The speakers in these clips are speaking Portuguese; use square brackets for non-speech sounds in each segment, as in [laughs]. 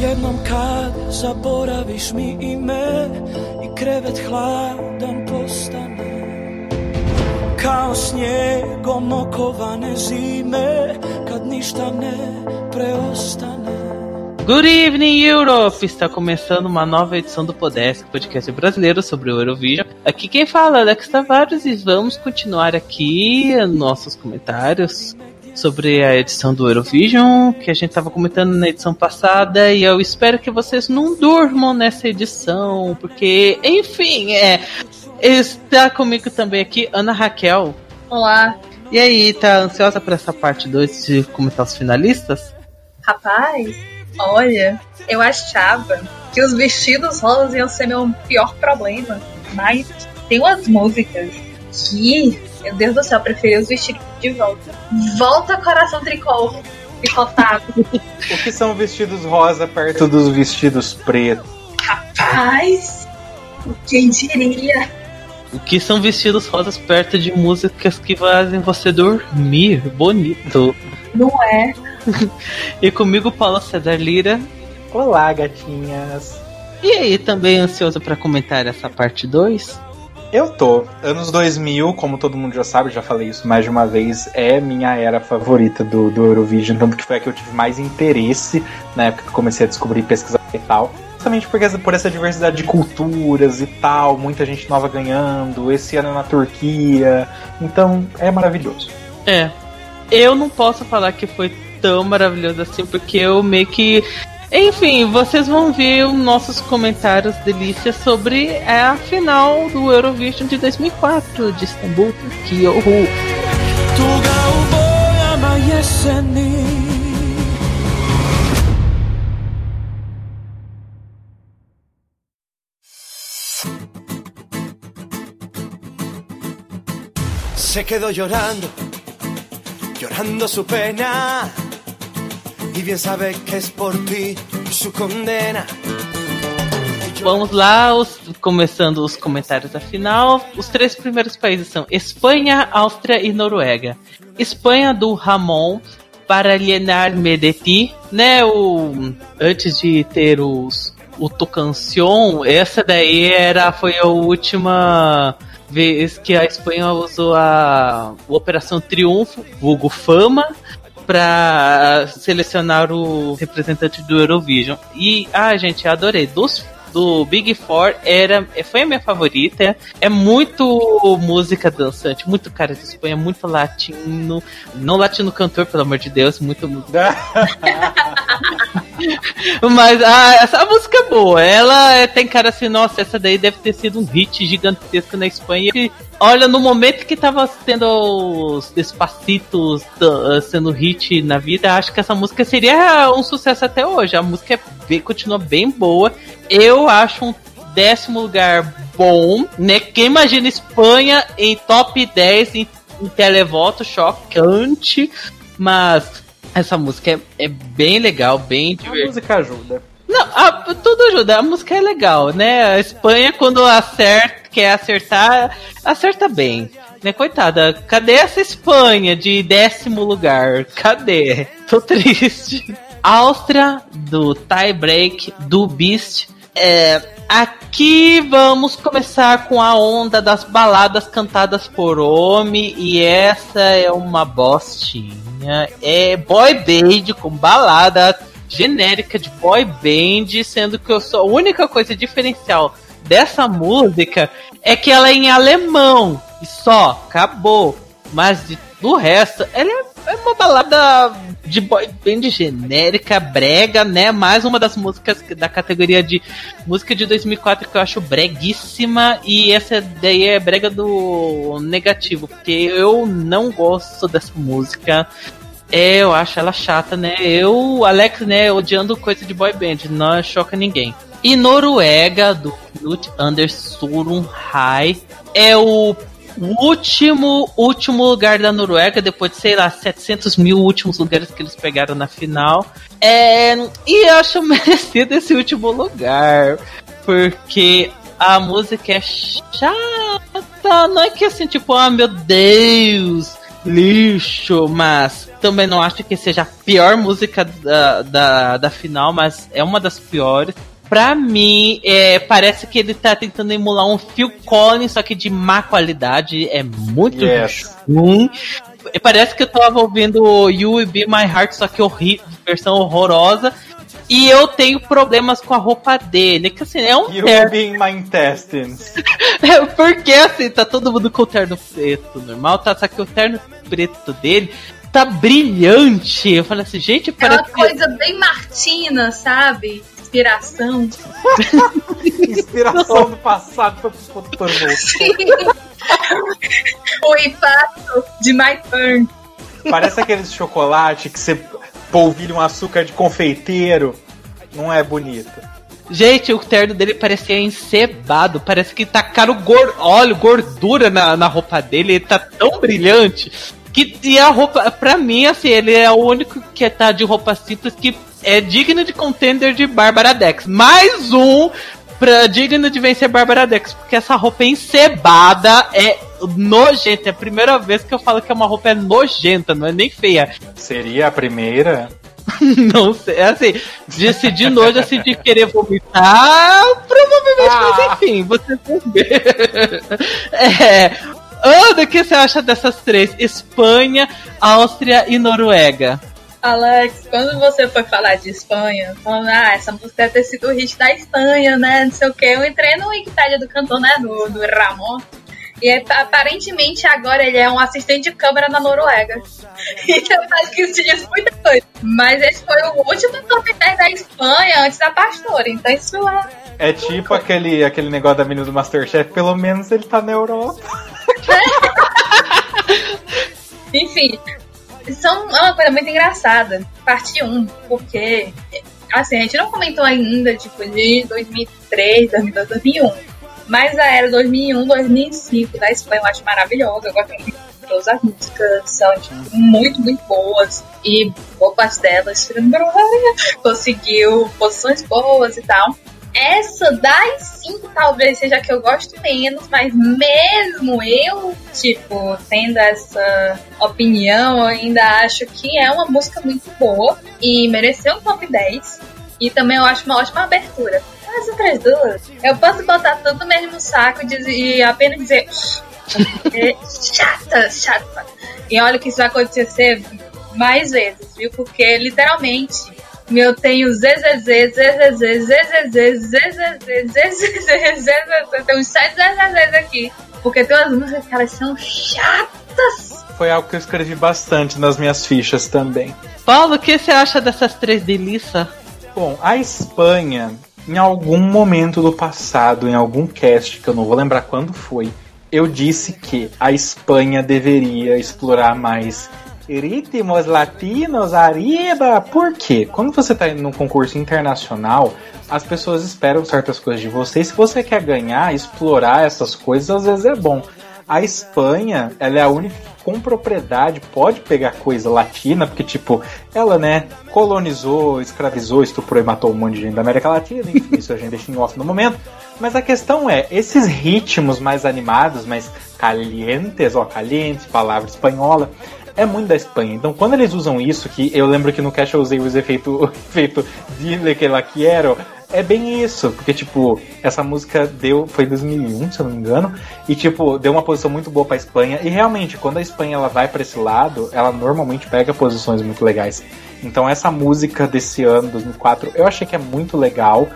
Jednom kad zaboraviš mi ime I krevet hladan postane Kao snijegom okovane zime Kad ništa ne preostane Good evening, Europe! Está começando uma nova edição do Podesk, podcast brasileiro sobre o Eurovision. Aqui quem fala é Alex Tavares e vamos continuar aqui nossos comentários sobre a edição do Eurovision, que a gente estava comentando na edição passada, e eu espero que vocês não durmam nessa edição, porque, enfim, é. Está comigo também aqui Ana Raquel. Olá. E aí, tá ansiosa para essa parte 2 de comentar os finalistas? Rapaz, olha, eu achava que os vestidos rolas iam ser meu pior problema, mas tem umas músicas que, meu Deus do céu, eu preferi os vestidos de volta. Volta coração tricô, picotado. O que são vestidos rosa perto dos vestidos pretos? Rapaz, quem diria? O que são vestidos rosas perto de músicas que fazem você dormir? Bonito. Não é? [laughs] E comigo, Paula César Lira. Olá, gatinhas. E aí, também ansioso para comentar essa parte 2? Eu tô. Anos 2000, como todo mundo já sabe, já falei isso mais de uma vez, é minha era favorita do, do Eurovision, tanto que foi a que eu tive mais interesse na época que comecei a descobrir, pesquisar e tal. Justamente porque, por essa diversidade de culturas e tal, muita gente nova ganhando, esse ano na Turquia. Então, é maravilhoso. É. Eu não posso falar que foi tão maravilhoso assim, porque eu meio que enfim, vocês vão ver os nossos comentários delícias sobre a final do Eurovision de 2004 de Istambul, Turquia. Se quedó llorando, llorando su pena. Y bien que es por ti su condena. Vamos lá, os- começando os comentários da final. Os três primeiros países são Espanha, Áustria e Noruega. Espanha do Ramon para alienar-me de ti, né? O, antes de ter os o Tu Cancion, essa daí era foi a última vez que a Espanha usou a Operação Triunfo, vulgo Fama, para selecionar o representante do Eurovision. E, ah, gente, adorei. Dos do Big Four era foi a minha favorita. É muito música dançante, muito cara de Espanha, muito latino, não latino cantor, pelo amor de Deus, muito [laughs] [laughs] [laughs] Mas ah, essa música é boa. Ela é- tem cara assim, nossa, essa daí deve ter sido um hit gigantesco na Espanha. E, olha, no momento que tava tendo os Despacitos ah, sendo hit na vida, acho que essa música seria um sucesso até hoje. A música é bem- continua bem boa. Eu acho um décimo lugar bom, né? Quem imagina Espanha em top 10 em, em televoto, chocante. Mas essa música é, é bem legal, bem A divertida. música ajuda. Não, a- tudo ajuda. A música é legal, né? A Espanha, quando acerta, quer acertar, acerta bem. Né, coitada, cadê essa Espanha de décimo lugar? Cadê? Tô triste. [laughs] Áustria, do tie break, do Beast. É, aqui vamos começar com a onda das baladas cantadas por homem. E essa é uma bostinha. É boy band com balada genérica de boy band, sendo que eu sou a única coisa diferencial dessa música é que ela é em alemão e só, acabou. Mas de- do resto, ela é, é uma balada de boy band genérica, brega, né? Mais uma das músicas da categoria de música de 2004 que eu acho breguíssima e essa daí é brega do negativo, porque eu não gosto dessa música. É, eu acho ela chata, né? Eu, Alex, né, odiando coisa de boy band, não choca ninguém. E Noruega, do Knut Anders Sorum High, é o último, último lugar da Noruega, depois de, sei lá, 700 mil últimos lugares que eles pegaram na final. É, e eu acho [laughs] merecido esse último lugar, porque a música é chata, não é que assim, tipo, ah, meu Deus, lixo, mas também não acho que seja a pior música da, da, da final, mas é uma das piores. Pra mim, é, parece que ele tá tentando emular um Phil Collins, só que de má qualidade. É muito Yes. ruim. Parece que eu tava ouvindo You Will Be My Heart, só que horrível, versão horrorosa. E eu tenho problemas com a roupa dele. Que assim, é um You terno. be in my intestines. [laughs] Porque assim, tá todo mundo com o terno preto normal, tá? Só que o terno preto dele tá brilhante. Eu falei assim, gente, É uma parece. coisa bem Martina, sabe? Inspiração. [laughs] Inspiração do passado foi pro produtor voltar. o impacto de My Turn. Parece aqueles chocolate que você polvilha um açúcar de confeiteiro. Não é bonito. Gente, o terno dele parecia encebado. Parece que tacaram gor óleo, gordura na, na roupa dele. Ele tá tão brilhante. Que e a roupa, pra mim, assim, ele é o único que tá de roupa simples que é digno de contender de Bárbara Dex. Mais um pra, digno de vencer Bárbara Dex. Porque essa roupa encebada é nojenta. É a primeira vez que eu falo que uma roupa é nojenta, não é nem feia. Seria a primeira? [laughs] Não sei, é assim, de, se de nojo, assim, de querer vomitar, provavelmente, Ah. mas enfim, você vão ver. [laughs] É, Ana, o que você acha dessas três? Espanha, Áustria e Noruega. Alex, quando você foi falar de Espanha, falando, ah, essa música deve ter sido o hit da Espanha, né? Não sei o que. Eu entrei no Wikipedia do cantor, né? Do, do Ramon. E é- aparentemente agora ele é um assistente de câmera na Noruega. Então eu acho que isso diz muita coisa. Mas esse foi o último top 10 da Espanha antes da pastora. Então isso é. É tipo aquele, aquele negócio da menina do Masterchef, pelo menos ele tá na Europa. [laughs] Enfim, são é uma coisa muito engraçada. Parte 1, porque assim, a gente não comentou ainda tipo de 2003, 2002, 2001. Mas a era 2001, 2005 da Espanha eu acho maravilhosa. Eu gosto muito de todas as músicas, são tipo, muito, muito boas. E boa delas conseguiu posições boas e tal. Essa das cinco talvez seja que eu gosto menos, mas mesmo eu, tipo, tendo essa opinião, eu ainda acho que é uma música muito boa e mereceu um top 10. E também eu acho uma ótima abertura. As outras duas, eu posso botar tudo no mesmo saco e, dizer- e apenas dizer é chata, chata. E olha que isso vai acontecer mais vezes, viu? Porque literalmente eu tenho ZZZ, ZZZ, ZZZ, ZZZ, ZZZ, ZZZ, tem uns sete ZZZ aqui. Porque tem umas músicas que elas são chatas. Foi algo que eu escrevi bastante nas minhas fichas também. Paulo, o que você acha dessas três delícias? Bom, a Espanha, em algum momento do passado, em algum cast, que eu não vou lembrar quando foi, eu disse que a Espanha deveria explorar mais ritmos latinos, arriba. Por quê? Quando você está indo num concurso internacional, as pessoas esperam certas coisas de você. E se você quer ganhar, explorar essas coisas, às vezes é bom. A Espanha, ela é a única que com propriedade pode pegar coisa latina, porque, tipo, ela, né, colonizou, escravizou, estuprou e matou um monte de gente da América Latina, enfim, isso a gente deixa em off no momento. Mas a questão é, esses ritmos mais animados, mais calientes, ó, calientes, palavra espanhola, é muito da Espanha. Então, quando eles usam isso, que eu lembro que no cast eu usei os efeitos efeito [laughs] Dile que la quiero, é bem isso, porque, tipo, essa música deu, foi em 2001, se eu não me engano, e, tipo, deu uma posição muito boa pra Espanha, e realmente, quando a Espanha ela vai para esse lado, ela normalmente pega posições muito legais. Então, essa música desse ano, 2004, eu achei que é muito legal,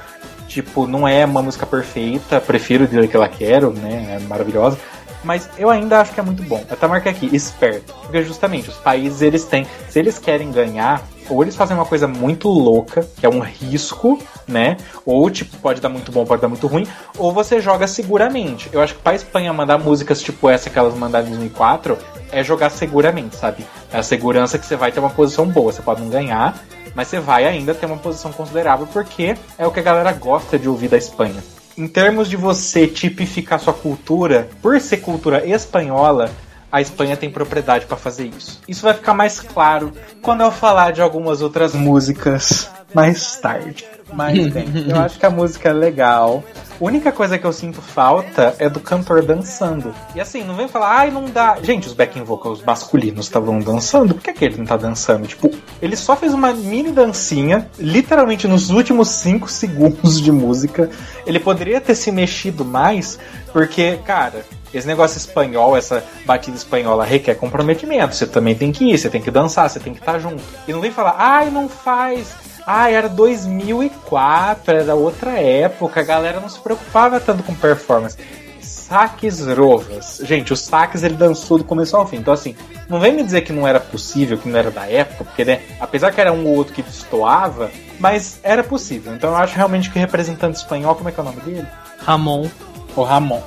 tipo, não é uma música perfeita, prefiro Dile que ela quero, né, é maravilhosa, mas eu ainda acho que é muito bom. Eu até marquei aqui, esperto. Porque justamente os países eles têm, se eles querem ganhar, ou eles fazem uma coisa muito louca, que é um risco, né? Ou tipo, pode dar muito bom, pode dar muito ruim, ou você joga seguramente. Eu acho que pra Espanha mandar músicas tipo essa que elas mandaram em 2004 é jogar seguramente, sabe? É a segurança que você vai ter uma posição boa. Você pode não ganhar, mas você vai ainda ter uma posição considerável, porque é o que a galera gosta de ouvir da Espanha em termos de você tipificar sua cultura, por ser cultura espanhola, a Espanha tem propriedade para fazer isso. Isso vai ficar mais claro quando eu falar de algumas outras músicas mais tarde. Mas [laughs] bem, eu acho que a música é legal. A única coisa que eu sinto falta é do cantor dançando. E assim, não vem falar, ai, não dá. Gente, os backing vocals masculinos estavam dançando, por que, que ele não tá dançando? Tipo, ele só fez uma mini dancinha, literalmente nos últimos 5 [laughs] segundos de música. Ele poderia ter se mexido mais, porque, cara, esse negócio espanhol, essa batida espanhola requer comprometimento. Você também tem que ir, você tem que dançar, você tem que estar junto. E não vem falar, ai, não faz. Ah, era 2004, era outra época, a galera não se preocupava tanto com performance. Saques Rovas. Gente, o Saques ele dançou do começo ao fim. Então, assim, não vem me dizer que não era possível, que não era da época, porque, né, apesar que era um ou outro que destoava, mas era possível. Então, eu acho realmente que o representante espanhol, como é que é o nome dele? Ramon. O Ramon.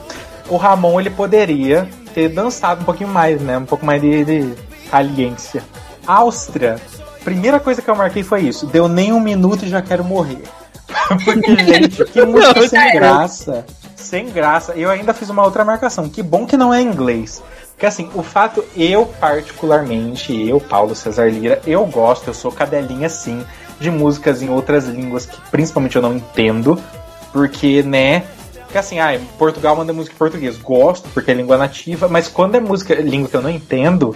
O Ramon, ele poderia ter dançado um pouquinho mais, né? Um pouco mais de, de caliência. Áustria Primeira coisa que eu marquei foi isso. Deu nem um minuto e já quero morrer. [laughs] Porque, [laughs] gente, que música sem graça. Sem graça. Eu ainda fiz uma outra marcação. Que bom que não é inglês. Porque assim, o fato, eu particularmente, eu, Paulo Cesar Lira, eu gosto, eu sou cadelinha sim, de músicas em outras línguas que principalmente eu não entendo. Porque, né, porque assim, ah, Portugal manda música em português. Gosto, porque é língua nativa, mas quando é música, língua que eu não entendo,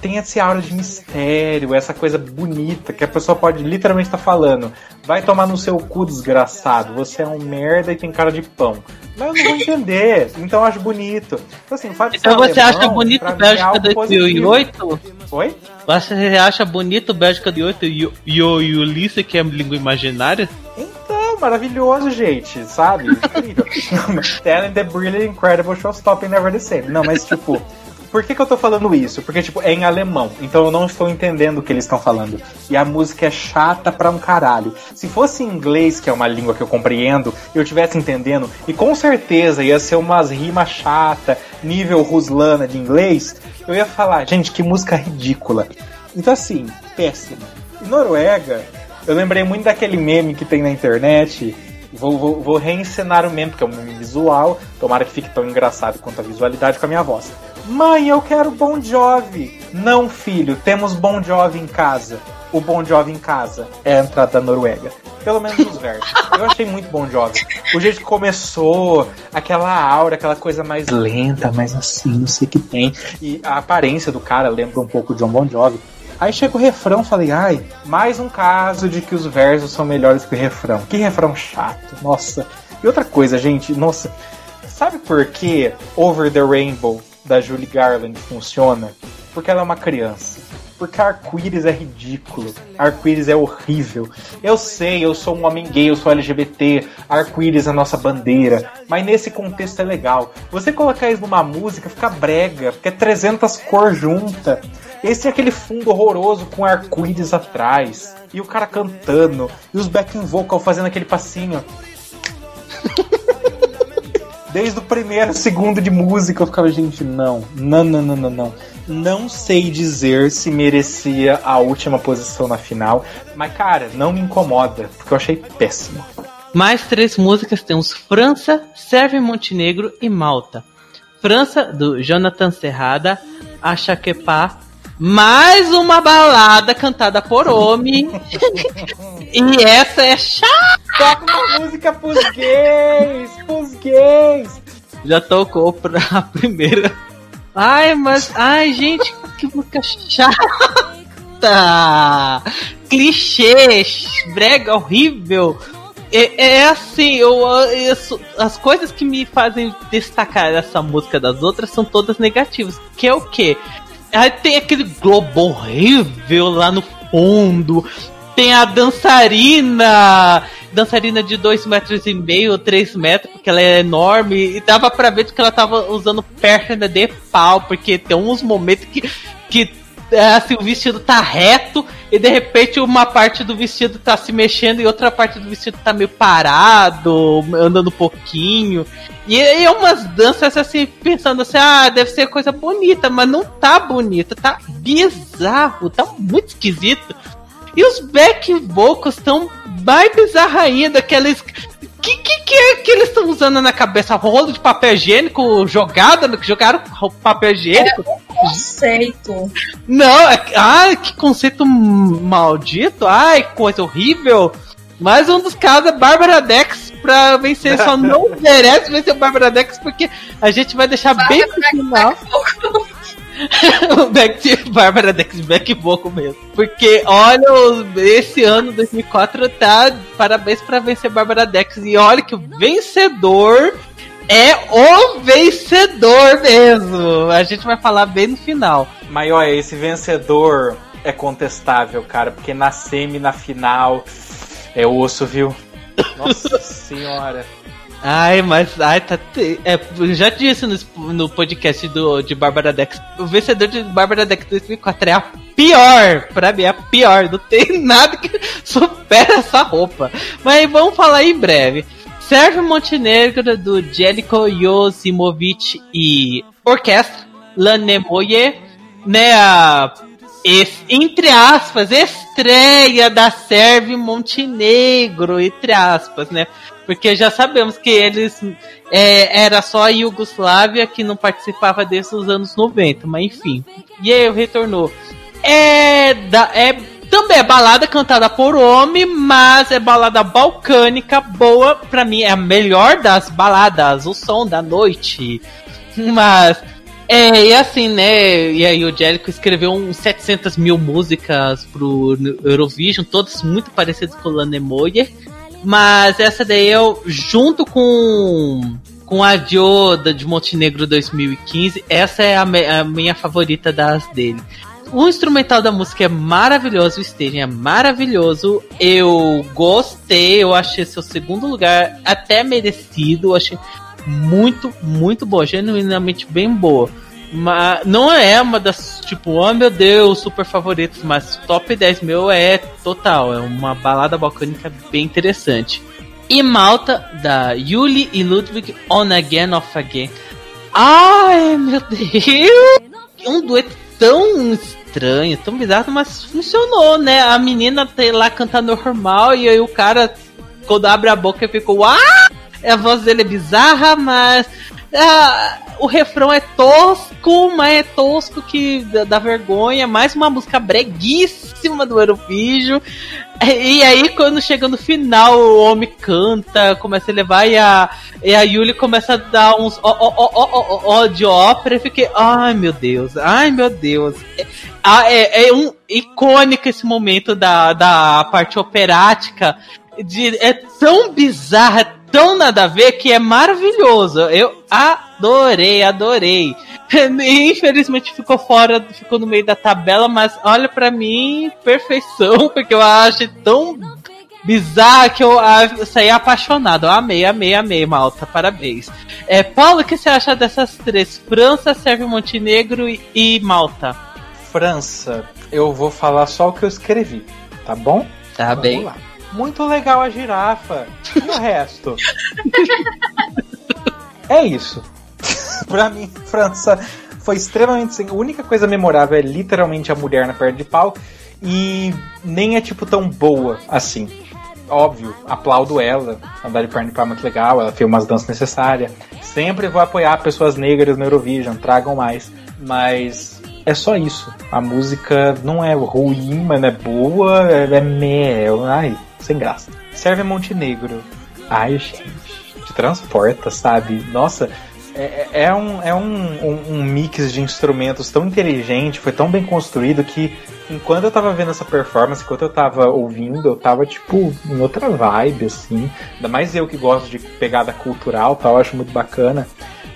tem esse aura de mistério, essa coisa bonita que a pessoa pode literalmente estar tá falando. Vai tomar no seu cu, desgraçado. Você é um merda e tem cara de pão. Mas eu não vou entender, então eu acho bonito. Então, assim, então você alemão, acha bonito Bélgica 2008? Oi? Você acha bonito Bélgica de 8 e o Ulisse, que é língua imaginária? Então, maravilhoso, gente, sabe? Incrível. [laughs] Telling the brilliant, incredible, showstopping, never the same. Não, mas tipo. Por que, que eu tô falando isso? Porque, tipo, é em alemão, então eu não estou entendendo o que eles estão falando. E a música é chata pra um caralho. Se fosse em inglês, que é uma língua que eu compreendo, eu tivesse entendendo, e com certeza ia ser umas rimas chata, nível ruslana de inglês, eu ia falar, gente, que música ridícula. Então, assim, péssima. Noruega, eu lembrei muito daquele meme que tem na internet Vou, vou, vou, reencenar o meme, porque é um meme visual. Tomara que fique tão engraçado quanto a visualidade com a minha voz. Mãe, eu quero Bon Jovi. Não, filho, temos Bon Jovi em casa. O Bon Jovi em casa é a entrada da Noruega. Pelo menos os versos. Eu achei muito Bon Jovi. O jeito que começou, aquela aura, aquela coisa mais lenta, mais assim, não sei o que tem. E a aparência do cara lembra um pouco de John Bon Jovi. Aí chega o refrão, falei, ai, mais um caso de que os versos são melhores que o refrão. Que refrão chato, nossa. E outra coisa, gente, nossa, sabe por que Over the Rainbow da Julie Garland funciona? Porque ela é uma criança. Porque arco-íris é ridículo. Arco-íris é horrível. Eu sei, eu sou um homem gay, eu sou LGBT. Arco-íris é a nossa bandeira. Mas nesse contexto é legal. Você colocar isso numa música fica brega, porque é 300 cor junta. Esse é aquele fundo horroroso com arco-íris atrás. E o cara cantando. E os backing vocal fazendo aquele passinho. [laughs] Desde o primeiro segundo de música eu ficava, gente, não, não, não, não, não, não. Não sei dizer se merecia a última posição na final, mas cara, não me incomoda, porque eu achei péssimo. Mais três músicas temos França, Sérvia Montenegro e Malta. França, do Jonathan Serrada, Acha que Pá, mais uma balada cantada por homem. [laughs] e essa é chata. Toca uma música pros gays, pros gays. Já tocou pra [laughs] a primeira. Ai, mas. Ai, gente, que música chata. Clichê, brega horrível. É, é assim, eu, eu, as coisas que me fazem destacar essa música das outras são todas negativas. Que é o quê? Aí tem aquele globo horrível lá no fundo. Tem a dançarina, dançarina de 2 metros e meio, 3 metros, porque ela é enorme. E dava pra ver que ela tava usando perna de pau, porque tem uns momentos que, que é, assim, o vestido tá reto e de repente uma parte do vestido tá se mexendo e outra parte do vestido tá meio parado, andando um pouquinho. E aí umas danças assim, pensando assim, ah, deve ser coisa bonita, mas não tá bonita, tá bizarro, tá muito esquisito. E os back vocals estão mais bizarros ainda, aqueles. Que, que, que é que eles estão usando na cabeça? Rolo de papel higiênico jogado? Jogaram papel higiênico? conceito. Não, é, ai, que conceito maldito, ai, coisa horrível. Mais um dos casos é Bárbara Dex pra vencer, só [laughs] não merece vencer o Bárbara Dex porque a gente vai deixar bem pro final. [laughs] o back to Bárbara Dex back vocal mesmo. Porque olha, esse ano 2004 tá parabéns para vencer Bárbara Dex e olha que o vencedor é o vencedor mesmo. A gente vai falar bem no final. Mas olha, esse vencedor é contestável, cara, porque na semi, na final, é osso, viu? [laughs] Nossa senhora. Ai, mas ai, tá. É, já disse no, no podcast do, de Bárbara Dex. O vencedor de Bárbara Dex 2004 é a pior. Pra mim, é a pior. Não tem nada que [laughs] supera essa roupa. Mas vamos falar em breve. Sérgio Montenegro do Jellico Josimovic e Orquestra Lanemoye, né? A, entre aspas, estreia da Sérvia Montenegro, entre aspas, né? Porque já sabemos que eles é, era só a Iugoslávia que não participava desses anos 90, mas enfim. E aí retornou. É, da, é também é balada cantada por homem, mas é balada balcânica boa. Pra mim é a melhor das baladas, o som da noite. Mas é, e assim, né? E aí o Jellico escreveu uns 700 mil músicas pro Eurovision, todas muito parecidas com o Lanemoyer. Mas essa daí eu, junto com com a Dioda de Montenegro 2015, essa é a, me, a minha favorita das dele. O instrumental da música é maravilhoso, o staging é maravilhoso. Eu gostei, eu achei seu segundo lugar até merecido. Eu achei muito, muito boa, genuinamente bem boa. Mas não é uma das, tipo, oh meu Deus, super favoritos, mas top 10 meu é total. É uma balada balcânica bem interessante. E Malta, da Yuli e Ludwig On Again of Again. Ai, meu Deus! Um dueto tão estranho, tão bizarro, mas funcionou, né? A menina tá lá cantando normal e aí o cara, quando abre a boca, ficou. Ah! A voz dele é bizarra, mas. Ah, o refrão é tosco, mas é tosco que dá, vergonha. Mais uma música breguíssima do Eurovision. E aí, quando chega no final, o homem canta, começa a levar e a, e a Yuli começa a dar uns ó, ó, ó, ó, de ópera. E fiquei, ai meu Deus, ai meu Deus. É, é, é um icônico esse momento da, da parte operática. De, é tão bizarra, tão nada a ver que é maravilhoso. Eu adorei, adorei. [laughs] Infelizmente ficou fora, ficou no meio da tabela, mas olha para mim, perfeição, [laughs] porque eu acho tão bizarro que eu, eu saí apaixonado. Eu amei, amei, amei, Malta. Parabéns. É, Paulo, o que você acha dessas três? França, Sérvia, Montenegro e, e Malta. França, eu vou falar só o que eu escrevi, tá bom? Tá Vamos bem. Lá. Muito legal a girafa. E o resto? [laughs] é isso. [laughs] pra mim, França foi extremamente sem. A única coisa memorável é literalmente a mulher na perna de pau. E nem é tipo tão boa assim. Óbvio, aplaudo ela. Andar de perna de pau é muito legal. Ela fez umas danças necessárias. Sempre vou apoiar pessoas negras no Eurovision. Tragam mais. Mas é só isso. A música não é ruim, mas não é boa. É, é mel. Ai, sem graça. Serve Montenegro. Ai, gente. Te transporta, sabe? Nossa, é, é, é, um, é um, um, um, mix de instrumentos tão inteligente, foi tão bem construído que enquanto eu tava vendo essa performance, enquanto eu tava ouvindo, eu tava tipo em outra vibe, assim. Ainda mais eu que gosto de pegada cultural tal, acho muito bacana.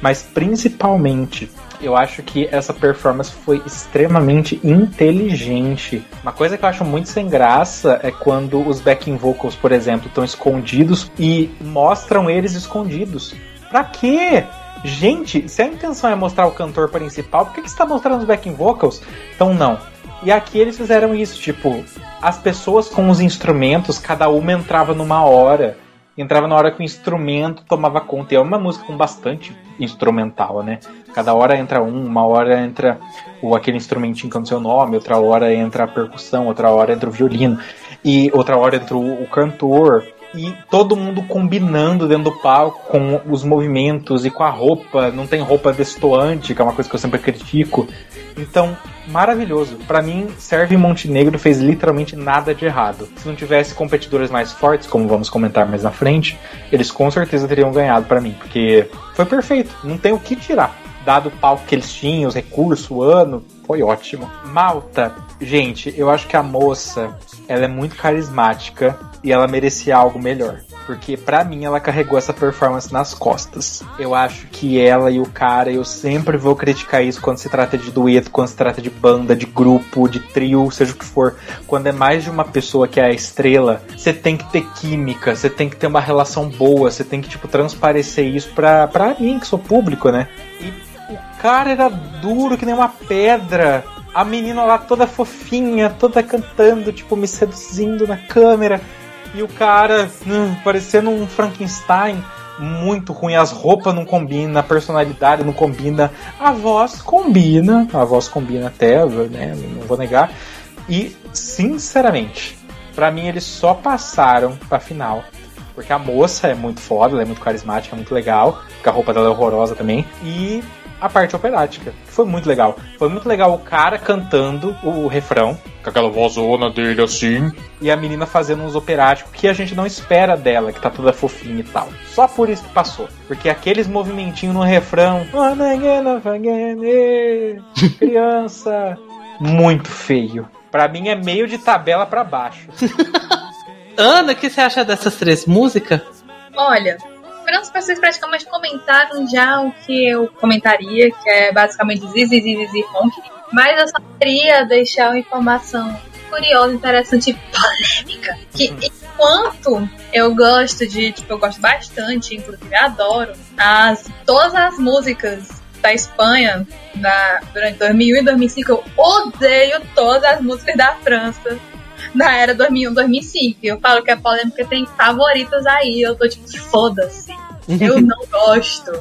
Mas principalmente eu acho que essa performance foi extremamente inteligente. Uma coisa que eu acho muito sem graça é quando os backing vocals, por exemplo, estão escondidos e mostram eles escondidos. Pra quê? Gente, se a intenção é mostrar o cantor principal, por que, que você está mostrando os backing vocals? Então não. E aqui eles fizeram isso, tipo, as pessoas com os instrumentos, cada uma entrava numa hora entrava na hora que o instrumento tomava conta. E é uma música com bastante instrumental, né? Cada hora entra um, uma hora entra o, aquele instrumentinho com o seu nome, outra hora entra a percussão, outra hora entra o violino, e outra hora entra o, o cantor. E todo mundo combinando dentro do palco com os movimentos e com a roupa. Não tem roupa destoante, que é uma coisa que eu sempre critico. Então, maravilhoso. Pra mim, Sérvia e Montenegro fez literalmente nada de errado. Se não tivesse competidores mais fortes, como vamos comentar mais na frente, eles com certeza teriam ganhado pra mim, porque foi perfeito. Não tem o que tirar. Dado o palco que eles tinham, os recursos, o ano, foi ótimo. Malta, gente, eu acho que a moça, ela é muito carismática e ela merecia algo melhor. Porque pra mim ela carregou essa performance nas costas. Eu acho que ela e o cara, eu sempre vou criticar isso quando se trata de dueto, quando se trata de banda, de grupo, de trio, seja o que for. Quando é mais de uma pessoa que é a estrela, você tem que ter química, você tem que ter uma relação boa, você tem que, tipo, transparecer isso pra, pra mim, que sou público, né? E o cara era duro que nem uma pedra. A menina lá toda fofinha, toda cantando, tipo, me seduzindo na câmera. E o cara hum, parecendo um Frankenstein muito ruim, as roupas não combinam, a personalidade não combina, a voz combina, a voz combina até, né, não vou negar. E sinceramente, para mim eles só passaram pra final porque a moça é muito foda, ela é muito carismática, é muito legal, porque a roupa dela é horrorosa também. E a parte operática. Foi muito legal. Foi muito legal o cara cantando o, refrão, com aquela vozona dele assim, e a menina fazendo uns operáticos que a gente não espera dela, que tá toda fofinha e tal. Só por isso que passou. Porque aqueles movimentinhos no refrão, criança, muito feio. Pra mim é meio de tabela para baixo. [laughs] Ana, o que você acha dessas três músicas? Olha, as pessoas praticamente comentaram já o que eu comentaria, que é basicamente Zizi, Zizi, Zizi, Honk. Mas eu só queria deixar uma informação curiosa, interessante e polêmica. Que enquanto eu gosto de, tipo, eu gosto bastante, inclusive adoro, as, todas as músicas da Espanha na, durante 2001 e 2005, eu odeio todas as músicas da França da era 2001, 2005. Eu falo que é polêmica tem favoritas aí. Eu tô tipo, foda-se. Eu não gosto.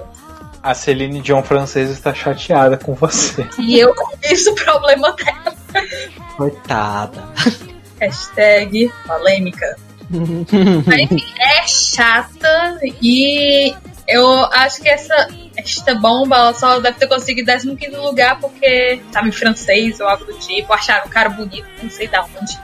A Celine Dion francesa está chateada com você. E eu isso o problema dela. Coitada. Hashtag polêmica. [laughs] Mas, enfim, é chata e eu acho que essa, esta bomba ela só deve ter conseguido 15 lugar porque estava em francês ou algo do tipo, acharam o cara bonito, não sei da onde.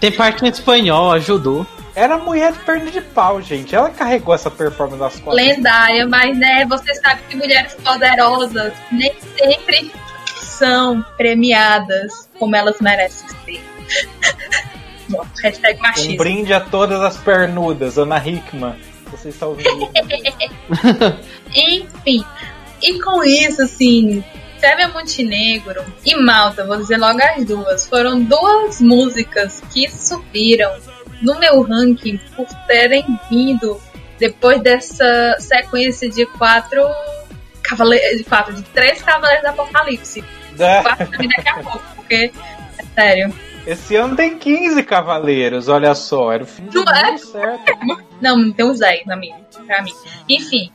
Tem parte em espanhol, ajudou. Era mulher de perna de pau, gente. Ela carregou essa performance das costas. Lendária, mas né, você sabe que mulheres poderosas nem sempre são premiadas como elas merecem ser. [laughs] Bom, hashtag machismo. Um brinde a todas as pernudas, Ana Hickman. Você está ouvindo [laughs] Enfim. E com isso, assim, Sérvia Montenegro e Malta, vou dizer logo as duas, foram duas músicas que subiram no meu ranking por terem vindo depois dessa sequência de quatro cavaleiros, de quatro, de três cavaleiros do Apocalipse. [laughs] É. Quatro também daqui a pouco, porque, é sério. Esse ano tem 15 cavaleiros, olha só, era o fim do é? certo. Não, tem uns 10 na minha, pra mim. Enfim,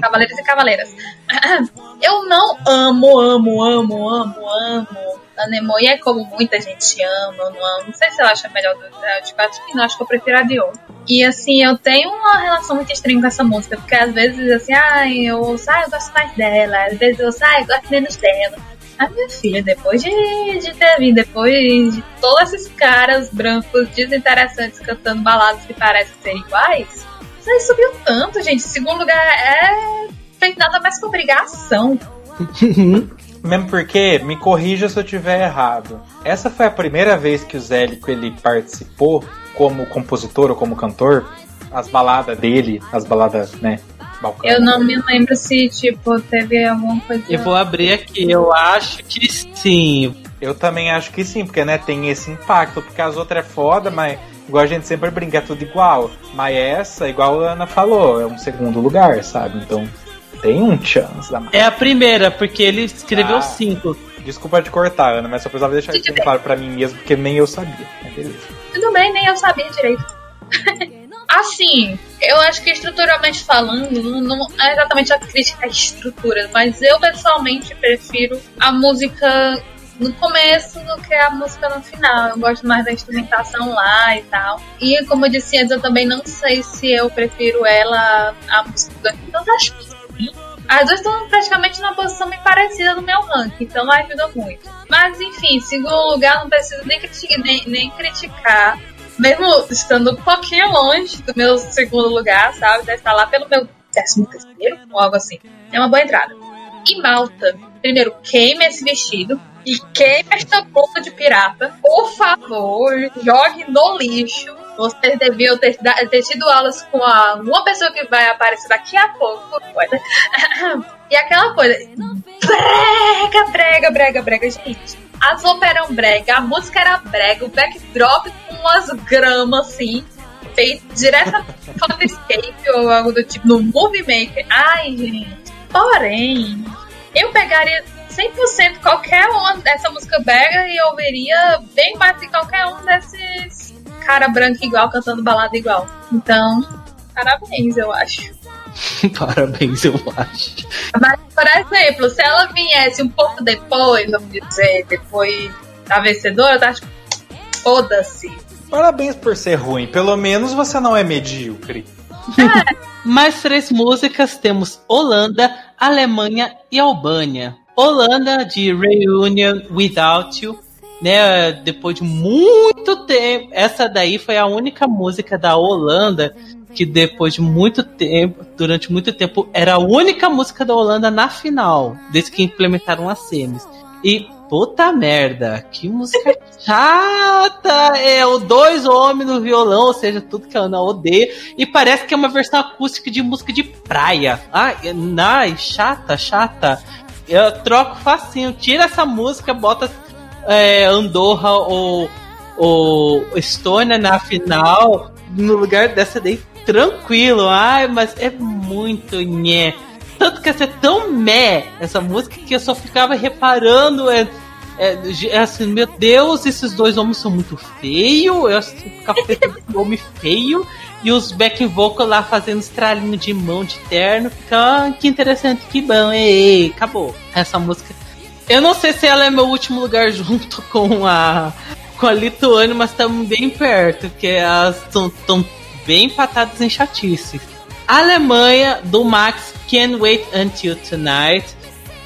cavaleiros e cavaleiras. [clears throat] Eu não amo, amo, amo, amo, amo Anemone é como muita gente ama, não amo. Não sei se eu acho a melhor do Acho que não, acho que eu prefiro a Dior. E assim, eu tenho uma relação muito estranha com essa música, porque às vezes assim, ah, eu ah, eu gosto mais dela, às vezes eu ah, eu gosto menos dela. A minha filha, depois de, de ter vindo, depois de todos esses caras brancos desinteressantes cantando baladas que parecem ser iguais, isso aí subiu tanto, gente. Segundo lugar, é feito nada mais que obrigação. [laughs] Mesmo porque, me corrija se eu tiver errado. Essa foi a primeira vez que o Zélico ele participou como compositor ou como cantor. As baladas dele, as baladas, né? Balcão. Eu não me lembro se, tipo, teve alguma coisa. Eu vou abrir aqui, eu acho que sim. Eu também acho que sim, porque, né, tem esse impacto. Porque as outras é foda, mas igual a gente sempre brinca, é tudo igual. Mas essa, igual a Ana falou, é um segundo lugar, sabe? Então tem um chance da É a primeira, porque ele escreveu ah, cinco. Desculpa te cortar, Ana, mas só precisava deixar isso claro pra mim mesmo, porque nem eu sabia. Tudo bem, nem eu sabia direito. [laughs] assim, eu acho que estruturalmente falando, não é exatamente a crítica à estrutura, mas eu pessoalmente prefiro a música no começo do que a música no final. Eu gosto mais da instrumentação lá e tal. E como eu disse antes, eu também não sei se eu prefiro ela a música Então acho que As duas estão praticamente numa posição bem parecida no meu ranking, então não ajuda muito. Mas enfim, segundo lugar, não preciso nem, criticar, nem, nem criticar. Mesmo estando um pouquinho longe do meu segundo lugar, sabe? Deve estar lá pelo meu décimo terceiro, ou algo assim. É uma boa entrada. E Malta, primeiro, queime esse vestido e queime esta boca de pirata. Por favor, jogue no lixo. Vocês deviam ter, ter tido aulas com a, uma pessoa que vai aparecer daqui a pouco. [laughs] e aquela coisa. Brega, brega, brega, brega, gente. As roupas eram brega, a música era brega, o backdrop com umas gramas assim feito diretamente Photoscape ou algo do tipo no Movie Maker. Ai, gente. Porém, eu pegaria 100% qualquer uma dessa música brega e ouviria bem mais que qualquer um desses cara branco igual cantando balada igual. Então, parabéns, eu acho. [laughs] parabéns, eu acho. Mas, por exemplo, se ela viesse um pouco depois, vamos dizer, depois da vencedora, eu acho foda-se. Parabéns por ser ruim. Pelo menos você não é medíocre. É. [laughs] Mais três músicas temos Holanda, Alemanha e Albânia. Holanda de Reunion Without You, né? Depois de muito tempo, essa daí foi a única música da Holanda que depois de muito tempo, durante muito tempo, era a única música da Holanda na final, desde que implementaram as semis. E puta merda, que música [laughs] chata! É o dois homens no violão, ou seja, tudo que a Ana odeia. E parece que é uma versão acústica de música de praia. Ai, ai chata, chata. Eu troco facinho, tira essa música, bota é, Andorra ou, ou Estônia na final, no lugar dessa daí, tranquilo. Ai, mas é muito nhé. Tanto que ia ser tão meh essa música que eu só ficava reparando. É, é, é assim, meu Deus, esses dois homens são muito feios. Eu ficava [laughs] pensando homem feio. E os back vocal lá fazendo estralinho de mão de terno. Fica, ah, que interessante, que bom. Ei, acabou. Essa música. Eu não sei se ela é meu último lugar [laughs] junto com a com a Lituânia, mas estamos bem perto, porque elas estão bem empatadas em chatice. Alemanha, do Max Can't Wait Until Tonight.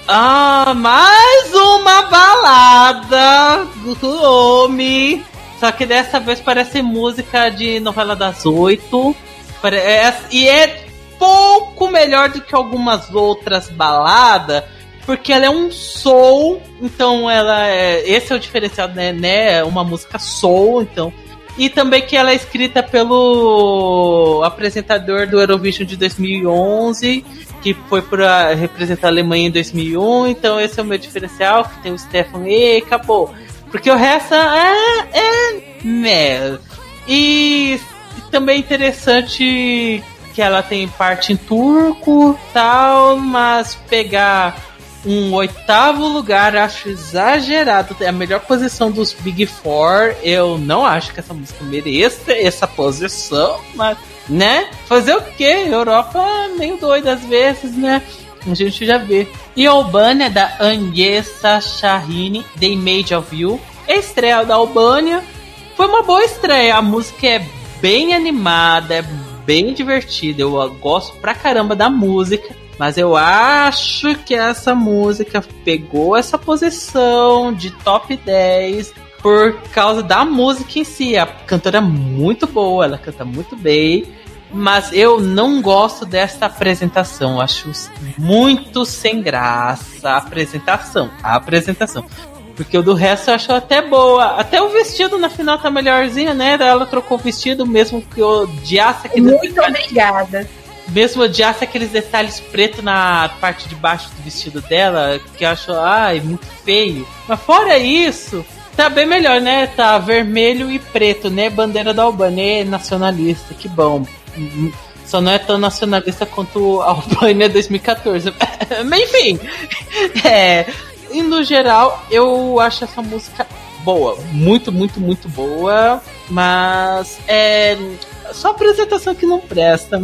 Ah, mais uma balada do homem. Só que dessa vez parece música de novela das oito. E é pouco melhor do que algumas outras baladas. Porque ela é um soul, então ela é. Esse é o diferencial, né? né? Uma música soul, então e também que ela é escrita pelo apresentador do Eurovision de 2011, que foi para representar a Alemanha em 2001. Então esse é o meu diferencial, que tem o Stefan e acabou. Porque o resto é, é meh. E, e também é interessante que ela tem parte em turco tal, mas pegar um oitavo lugar, acho exagerado. É a melhor posição dos Big Four. Eu não acho que essa música mereça essa posição, mas, né? Fazer o quê? Europa é meio doida às vezes, né? A gente já vê. E Albânia, da Agnesa Shahini, The Image of You. Estreia da Albânia foi uma boa estreia. A música é bem animada, é bem divertida. Eu gosto pra caramba da música. Mas eu acho que essa música pegou essa posição de top 10 por causa da música em si. A cantora é muito boa, ela canta muito bem. Mas eu não gosto dessa apresentação. Acho muito sem graça a apresentação. A apresentação. Porque o do resto eu acho até boa. Até o vestido na final tá melhorzinho, né? Ela trocou o vestido mesmo que eu odiasse. Muito obrigada mesmo odiasse aqueles detalhes preto na parte de baixo do vestido dela, que eu acho, ai, muito feio. Mas fora isso, tá bem melhor, né? Tá vermelho e preto, né? Bandeira da Albânia nacionalista, que bom. Só não é tão nacionalista quanto a Albânia [laughs] 2014. [laughs] Mas enfim, [laughs] é, e no geral, eu acho essa música boa, muito, muito, muito boa, mas é, só apresentação que não presta.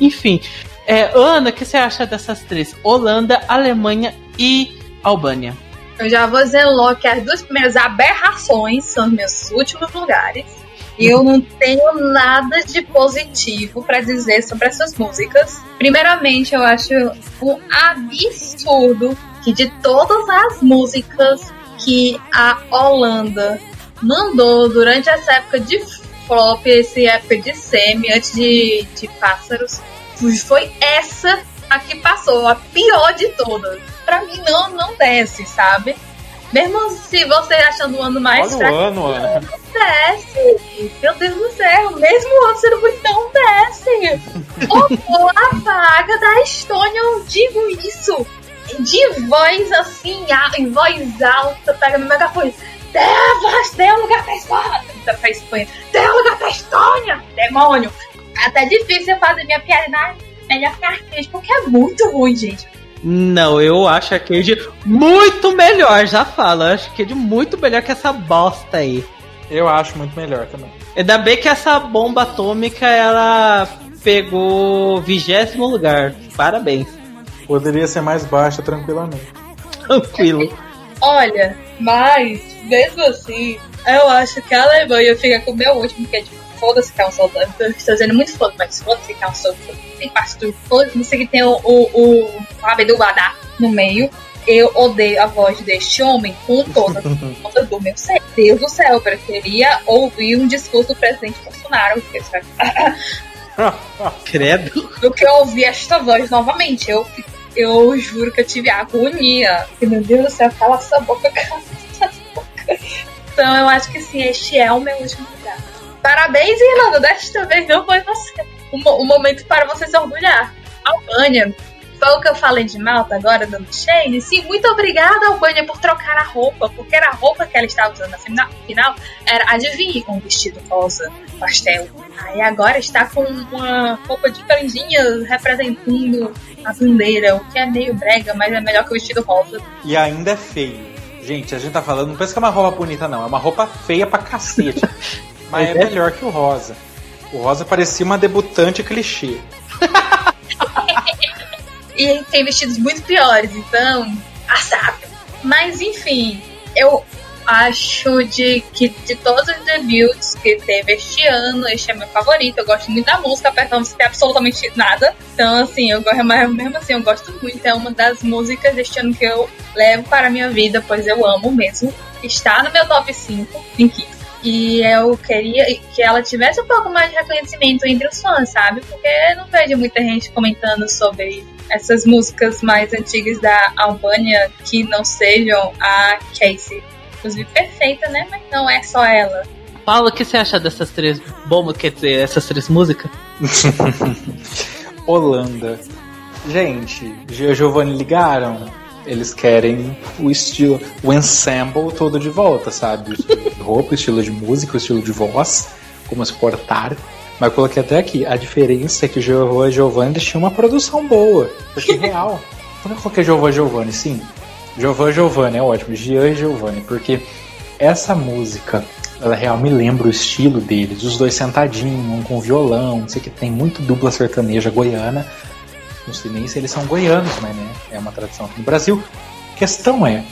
Enfim. É, Ana, o que você acha dessas três? Holanda, Alemanha e Albânia. Eu já vou dizer logo que as duas primeiras aberrações são meus últimos lugares. Eu não tenho nada de positivo para dizer sobre essas músicas. Primeiramente, eu acho um absurdo que de todas as músicas que a Holanda mandou durante essa época de flop, essa época de semi, antes de, de pássaros, foi essa a que passou, a pior de todas. Pra mim não, não desce, sabe? Mesmo se você achando o ano mais Olha fraco, o ano, Ana. não desce. Meu Deus do céu, mesmo o ano sendo muito não desce. [laughs] Ocupou a vaga da Estônia, eu digo isso. De voz assim, em voz alta, pega no megafone. Voz, dê um lugar pra Espanha. Pra Espanha. Dê um lugar pra Estônia. Demônio. Até difícil eu fazer minha piada na melhor que arcade, porque é muito ruim, gente. Não, eu acho a Arcade muito melhor, já falo. Eu acho a Arcade muito melhor que essa bosta aí. Eu acho muito melhor também. Ainda bem que essa bomba atômica ela pegou vigésimo lugar. Parabéns. Poderia ser mais baixa tranquilamente. Tranquilo. Olha, mas, mesmo assim, eu acho que a Alemanha fica com o meu último, que é tipo, foda-se que é um soldado. Eu estou dizendo muito foda, mas foda-se que é um soldado. Tem pastor, foda-se, não sei que tem o, o, o Abedul Badá no meio. Eu odeio a voz deste homem com toda [laughs] a do meu ser. Deus do céu, eu preferia ouvir um discurso do presidente Bolsonaro [laughs] Credo. do que ouvir esta voz novamente. Eu, eu juro que eu tive agonia. Meu Deus do céu, cala essa boca, [laughs] cala essa boca. Então eu acho que sim, este é o meu último lugar. Parabéns, Irlanda. Desta vez não foi você. O, mo- o momento para você se orgulhar. Albânia. Foi o que eu falei de Malta agora, dando Shane. Sim, muito obrigada, Albânia, por trocar a roupa. Porque era a roupa que ela estava usando na fina- final. Era, adivinhe, um vestido rosa, pastel. Aí agora está com uma roupa de franjinhas representando a bandeira, o que é meio brega, mas é melhor que o vestido rosa. E ainda é feio. Gente, a gente tá falando, não pensa que é uma roupa bonita, não. É uma roupa feia pra cacete. [laughs] Mas é melhor que o rosa. O rosa parecia uma debutante clichê. [laughs] E tem vestidos muito piores, então, assado. Mas enfim, eu acho de que de todos os debuts que teve este ano, este é meu favorito. Eu gosto muito da música, apesar de não ter absolutamente nada. Então, assim, eu gosto, mas mesmo assim, eu gosto muito. É uma das músicas deste ano que eu levo para a minha vida, pois eu amo mesmo. Está no meu top 5, em quinto. E eu queria que ela tivesse um pouco mais de reconhecimento entre os fãs, sabe? Porque eu não vejo muita gente comentando sobre essas músicas mais antigas da Albânia que não sejam a Casey. Inclusive perfeita, né? Mas não é só ela. Paulo, o que você acha dessas três bombas, quer dizer, essas três músicas? [laughs] Holanda. Gente, Gio Giovanni ligaram. Eles querem o estilo, o ensemble todo de volta, sabe? O estilo de roupa, o estilo de música, o estilo de voz, como se portar. Mas eu coloquei até aqui, a diferença é que e Giovanni eles tinham uma produção boa. Porque [laughs] real. Por que eu coloquei Giovanni Giovanni? Sim. Giovanni Giovanni é ótimo. Gian e Giovanni. Porque essa música, ela real me lembra o estilo deles. Os dois sentadinhos, um com violão, não sei o que. Tem muito dupla sertaneja goiana. Não sei eles são goianos, mas né, é uma tradição aqui no Brasil. questão é,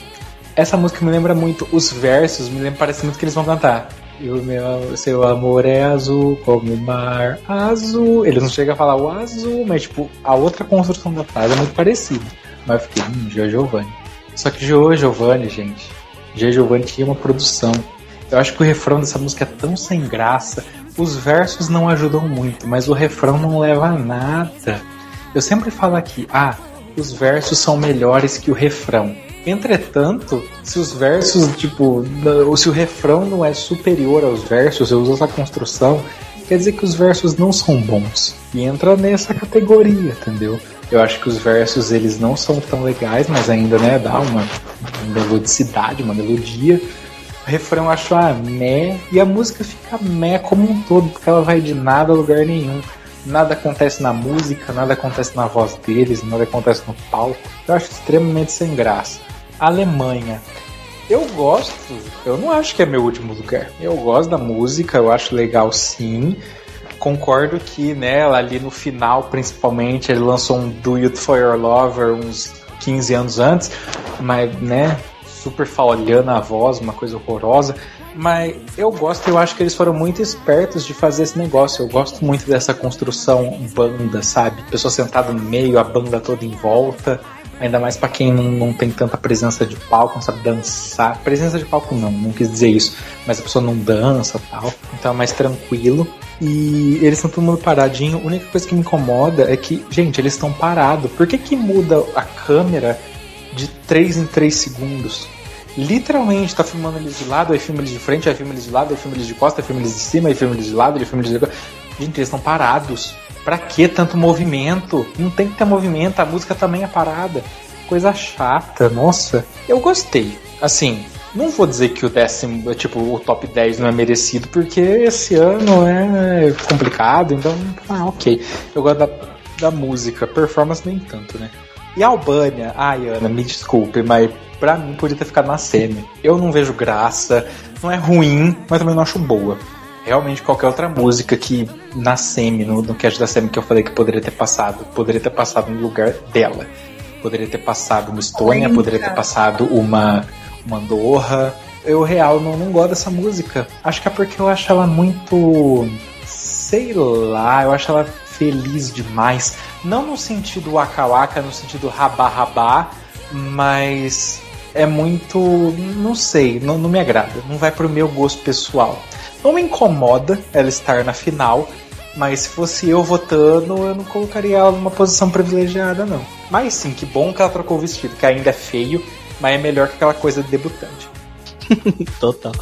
essa música me lembra muito, os versos me lembra, parece muito que eles vão cantar. E o meu, seu amor é azul como o mar azul. Eles não chegam a falar o azul, mas tipo, a outra construção da frase é muito parecida. Mas eu fiquei, hum, Gio Giovanni. Só que Gio Giovanni, gente, Gio Giovanni tinha uma produção. Eu acho que o refrão dessa música é tão sem graça. Os versos não ajudam muito, mas o refrão não leva a nada. Eu sempre falo aqui, ah, os versos são melhores que o refrão. Entretanto, se os versos, tipo, ou se o refrão não é superior aos versos, eu uso essa construção, quer dizer que os versos não são bons. E entra nessa categoria, entendeu? Eu acho que os versos eles não são tão legais, mas ainda, né, dá uma, uma melodicidade, uma melodia. O refrão eu acho ah, meh, e a música fica meh como um todo, porque ela vai de nada a lugar nenhum. Nada acontece na música, nada acontece na voz deles, nada acontece no palco. Eu acho extremamente sem graça. Alemanha. Eu gosto, eu não acho que é meu último lugar. Eu gosto da música, eu acho legal sim. Concordo que nela, ali no final, principalmente, ele lançou um Do It For Your Lover uns 15 anos antes, mas, né, super falhando a voz, uma coisa horrorosa. Mas eu gosto, eu acho que eles foram muito espertos de fazer esse negócio. Eu gosto muito dessa construção banda, sabe? Pessoa sentada no meio, a banda toda em volta. Ainda mais para quem não, não tem tanta presença de palco, não sabe dançar. Presença de palco não, não quis dizer isso. Mas a pessoa não dança tal. Então é mais tranquilo. E eles estão todo mundo paradinho. A única coisa que me incomoda é que, gente, eles estão parados. Por que, que muda a câmera de 3 em 3 segundos? Literalmente, tá filmando eles de lado, aí filma eles de frente, aí filma eles de lado, aí filma eles de costa, aí filma eles de cima, aí filma eles de lado, aí filma eles de Gente, eles estão parados. Pra que tanto movimento? Não tem que ter movimento, a música também é parada. Coisa chata, nossa. Eu gostei. Assim, não vou dizer que o décimo, tipo, o top 10 não é merecido, porque esse ano é complicado, então, ah, ok. Eu gosto da, da música, performance nem tanto, né? E a Albânia, ai Ana, me desculpe, mas pra mim podia ter ficado na semi. Eu não vejo graça, não é ruim, mas também não acho boa realmente qualquer outra música que na semi, no, no cast da semi que eu falei que poderia ter passado, poderia ter passado no lugar dela. Poderia ter passado uma Estônia, poderia ter passado uma, uma Andorra. Eu, real, não, não gosto dessa música. Acho que é porque eu acho ela muito. Sei lá, eu acho ela feliz demais. Não no sentido waka waka, no sentido rabá rabá, mas é muito. Não sei, não, não me agrada. Não vai pro meu gosto pessoal. Não me incomoda ela estar na final, mas se fosse eu votando, eu não colocaria ela numa posição privilegiada, não. Mas sim, que bom que ela trocou o vestido, que ainda é feio, mas é melhor que aquela coisa de debutante. [laughs] Total.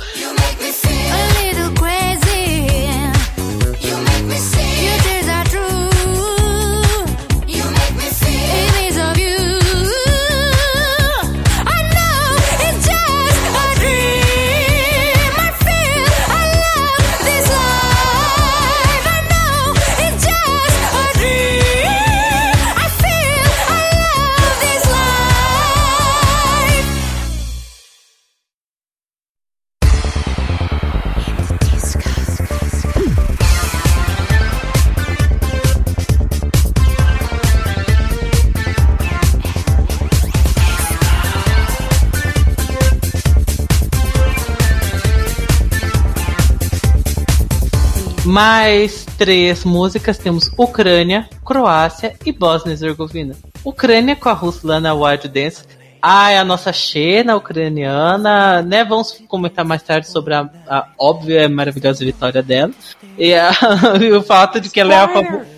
Mais três músicas temos Ucrânia, Croácia e Bósnia e Herzegovina. Ucrânia com a Ruslana Wild Dance. Ah, é a nossa Xena ucraniana, né? Vamos comentar mais tarde sobre a, a óbvia e maravilhosa vitória dela. E, a, [laughs] e o fato de que ela é a favorita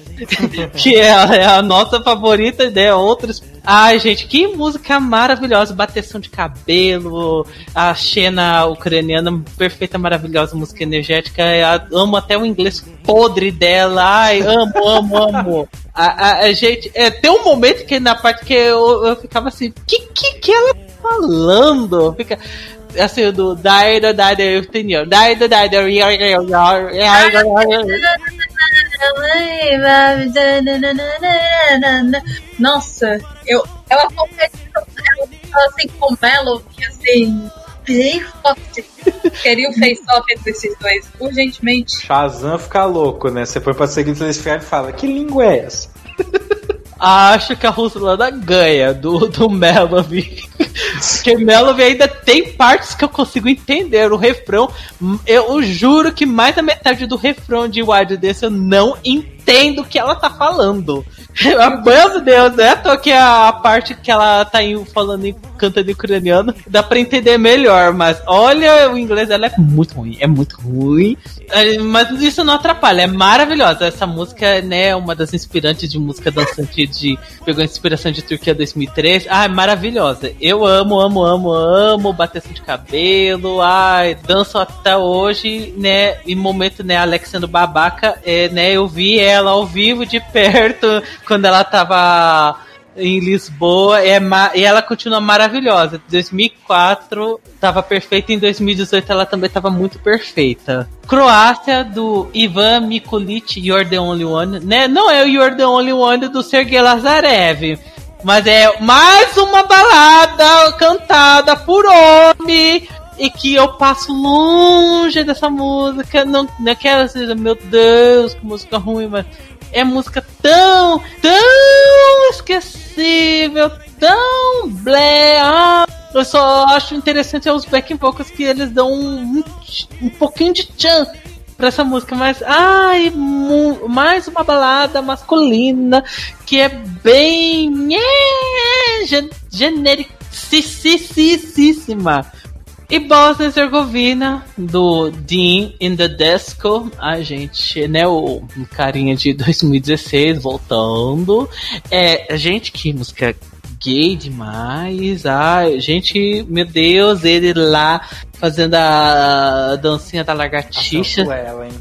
que é a, é a, nossa favorita, né? Outros. Ai, gente, que música maravilhosa! Bateção de cabelo, a Xena ucraniana, perfeita, maravilhosa, música energética. Eu amo até o inglês podre dela. Ai, amo, amo, amo. A, a, a gente. É, tem um momento que na parte que eu, eu ficava assim, que que, que ela tá falando? Fica assim, do Daida Daida Daida Daida Daida nossa, eu, ela ela assim com Melody, assim, bem forte. Queria o face-off entre esses dois, urgentemente. Shazam fica louco, né? Você põe pra seguir o e fala: Que língua é essa? [laughs] acho que a Ruslana ganha do, do Melody. Porque Melody ainda tem partes que eu consigo entender. O refrão, eu juro que mais da metade do refrão de Wild Dance eu não entendo o que ela tá falando. [laughs] Meu Deus, né? Tô aqui a, a parte que ela tá falando em cantando em ucraniano, dá pra entender melhor, mas olha, o inglês dela é muito ruim, é muito ruim. É, mas isso não atrapalha, é maravilhosa. Essa música, né, é uma das inspirantes de música dançante de. Pegou inspiração de Turquia 2003. Ah, é maravilhosa. Eu amo, amo, amo, amo bateção de cabelo. Ai, danço até hoje, né? Em momento, né, Alex sendo babaca, é, né? Eu vi ela ao vivo de perto [laughs] quando ela tava em Lisboa é e ela continua maravilhosa. 2004 estava perfeita, em 2018 ela também estava muito perfeita. Croácia do Ivan Mikulic, You're the Only One, né? Não é o You're the Only One do Sergei Lazarev. Mas é mais uma balada cantada por homem e que eu passo longe dessa música. Não, não quero dizer, meu Deus, que música ruim, mas é música tão, tão esquecível, tão blé. Ah, Eu só acho interessante os backing vocals que eles dão um, um pouquinho de tchan pra essa música, mas ai, mais uma balada masculina que é bem é, gen genericíssima. E Bosnia Herzegovina, do Dean in the Disco. A gente, né, o carinha de [laughs] 2016 voltando. É, gente, que música gay demais. Ai, gente, meu Deus, ele lá fazendo a dancinha da lagartixa. Ela, hein?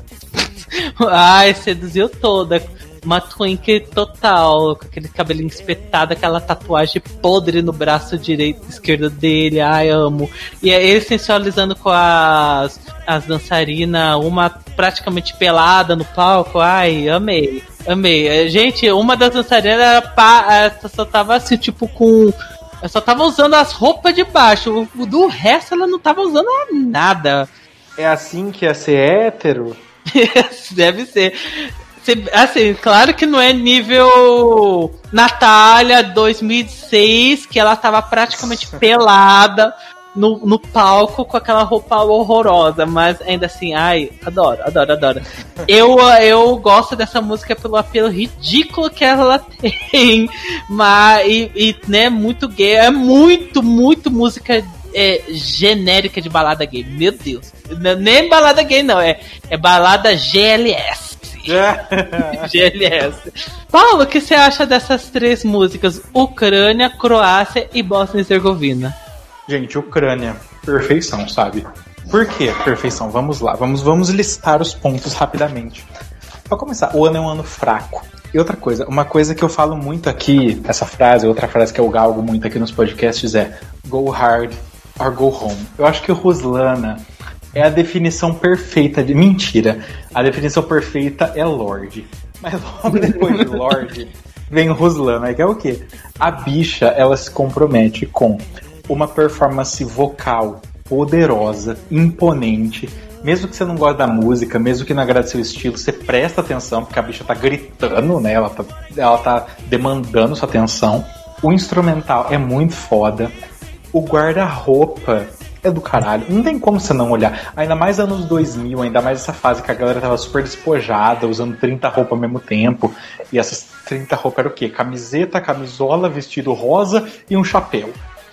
[laughs] Ai, seduziu toda uma twink total, com aquele cabelinho espetado, aquela tatuagem podre no braço direito e esquerdo dele. Ai, amo. E é ele sensualizando com as, as dançarinas, uma praticamente pelada no palco. Ai, amei. Amei. É, gente, uma das dançarinas pá, só tava assim, tipo, com. Ela só tava usando as roupas de baixo. Do resto ela não tava usando nada. É assim que é ser hétero? [laughs] Deve ser. Assim, claro que não é nível Natália 2006, que ela tava praticamente pelada no, no palco com aquela roupa horrorosa, mas ainda assim, ai, adoro, adoro, adoro. Eu, eu gosto dessa música pelo apelo ridículo que ela [laughs] tem, mas, e, e né, muito gay, é muito, muito música é, genérica de balada gay, meu Deus. Nem balada gay, não, é, é balada GLS. [laughs] GLS. Paulo, o que você acha dessas três músicas? Ucrânia, Croácia e Bósnia e Herzegovina. Gente, Ucrânia, perfeição, sabe? Por que perfeição? Vamos lá, vamos, vamos listar os pontos rapidamente. Para começar, o ano é um ano fraco. E outra coisa, uma coisa que eu falo muito aqui, essa frase, outra frase que eu galgo muito aqui nos podcasts é Go hard or go home. Eu acho que o Ruslana é a definição perfeita de. Mentira! A definição perfeita é Lorde. Mas logo depois de Lorde vem o Ruslana, que é o quê? A bicha, ela se compromete com uma performance vocal poderosa, imponente. Mesmo que você não goste da música, mesmo que não agrade seu estilo, você presta atenção, porque a bicha tá gritando, né? Ela tá, ela tá demandando sua atenção. O instrumental é muito foda. O guarda-roupa é do caralho. Não tem como você não olhar. Ainda mais anos 2000, ainda mais essa fase que a galera tava super despojada, usando 30 roupas ao mesmo tempo. E essas 30 roupas era o quê? Camiseta, camisola, vestido rosa e um chapéu.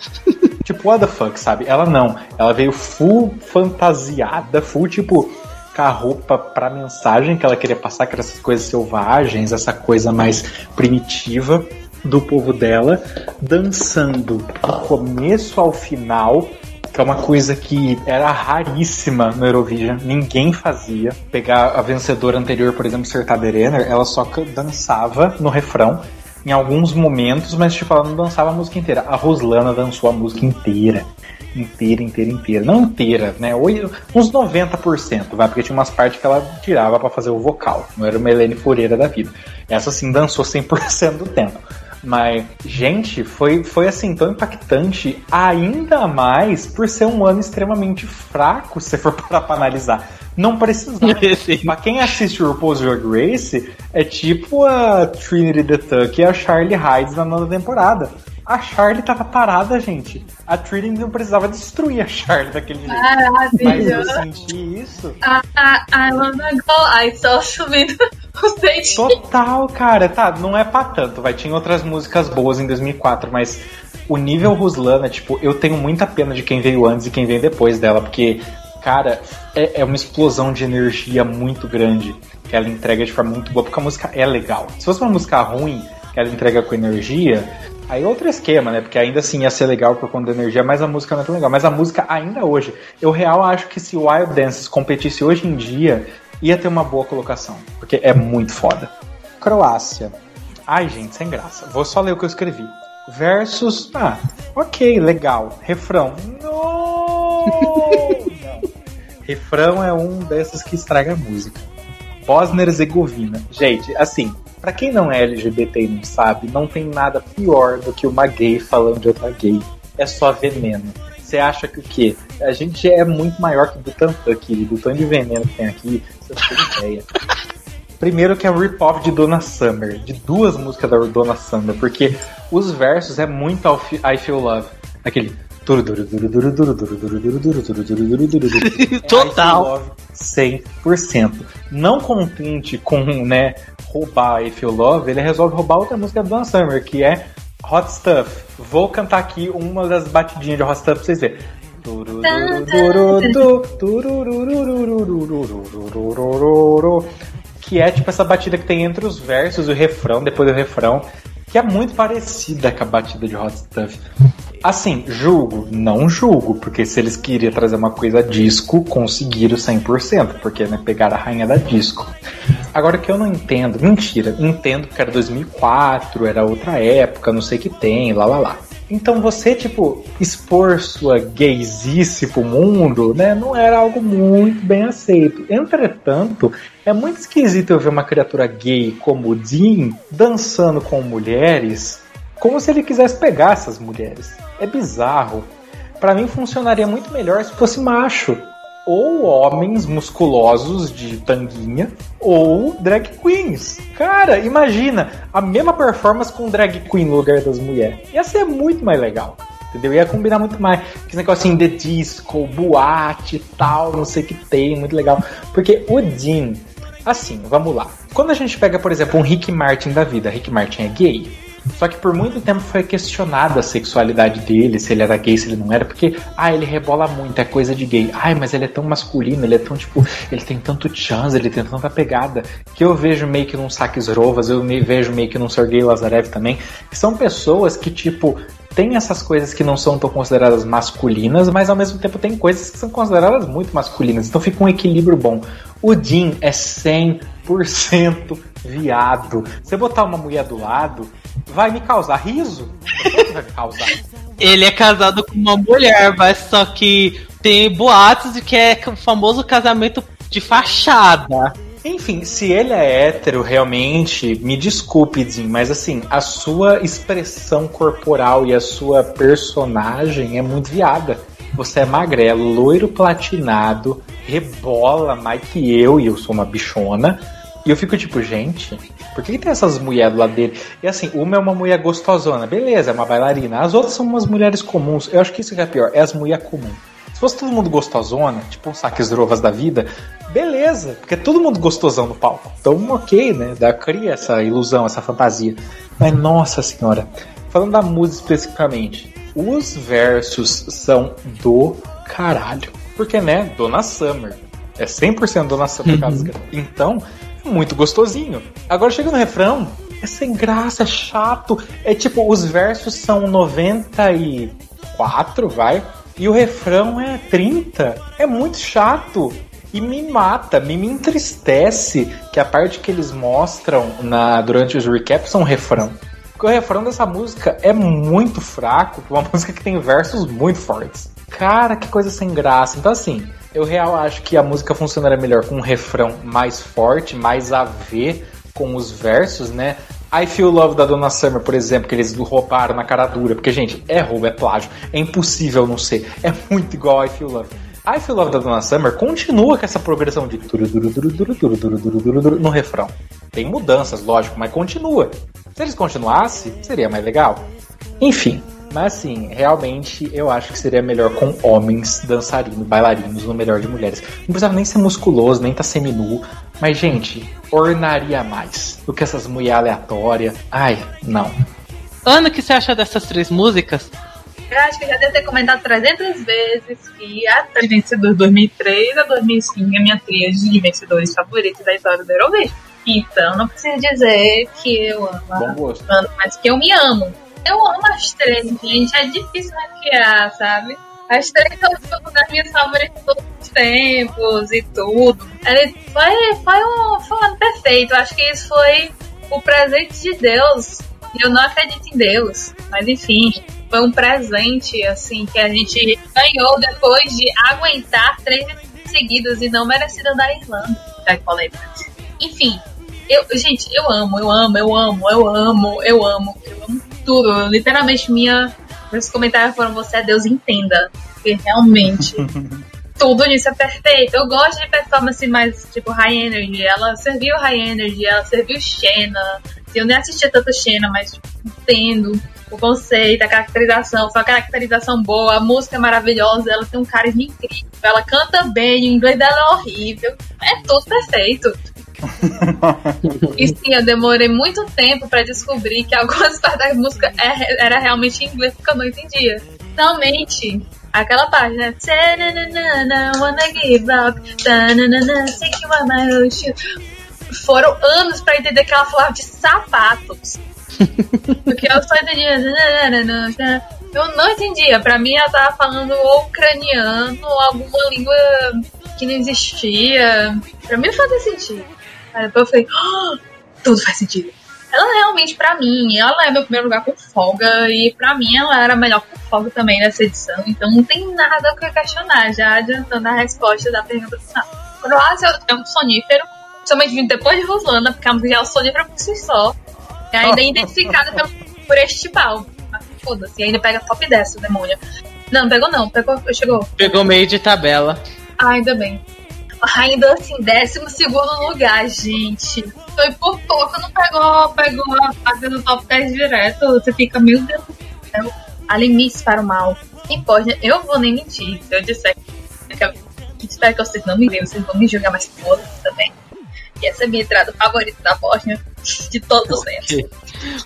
[laughs] tipo, what the fuck, sabe? Ela não. Ela veio full fantasiada, full tipo com a roupa pra mensagem que ela queria passar, que era essas coisas selvagens, essa coisa mais primitiva do povo dela, dançando do começo ao final, que é uma coisa que era raríssima no Eurovision, ninguém fazia. Pegar a vencedora anterior, por exemplo, Sertada Erener, ela só dançava no refrão em alguns momentos, mas tipo, ela não dançava a música inteira. A Roslana dançou a música inteira. Inteira, inteira, inteira. Não inteira, né? Uns 90%, vai, porque tinha umas partes que ela tirava para fazer o vocal. Não era uma Helene Fureira da vida. Essa sim dançou 100% do tempo. Mas, gente, foi, foi assim, tão impactante, ainda mais por ser um ano extremamente fraco, se for [laughs] parar pra analisar. Não precisava. [laughs] pra quem assiste o RuPaul's Drag Race, é tipo a Trinity the Tuck e a Charlie Hydes na nova temporada. A Charlie tava parada, gente. A Trinity não precisava destruir a Charlie daquele jeito. Mas eu senti isso. A, a, I wanna go. Aí só subindo [laughs] os dentinhos. Total, cara. Tá, não é pra tanto. Vai, tinha outras músicas boas em 2004, mas o nível Ruslana, tipo, eu tenho muita pena de quem veio antes e quem veio depois dela, porque, cara, é, é uma explosão de energia muito grande que ela entrega de forma muito boa, porque a música é legal. Se fosse uma música ruim, que ela entrega com energia, Aí outro esquema, né? Porque ainda assim ia ser legal por conta da energia, mas a música não é tão legal. Mas a música ainda hoje, eu real acho que se Wild Dances competisse hoje em dia, ia ter uma boa colocação. Porque é muito foda. Croácia. Ai, gente, sem graça. Vou só ler o que eu escrevi. Versus. Ah, ok, legal. Refrão. Não. [laughs] Refrão é um desses que estraga a música. Bosnia Herzegovina. Gente, assim, para quem não é LGBT e não sabe, não tem nada pior do que uma gay falando de outra gay. É só veneno. Você acha que o quê? A gente é muito maior que o Butantan aqui, do tanto de veneno que tem aqui, você não tem ideia. Primeiro que é o rip-off de Donna Summer, de duas músicas da Donna Summer, porque os versos é muito I Feel Love. Aquele Total. 100%. Não contente com, né, roubar If You Love, ele resolve roubar outra música do Dan Summer, que é Hot Stuff. Vou cantar aqui uma das batidinhas de Hot Stuff pra vocês verem. Que é tipo essa batida que tem entre os versos e o refrão, depois do refrão, que é muito parecida com a batida de Hot Stuff. Assim, julgo? Não julgo, porque se eles queriam trazer uma coisa disco, conseguiram 100%, porque né, pegaram a rainha da disco. Agora que eu não entendo, mentira, entendo que era 2004, era outra época, não sei o que tem, lá lá lá. Então você, tipo, expor sua gaysice pro mundo, né, não era algo muito bem aceito. Entretanto, é muito esquisito eu ver uma criatura gay como o Dean dançando com mulheres como se ele quisesse pegar essas mulheres. É bizarro. Para mim funcionaria muito melhor se fosse macho. Ou homens musculosos de tanguinha, ou drag queens. Cara, imagina a mesma performance com drag queen no lugar das mulheres. Ia ser muito mais legal. Entendeu? Ia combinar muito mais. Esse negocinho de disco, boate e tal, não sei o que tem, muito legal. Porque o Dean, assim, vamos lá. Quando a gente pega, por exemplo, um Rick Martin da vida, Rick Martin é gay? Só que por muito tempo foi questionada a sexualidade dele, se ele era gay, se ele não era, porque, ah, ele rebola muito, é coisa de gay. Ai, mas ele é tão masculino, ele é tão, tipo, ele tem tanto chance, ele tem tanta pegada, que eu vejo meio que num Saques Rovas, eu me vejo meio que num Sergei Lazarev também, que são pessoas que, tipo, tem essas coisas que não são tão consideradas masculinas, mas ao mesmo tempo tem coisas que são consideradas muito masculinas. Então fica um equilíbrio bom. O Jim é 100% viado. Você botar uma mulher do lado, vai me causar riso? vai me causar? Ele é casado com uma mulher, mas só que tem boatos de que é o famoso casamento de fachada. Enfim, se ele é hétero, realmente, me desculpe, Zin, mas assim, a sua expressão corporal e a sua personagem é muito viada. Você é magrelo, loiro platinado, rebola mais que eu, e eu sou uma bichona. E eu fico tipo, gente, por que, que tem essas mulheres do lado dele? E assim, uma é uma mulher gostosona, beleza, é uma bailarina. As outras são umas mulheres comuns. Eu acho que isso que é pior, é as mulheres comuns. Se fosse todo mundo gostosona, tipo um saques drovas da vida, beleza, porque é todo mundo gostosão no palco. Então, ok, né? Dá, cria essa ilusão, essa fantasia. Mas, nossa senhora, falando da música especificamente, os versos são do caralho. Porque, né, Dona Summer. É 100% Dona Summer. Uhum. Então, muito gostosinho. Agora chega no refrão, é sem graça, é chato. É tipo, os versos são 94, vai. E o refrão é 30. É muito chato. E me mata, me, me entristece que a parte que eles mostram na durante os recaps são refrão. Porque o refrão dessa música é muito fraco, uma [laughs] música que tem versos muito fortes. Cara, que coisa sem graça. Então, assim, eu real acho que a música funcionaria melhor com um refrão mais forte, mais a ver com os versos, né? I Feel Love da Dona Summer, por exemplo, que eles roubaram na cara dura, porque, gente, é roubo, é plágio, é impossível não ser, é muito igual I Feel Love. I Feel Love da Dona Summer continua com essa progressão de no refrão. Tem mudanças, lógico, mas continua. Se eles continuassem, seria mais legal. Enfim, mas assim, realmente eu acho que seria melhor com homens dançarinos, bailarinos, no melhor de mulheres. Não precisava nem ser musculoso, nem tá seminu. Mas, gente, ornaria mais do que essas mulheres aleatórias. Ai, não. Ana, o que você acha dessas três músicas? Eu acho que já devo ter comentado 300 vezes que a de vencedor 2003 a 2005 é minha trilha de vencedores favoritos da história do Eurovision. Então, não preciso dizer que eu amo, amo mas que eu me amo. Eu amo as três, gente. É difícil maquiar, sabe? As três são uma das minhas favoritas de todos os tempos e tudo. Ele foi, foi, um, foi um ano perfeito. Acho que isso foi o presente de Deus. Eu não acredito em Deus, mas enfim, foi um presente assim que a gente ganhou depois de aguentar três seguidos e não merecido da Irlanda, da polêmica. Enfim, eu, gente, eu amo, eu amo, eu amo, eu amo, eu amo, eu amo tudo. Literalmente, minha, meus comentários foram: Você é Deus, entenda. Porque realmente. [laughs] tudo nisso é perfeito. Eu gosto de performance mais tipo high energy. Ela serviu high energy, ela serviu Xena. Eu nem assistia tanto Xena, mas tipo, entendo. o conceito, a caracterização, foi uma caracterização boa, a música é maravilhosa, ela tem um carisma incrível, ela canta bem, o inglês dela é horrível, é tudo perfeito. E sim, eu demorei muito tempo para descobrir que algumas [laughs] partes da música é, era realmente em inglês porque eu não entendia. Finalmente, aquela parte, né? Wanna give up, you my ocean. Foram anos para entender que ela falava de sapatos. Porque eu só entendia. Eu não entendia. Pra mim, ela tava falando ou ucraniano ou alguma língua que não existia. Pra mim fazia sentido. Aí depois eu falei, oh, tudo faz sentido. Ela realmente, pra mim, ela é meu primeiro lugar com folga. E pra mim, ela era melhor com folga também nessa edição. Então não tem nada o que questionar, já adiantando a resposta da pergunta final. Croácia é um sonífero, principalmente depois de Ruslanda, porque a música é um sonífero por si só. E ainda é [laughs] identificada pelo, por este tipo. Foda-se, ainda pega top 10, o demônio. Não, não pegou não, pegou, chegou. Pegou meio de tabela. Ah, ainda bem. Ainda assim, décimo segundo lugar, gente. Foi por pouco, não pegou, pegou a vaga do top 10 direto. Você fica, meu Deus do céu. Há limites para o mal. E pode, eu vou nem mentir. Se eu disser que espero que vocês não me vejam, vocês vão me julgar mais foda também. E essa é a minha entrada favorita da Bósnia de todos os tempos.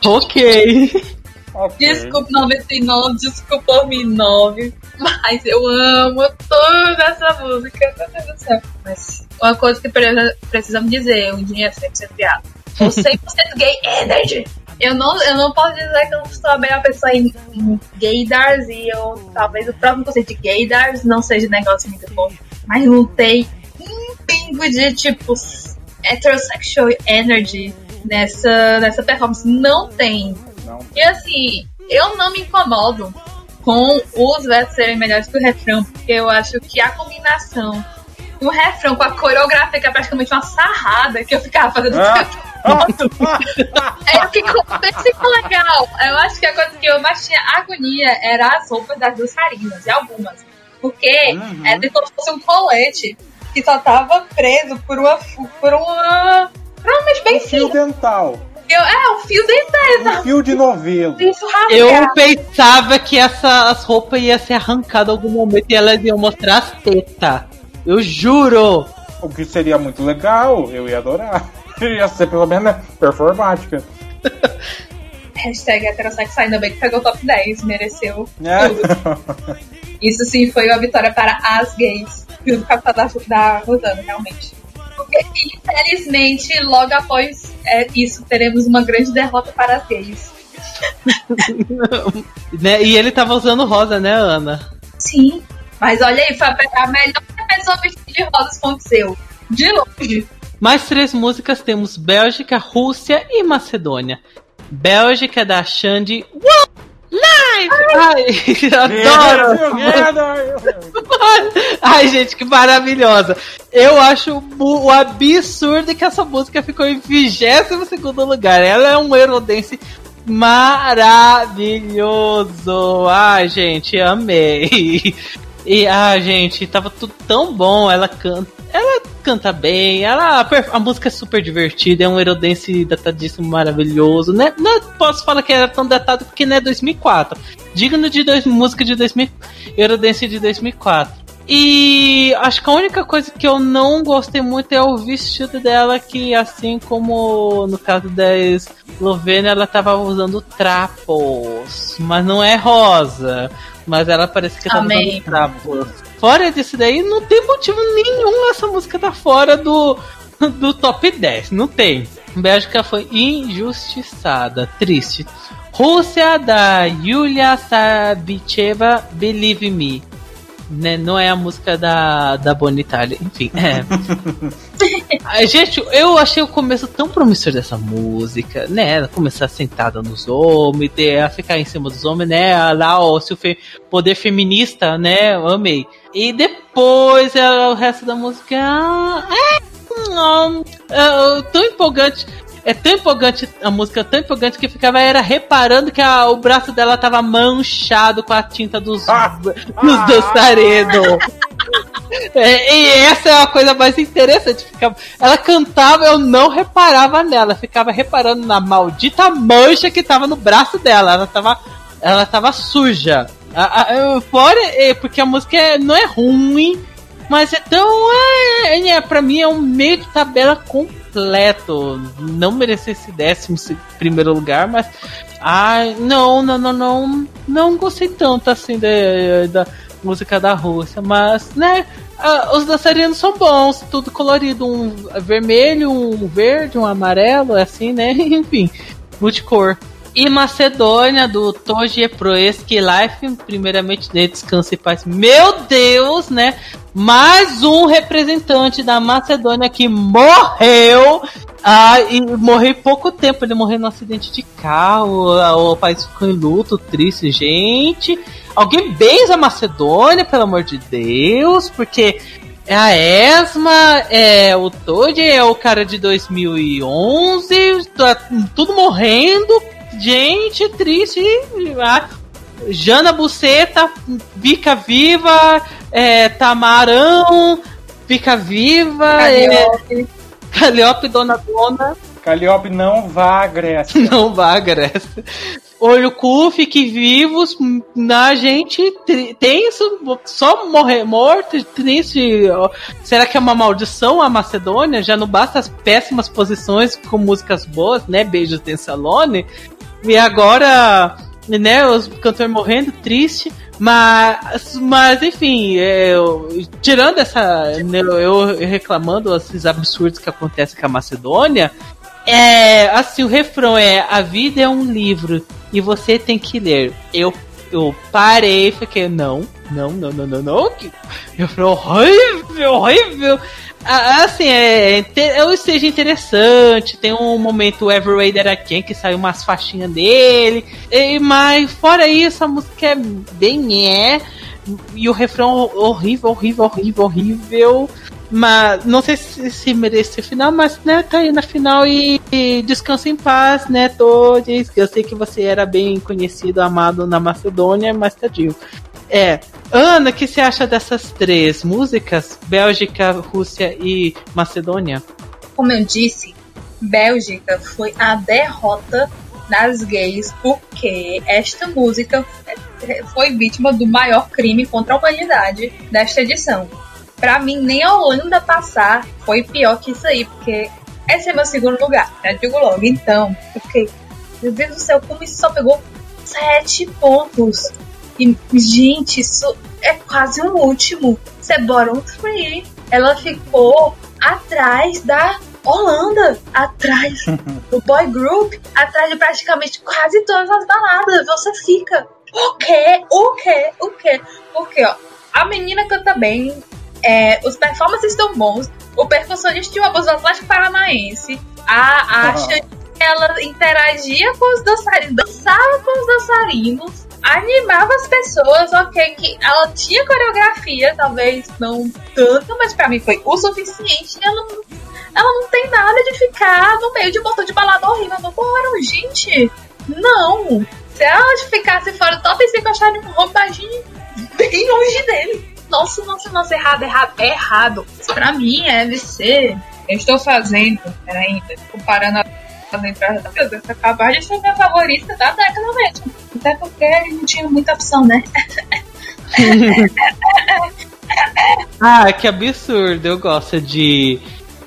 Ok. Okay. Desculpa 99, desculpa 2009, mas eu amo toda essa música, meu Deus do céu. Mas uma coisa que precisamos dizer, um dia sempre ser criado. Ou 100% gay energy. Eu não, eu não posso dizer que eu sou a melhor pessoa em, em gaydars e eu, talvez o próximo conceito de gaydars não seja um negócio muito bom. Mas não tem um pingo de tipo heterosexual energy nessa, nessa performance. Não tem. Não. E assim, eu não me incomodo com os versos serem melhores que o refrão, porque eu acho que a combinação do refrão com a coreografia, que é praticamente uma sarrada que eu ficava fazendo. Ah. [laughs] é o que ficou legal. Eu acho que a coisa que eu mais tinha agonia era as roupas das dançarinas, e algumas. Porque uhum. é como se fosse um colete que só tava preso por uma. por uma. Provavelmente bem um fio dental. Eu, é, um fio dental. Um fio de novelo. Eu pensava que essas roupas iam ser arrancadas em algum momento e elas iam mostrar as tetas. Eu juro! O que seria muito legal, eu ia adorar. [laughs] ia ser pelo menos né, performática. [laughs] Hashtag ainda bem que pegou o top 10, mereceu é. tudo. [laughs] Isso sim foi uma vitória para as gays junto com a da, da Rosana, realmente. Infelizmente, logo após é, isso, teremos uma grande derrota para as gays. né? E ele tava usando rosa, né, Ana? Sim. Mas olha aí, foi a melhor pessoa vestida de rosa aconteceu. De longe. Mais três músicas temos Bélgica, Rússia e Macedônia. Bélgica da Xande. Live! Ai, adoro! Ai, gente, que maravilhosa! Eu acho o absurdo que essa música ficou em 22 lugar. Ela é um Eurodense maravilhoso! Ai, gente, amei! E, ah, gente, tava tudo tão bom. Ela canta, ela canta bem, ela, a, música é super divertida, é um Eurodance datadíssimo maravilhoso. Né? Não posso falar que era tão datado porque não é 2004. Digno de dois, música de 2000, Eurodance de 2004. E acho que a única coisa que eu não gostei muito é o vestido dela, que assim como no caso da Eslovênia, ela tava usando trapos, mas não é rosa. Mas ela parece que tá usando trapos. Fora disso daí, não tem motivo nenhum essa música tá fora do, do top 10. Não tem. Bélgica foi injustiçada. Triste. Rússia da Yulia Sabicheva, Believe Me né? Não é a música da, da Bonitalia, enfim. É. [laughs] Gente, eu achei o começo tão promissor dessa música, né? Ela começar sentada nos homens, a ficar em cima dos homens, né? Lá o seu fe poder feminista, né? Eu amei. E depois ela, o resto da música. É, não, é, tão empolgante é tão empolgante, a música é tão empolgante que ficava era reparando que a, o braço dela tava manchado com a tinta dos, ah, dos ah. É, e essa é a coisa mais interessante. Ficava, ela cantava, eu não reparava nela, ficava reparando na maldita mancha que tava no braço dela. Ela tava, ela tava suja. A, a, fora, é, porque a música é, não é ruim, mas então é, é, pra mim é um meio de tabela completo. Não merecia esse décimo primeiro lugar, mas. Ai, não, não, não, não. Não gostei tanto assim da, da música da Rússia, mas, né? Os dançarinos são bons, tudo colorido, um vermelho, um verde, um amarelo, assim, né? [laughs] Enfim, multicor. E Macedônia, do Toji Proeski Life, primeiramente, né, descanse e paz. Meu Deus, né? Mais um representante da Macedônia que morreu. Ah, e morreu pouco tempo. Ele morreu num acidente de carro. O país ficou em luto, triste. Gente, alguém beija a Macedônia, pelo amor de Deus, porque é a Esma, é o Toad, é o cara de 2011, tá tudo morrendo, gente, triste. A Jana Buceta, Bica Viva, é, Tamarão, Bica Viva, Caliope. É, Caliope Dona Dona. Caliope não vá à Grécia. [laughs] Não vá à Grécia. Olho cu, fique vivos. Na gente tem isso, só morrer morto, triste. Será que é uma maldição a Macedônia? Já não basta as péssimas posições com músicas boas, né? Beijos de Salone. E agora, né, os cantores morrendo, triste. Mas, mas enfim, é, eu, tirando essa. Né, eu reclamando esses absurdos que acontecem com a Macedônia, é assim, o refrão é a vida é um livro e você tem que ler. Eu eu parei fiquei, não, não, não, não, não, não. Eu falei, horrível, horrível. Assim, é, eu seja interessante, tem um momento Every Way That I Can que saiu umas faixinhas dele, e, mas fora isso a música é bem é, e o refrão horrível, horrível, horrível, horrível. Mas não sei se, se merece o final, mas né, tá aí na final e, e descansa em paz, né, todos. Eu sei que você era bem conhecido, amado na Macedônia, mas tadinho. É. Ana, o que você acha dessas três músicas? Bélgica, Rússia e Macedônia? Como eu disse, Bélgica foi a derrota das gays porque esta música foi vítima do maior crime contra a humanidade desta edição. Para mim, nem a Holanda passar foi pior que isso aí, porque esse é meu segundo lugar, já digo logo. Então, porque, meu Deus do céu, como isso só pegou sete pontos? E, gente, isso é quase um último. Você bottom three. Ela ficou atrás da Holanda, atrás [laughs] do boy group, atrás de praticamente quase todas as baladas. Você fica, o quê? O quê? O quê? Porque, ó, a menina canta bem, é, os performances estão bons, o percussionista tinha uma voz do Atlético Paranaense, a, a oh. ela interagia com os dançarinos, dançava com os dançarinos, animava as pessoas, ok, que ela tinha coreografia, talvez não tanto, mas para mim foi o suficiente. Ela não, ela não tem nada de ficar no meio de um montão de balada horrível. Não, bora, gente, não. Se ela ficasse fora do top 5, eu acharia um roubadinho bem longe dele. Nossa, nossa, nossa, errado, errado, é errado. Pra mim, deve ser. Eu estou fazendo, peraí, comparando a entradas da Deus, acabar de ser minha favorita da década mesmo. Até porque não tinha muita opção, né? [laughs] ah, que absurdo. Eu gosto de,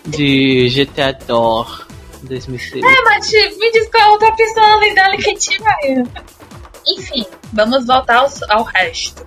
de GTA Door 2006. É, mas me diz qual é a outra opção além dela que tinha. Enfim, vamos voltar ao, ao resto.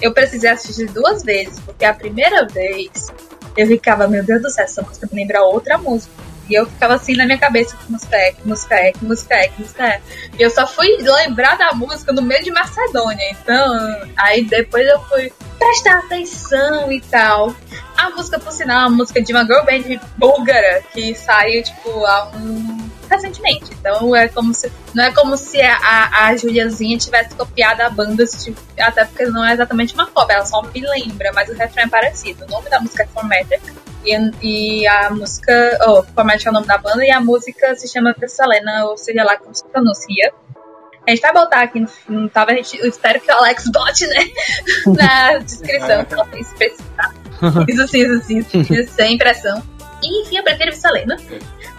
Eu precisei assistir duas vezes, porque a primeira vez eu ficava, meu Deus do céu, essa música me lembra outra música. E eu ficava assim na minha cabeça, música é, música é, música é, música é. E eu só fui lembrar da música no meio de Macedônia. Então, aí depois eu fui prestar atenção e tal. A música, por sinal, é uma música de uma girl band búlgara que saiu, tipo, há um recentemente. Então é como se não é como se a, a, a Juliazinha tivesse copiado a banda, tipo, até porque não é exatamente uma cópia, ela só me lembra, mas o refrão é parecido. O nome da música é Formatic e, e a música, oh, Formatic é o nome da banda e a música se chama Selena, ou seja lá como se pronuncia. A gente vai botar aqui no, tava, a gente, eu espero que o Alex bote, né? [laughs] Na descrição, que ela tem especificar. Isso sim, isso sim, [laughs] isso sem impressão. E, enfim, eu prefiro Helena.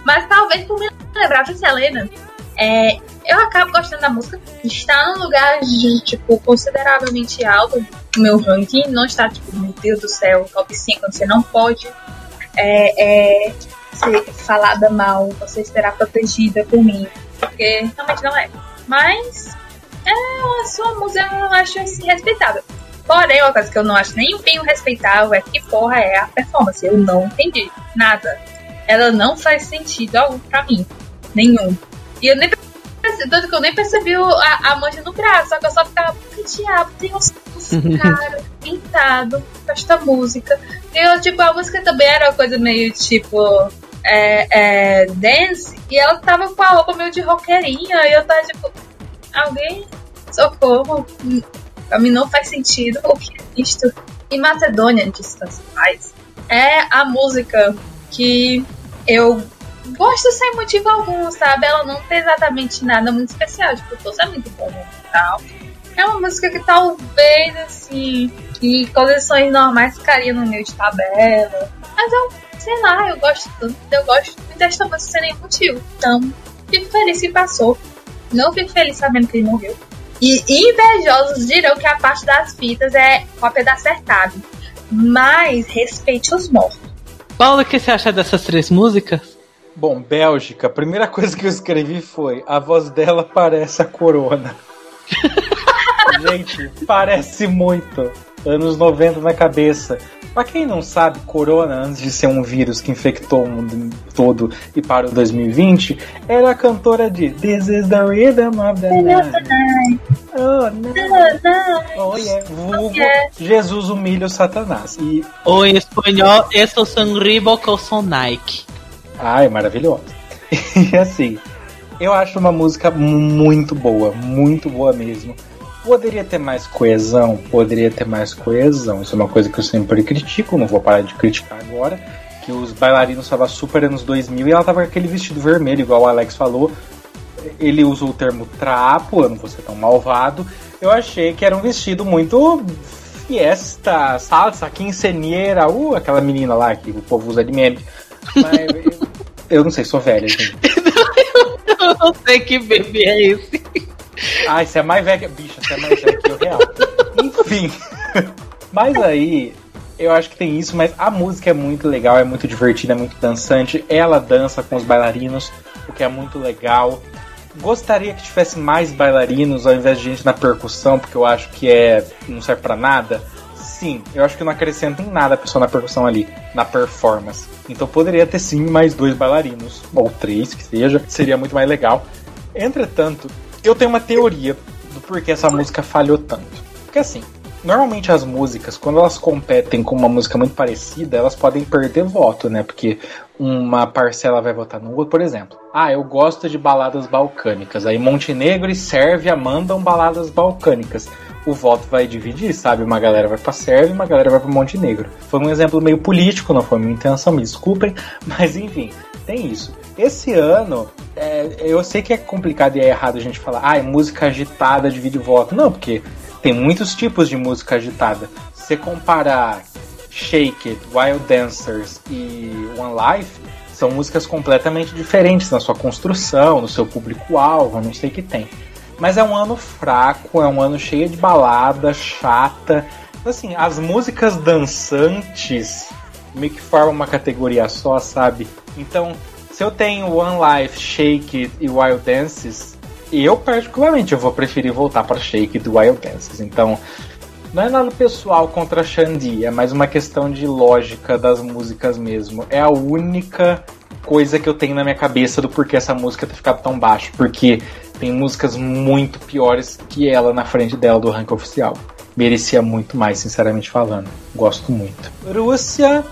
Mas talvez por me lembrar de Helena, é, eu acabo gostando da música. Está num lugar, de, tipo, consideravelmente alto meu ranking. Não está, tipo, meu Deus do céu, top 5, você não pode é, é, ser falada mal, você será protegida por mim. Porque realmente não é. Mas é a sua música eu acho assim, respeitável. Porém, uma coisa que eu não acho nem um pouquinho respeitável é que porra é a performance. Eu não entendi nada. Ela não faz sentido algum pra mim. Nenhum. E eu nem percebi, tanto que eu nem percebi a, a mancha no braço, só que eu só ficava, que diabo, tem uns, uns [laughs] caras pintados com esta música. E eu, tipo, a música também era uma coisa meio tipo. É, é, dance, e ela tava com a roupa meio de roqueirinha, e eu tava tipo, alguém, socorro, pra mim não faz sentido o que é isto. E Macedônia, Distância Paz, é a música que eu gosto sem motivo algum, sabe? Ela não tem exatamente nada muito especial, tipo, todos é muito bom e tal. É uma música que talvez, assim, que condições normais ficaria no meio de tabela. Mas eu, sei lá, eu gosto tanto, eu gosto muito desta música sem nenhum motivo. Então, fico feliz que passou. Não fico feliz sabendo que ele morreu. E invejosos dirão que a parte das fitas é cópia da acertado. Mas respeite os mortos. Paulo, o que você acha dessas três músicas? Bom, Bélgica, a primeira coisa que eu escrevi foi: a voz dela parece a corona. [laughs] Gente, parece muito. Anos 90 na cabeça. Pra quem não sabe, corona, antes de ser um vírus que infectou o mundo todo e para o 2020, era a cantora de This is the rhythm of the night. Oh, no. Oh, yeah. Vulgo, Jesus humilha o Satanás. E, Ou em espanhol, estou sonribo com Nike. Ai, maravilhoso. E assim, eu acho uma música muito boa, muito boa mesmo. Poderia ter mais coesão, poderia ter mais coesão. Isso é uma coisa que eu sempre critico, não vou parar de criticar agora. Que os bailarinos estavam super anos 2000 e ela tava com aquele vestido vermelho, igual o Alex falou. Ele usou o termo trapo, eu não vou ser tão malvado. Eu achei que era um vestido muito fiesta, salsa, quinceneira, uh, aquela menina lá que o povo usa de meme. [laughs] Mas eu, não sei, sou velha, [laughs] gente. Eu não sei que bebê é esse. Ai, você é mais velha que. Bicha, você é mais velha que o real. Enfim. Mas aí, eu acho que tem isso, mas a música é muito legal, é muito divertida, é muito dançante. Ela dança com os bailarinos, o que é muito legal. Gostaria que tivesse mais bailarinos ao invés de gente na percussão, porque eu acho que é. não serve pra nada. Sim, eu acho que não acrescenta em nada a pessoa na percussão ali, na performance. Então poderia ter sim mais dois bailarinos, ou três, que seja, seria muito mais legal. Entretanto, eu tenho uma teoria do porquê essa música falhou tanto. Porque assim, normalmente as músicas, quando elas competem com uma música muito parecida, elas podem perder voto, né? Porque uma parcela vai votar no outro, por exemplo. Ah, eu gosto de baladas balcânicas. Aí Montenegro e Sérvia mandam baladas balcânicas. O voto vai dividir, sabe? Uma galera vai pra Sérvia uma galera vai pra Montenegro. Foi um exemplo meio político, não foi minha intenção, me desculpem. [laughs] Mas enfim, tem isso. Esse ano, é, eu sei que é complicado e é errado a gente falar, ah, é música agitada divide voto. Não, porque tem muitos tipos de música agitada. Se comparar Shake It, Wild Dancers e One Life, são músicas completamente diferentes na sua construção, no seu público-alvo, não sei o que tem. Mas é um ano fraco, é um ano cheio de balada, chata. Assim, as músicas dançantes meio que formam uma categoria só, sabe? Então, se eu tenho One Life, Shake e Wild Dances, eu particularmente eu vou preferir voltar para Shake It e Wild Dances. Então, não é nada pessoal contra a Shandy, é mais uma questão de lógica das músicas mesmo. É a única coisa que eu tenho na minha cabeça do porquê essa música ter ficado tão baixo, porque tem músicas muito piores que ela na frente dela do ranking oficial. Merecia muito mais, sinceramente falando. Gosto muito. Rússia.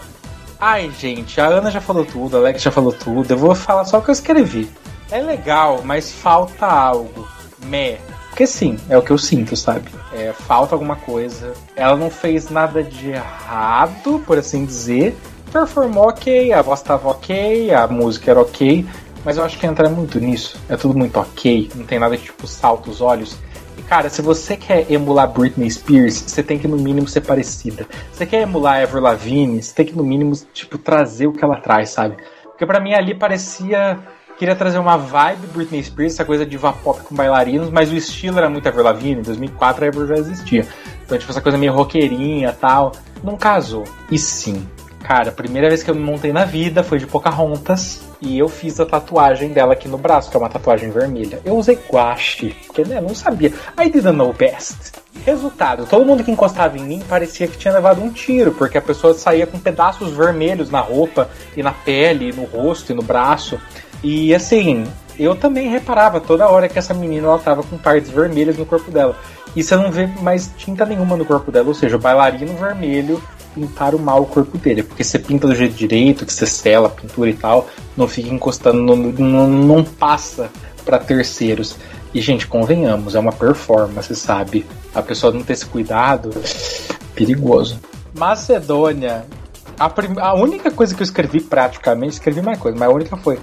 Ai, gente, a Ana já falou tudo, a Alex já falou tudo. Eu vou falar só o que eu escrevi. É legal, mas falta algo. Meh. Porque sim, é o que eu sinto, sabe? É, falta alguma coisa. Ela não fez nada de errado, por assim dizer. Performou ok, a voz tava ok, a música era ok, Mas eu acho que entra muito nisso. É tudo muito ok, não tem nada que tipo salta os olhos. E cara, se você quer emular Britney Spears, você tem que no mínimo ser parecida. Se você quer emular Ever Lavigne, você tem que no mínimo tipo trazer o que ela traz, sabe? Porque para mim ali parecia queria trazer uma vibe Britney Spears, essa coisa de pop com bailarinos, mas o estilo era muito Avril Lavigne, em 2004 a Avril já existia. Então, tipo, essa coisa meio roqueirinha tal. Não casou. E sim, cara, a primeira vez que eu me montei na vida foi de Pocahontas e eu fiz a tatuagem dela aqui no braço, que é uma tatuagem vermelha. Eu usei guache, porque né, não sabia. I didn't know best. Resultado, todo mundo que encostava em mim parecia que tinha levado um tiro, porque a pessoa saía com pedaços vermelhos na roupa e na pele, no rosto e no braço. E assim, eu também reparava toda hora que essa menina ela tava com partes vermelhas no corpo dela. E você não vê mais tinta nenhuma no corpo dela, ou seja, o bailarino vermelho pintaram mal o corpo dele, porque você pinta do jeito direito, que você sela a pintura e tal, não fica encostando, não, não, não passa para terceiros. E, gente, convenhamos, é uma performance, sabe? A pessoa não ter esse cuidado, perigoso. Macedônia. A, prim... a única coisa que eu escrevi praticamente, escrevi mais coisa, mas a única foi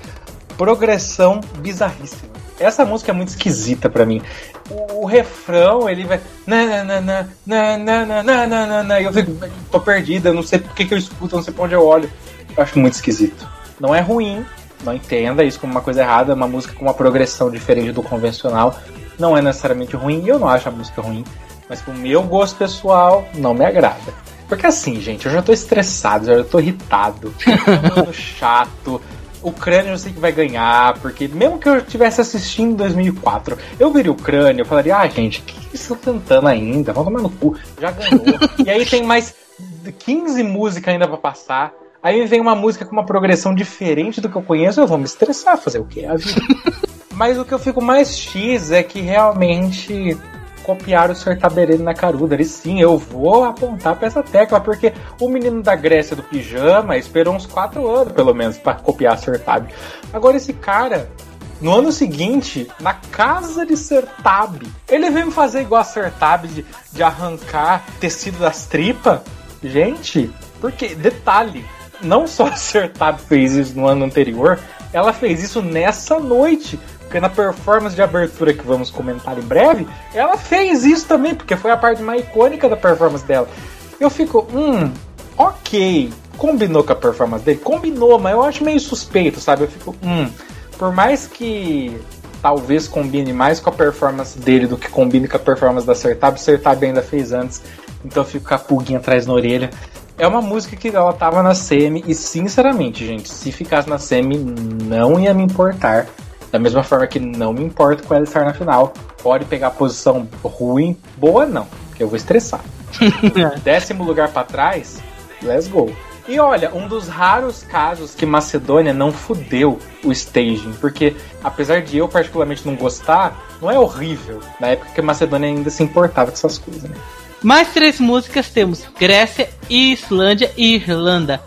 progressão bizarríssima. Essa música é muito esquisita para mim. O, o, refrão, ele vai. Na, na, na, na, na, na, na, na, e eu fico, tô perdida, não sei por que, que eu escuto, não sei pra onde eu olho. Eu acho muito esquisito. Não é ruim, não entenda isso como uma coisa errada, é uma música com uma progressão diferente do convencional. Não é necessariamente ruim, e eu não acho a música ruim. Mas pro meu gosto pessoal, não me agrada. Porque assim, gente, eu já tô estressado, já tô irritado, [laughs] tô chato. Ucrânia eu sei que vai ganhar, porque mesmo que eu estivesse assistindo em 2004, eu veria o Ucrânia, eu falaria, ah, gente, o que, que estão tentando ainda? Vamos tomar no cu, já ganhou. e aí tem mais 15 músicas ainda para passar. Aí vem uma música com uma progressão diferente do que eu conheço, eu vou me estressar, fazer o que? A vida. [laughs] Mas o que eu fico mais X é que realmente copiar o Sertaberene na caruda. E sim, eu vou apontar para essa tecla, porque o menino da Grécia do pijama esperou uns 4 anos, pelo menos, para copiar Sertab. Agora, esse cara, no ano seguinte, na casa de Sertab, ele veio fazer igual a Sertab de, de arrancar tecido das tripas. Gente, porque, detalhe, não só a Sertab fez isso no ano anterior, ela fez isso nessa noite. Porque na performance de abertura que vamos comentar em breve, ela fez isso também, porque foi a parte mais icônica da performance dela. Eu fico, hum, ok, combinou com a performance dele? Combinou, mas eu acho meio suspeito, sabe? Eu fico, hum, por mais que talvez combine mais com a performance dele do que combine com a performance da Sertab, Sertab ainda fez antes, então eu fico com a pulguinha atrás na orelha. É uma música que ela tava na semi e sinceramente, gente, se ficasse na semi não ia me importar. Da mesma forma que não me importa com ela estar na final. Pode pegar posição ruim, boa não, que eu vou estressar. [laughs] Décimo lugar para trás, let's go. E olha, um dos raros casos que Macedônia não fudeu o staging, porque apesar de eu particularmente não gostar, não é horrível. Na época que Macedônia ainda se importava com essas coisas, né? Mais três músicas temos Grécia, Islândia e Irlanda.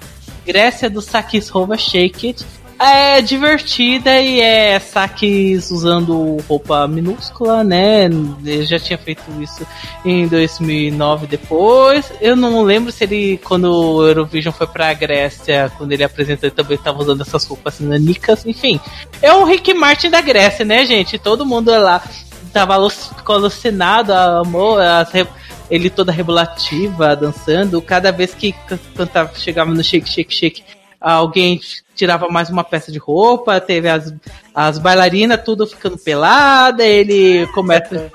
Grécia do Sakis Rova Shake It é divertida e é saques usando roupa minúscula, né? Ele já tinha feito isso em 2009 depois. Eu não lembro se ele, quando o Eurovision foi pra Grécia, quando ele apresentou, ele também estava usando essas roupas nanicas. Enfim, é o Rick Martin da Grécia, né, gente? Todo mundo lá tava alucinado, amor, as ele toda rebolativa, dançando. Cada vez que cantava, chegava no shake, shake, shake, alguém tirava mais uma peça de roupa, teve as, as bailarinas tudo ficando pelada, ele começa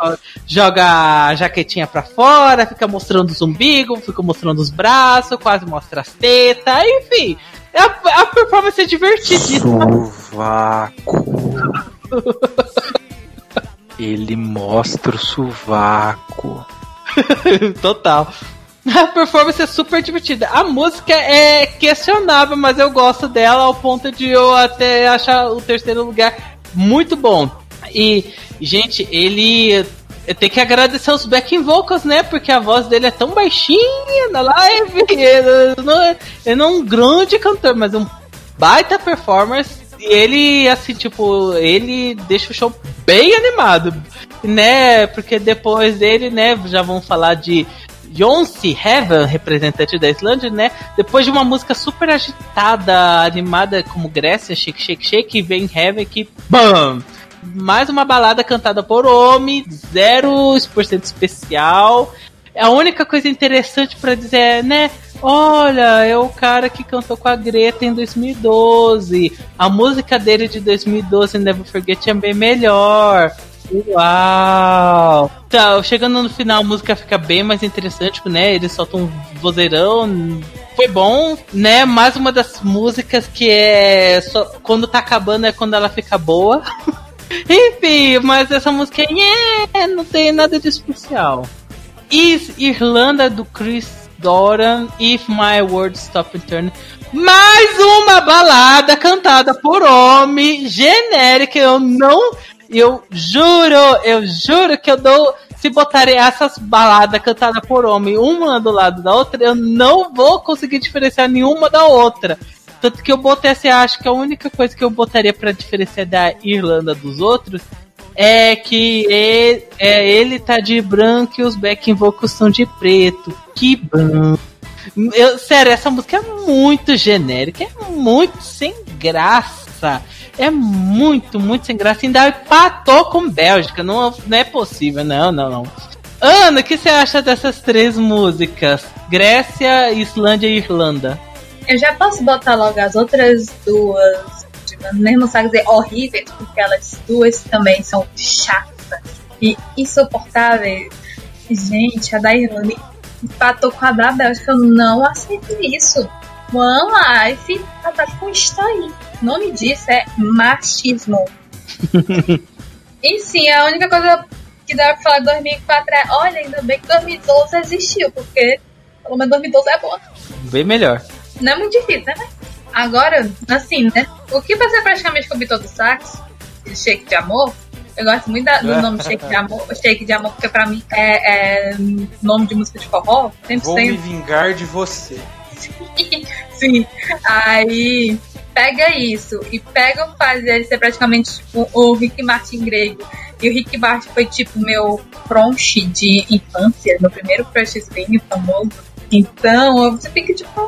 joga a jaquetinha pra fora, fica mostrando os umbigos, fica mostrando os braços, quase mostra as tetas, enfim. A, a performance é divertidíssima. Sovaco. ele mostra o sovaco. [laughs] Total. [laughs] A performance é super divertida. A música é questionável, mas eu gosto dela ao ponto de eu até achar o terceiro lugar muito bom. E, gente, ele tem que agradecer os backing vocals, né? Porque a voz dele é tão baixinha na live. [laughs] Ele não, é, ele não é um grande cantor, mas um baita performance. E ele, assim, tipo, ele deixa o show bem animado, né? Porque depois dele, né, já vão falar de Jonsi Heaven, representante da Islândia, né? Depois de uma música super agitada, animada como Grécia, Shake Shake Shake, vem Heaven que BAM! Mais uma balada cantada por Omi, 0% especial. A única coisa interessante para dizer é, né? Olha, é o cara que cantou com a Greta em 2012. A música dele de 2012, Never Forget, é bem melhor. Uau! Tá, chegando no final a música fica bem mais interessante, né? Eles soltam um vozeirão. Foi bom, né? Mais uma das músicas que é. Só, quando tá acabando é quando ela fica boa. [laughs] Enfim, mas essa música é, não tem nada de especial. Is Irlanda do Chris Doran, If My World Stop Turning. Mais uma balada cantada por homem, genérica. Eu não. Eu juro, eu juro que eu dou. Se botarem essas baladas cantadas por homem, uma do lado da outra, eu não vou conseguir diferenciar nenhuma da outra. Tanto que eu botei assim, acho que a única coisa que eu botaria para diferenciar da Irlanda dos outros é que ele, é, ele tá de branco e os backing vocals são de preto. Que bom. Eu, sério, essa música é muito genérica, é muito sem graça. É muito, muito sem graça. Ainda empatou com Bélgica. Não, não é possível, não, não, não. Ana, o que você acha dessas três músicas? Grécia, Islândia e Irlanda. Eu já posso botar logo as outras duas, mesmo sabe dizer horríveis, porque elas duas também são chatas e insuportáveis. Gente, a da Irlanda empatou com a da Bélgica, eu não aceito isso. One Life tá com isso aí. O nome disso é machismo. [laughs] e sim, a única coisa que dá pra falar de 2004 é: olha, ainda bem que 2012 existiu, porque pelo menos 2012 é boa. Bem melhor. Não é muito difícil, né? Agora, assim, né? O que você praticamente copiou do sax, Shake de Amor, eu gosto muito da, do nome Shake de Amor, Shake de Amor, porque pra mim é, é nome de música de forró. Vou me vingar de você. Sim. Aí pega isso e pega o fazer ele ser praticamente tipo, o Rick Martin grego. E o Rick Martin foi tipo meu crush de infância, meu primeiro crushzinho famoso. Então, você fica tipo.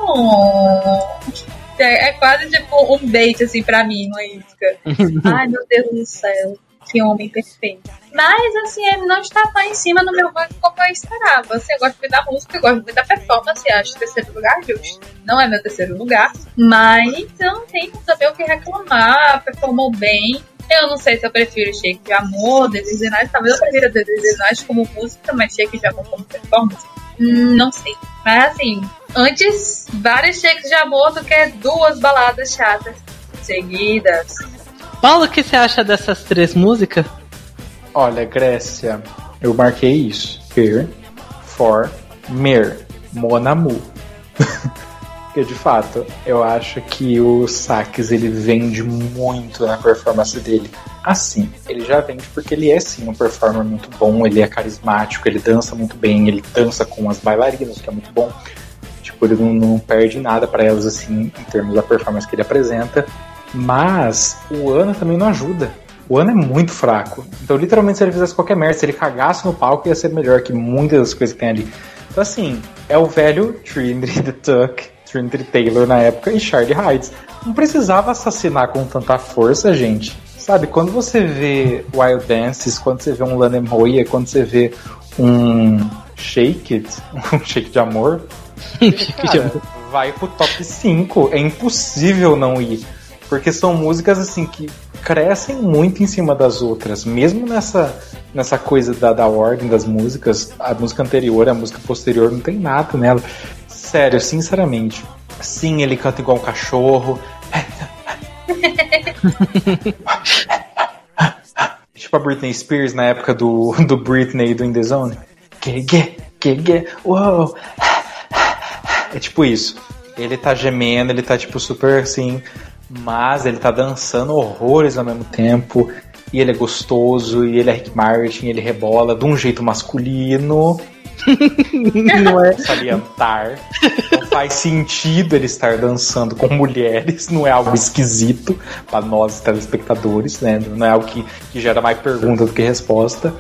É, é, quase tipo um bait assim pra mim, uma isca. [laughs] Ai meu Deus do céu, que homem perfeito. Mas assim, ele não está lá em cima no meu ranking como eu esperava. Assim, eu gosto muito da música, eu gosto muito da performance, acho terceiro lugar justo. Não é meu terceiro lugar, mas eu não tenho saber o que reclamar, performou bem. Eu não sei se eu prefiro Shake de Amor, Desenhos talvez eu prefira Desenhos como música, mas Shake de Amor como performance não sei. Mas assim, antes vários cheques de amor do que duas baladas chatas seguidas. Paulo, o que você acha dessas três músicas? Olha, Grécia, eu marquei isso. Per, for, mer, monamu. [laughs] Porque de fato, eu acho que o Sax ele vende muito na performance dele. Assim, ele já vende porque ele é sim um performer muito bom, ele é carismático, ele dança muito bem, ele dança com as bailarinas, que é muito bom. Tipo, ele não, não perde nada para elas assim em termos da performance que ele apresenta. Mas o Ana também não ajuda. O Ana é muito fraco. Então, literalmente, se ele fizesse qualquer merda, se ele cagasse no palco, ia ser melhor que muitas das coisas que tem ali. Então, assim, é o velho Trinity [laughs] the Tuck Trinity Taylor na época e Charlie Heights. Não precisava assassinar com tanta força, gente. Sabe, quando você vê Wild Dances, quando você vê um Lana Moia, quando você vê um Shake It, [laughs] um Shake de Amor, [laughs] cara, vai pro top 5. É impossível não ir. Porque são músicas assim que crescem muito em cima das outras. Mesmo nessa, nessa coisa da, da ordem das músicas, a música anterior, a música posterior, não tem nada nela sério, sinceramente. Sim, ele canta igual um cachorro. [laughs] tipo a Britney Spears na época do, do Britney do In The Zone. Que, uou. É tipo isso. Ele tá gemendo, ele tá tipo super assim, mas ele tá dançando horrores ao mesmo tempo. E ele é gostoso, e ele é Rick Martin, ele rebola de um jeito masculino. [laughs] não é salientar. Não faz sentido ele estar dançando com mulheres, não é algo esquisito para nós telespectadores, né? Não é algo que, que gera mais pergunta do que resposta.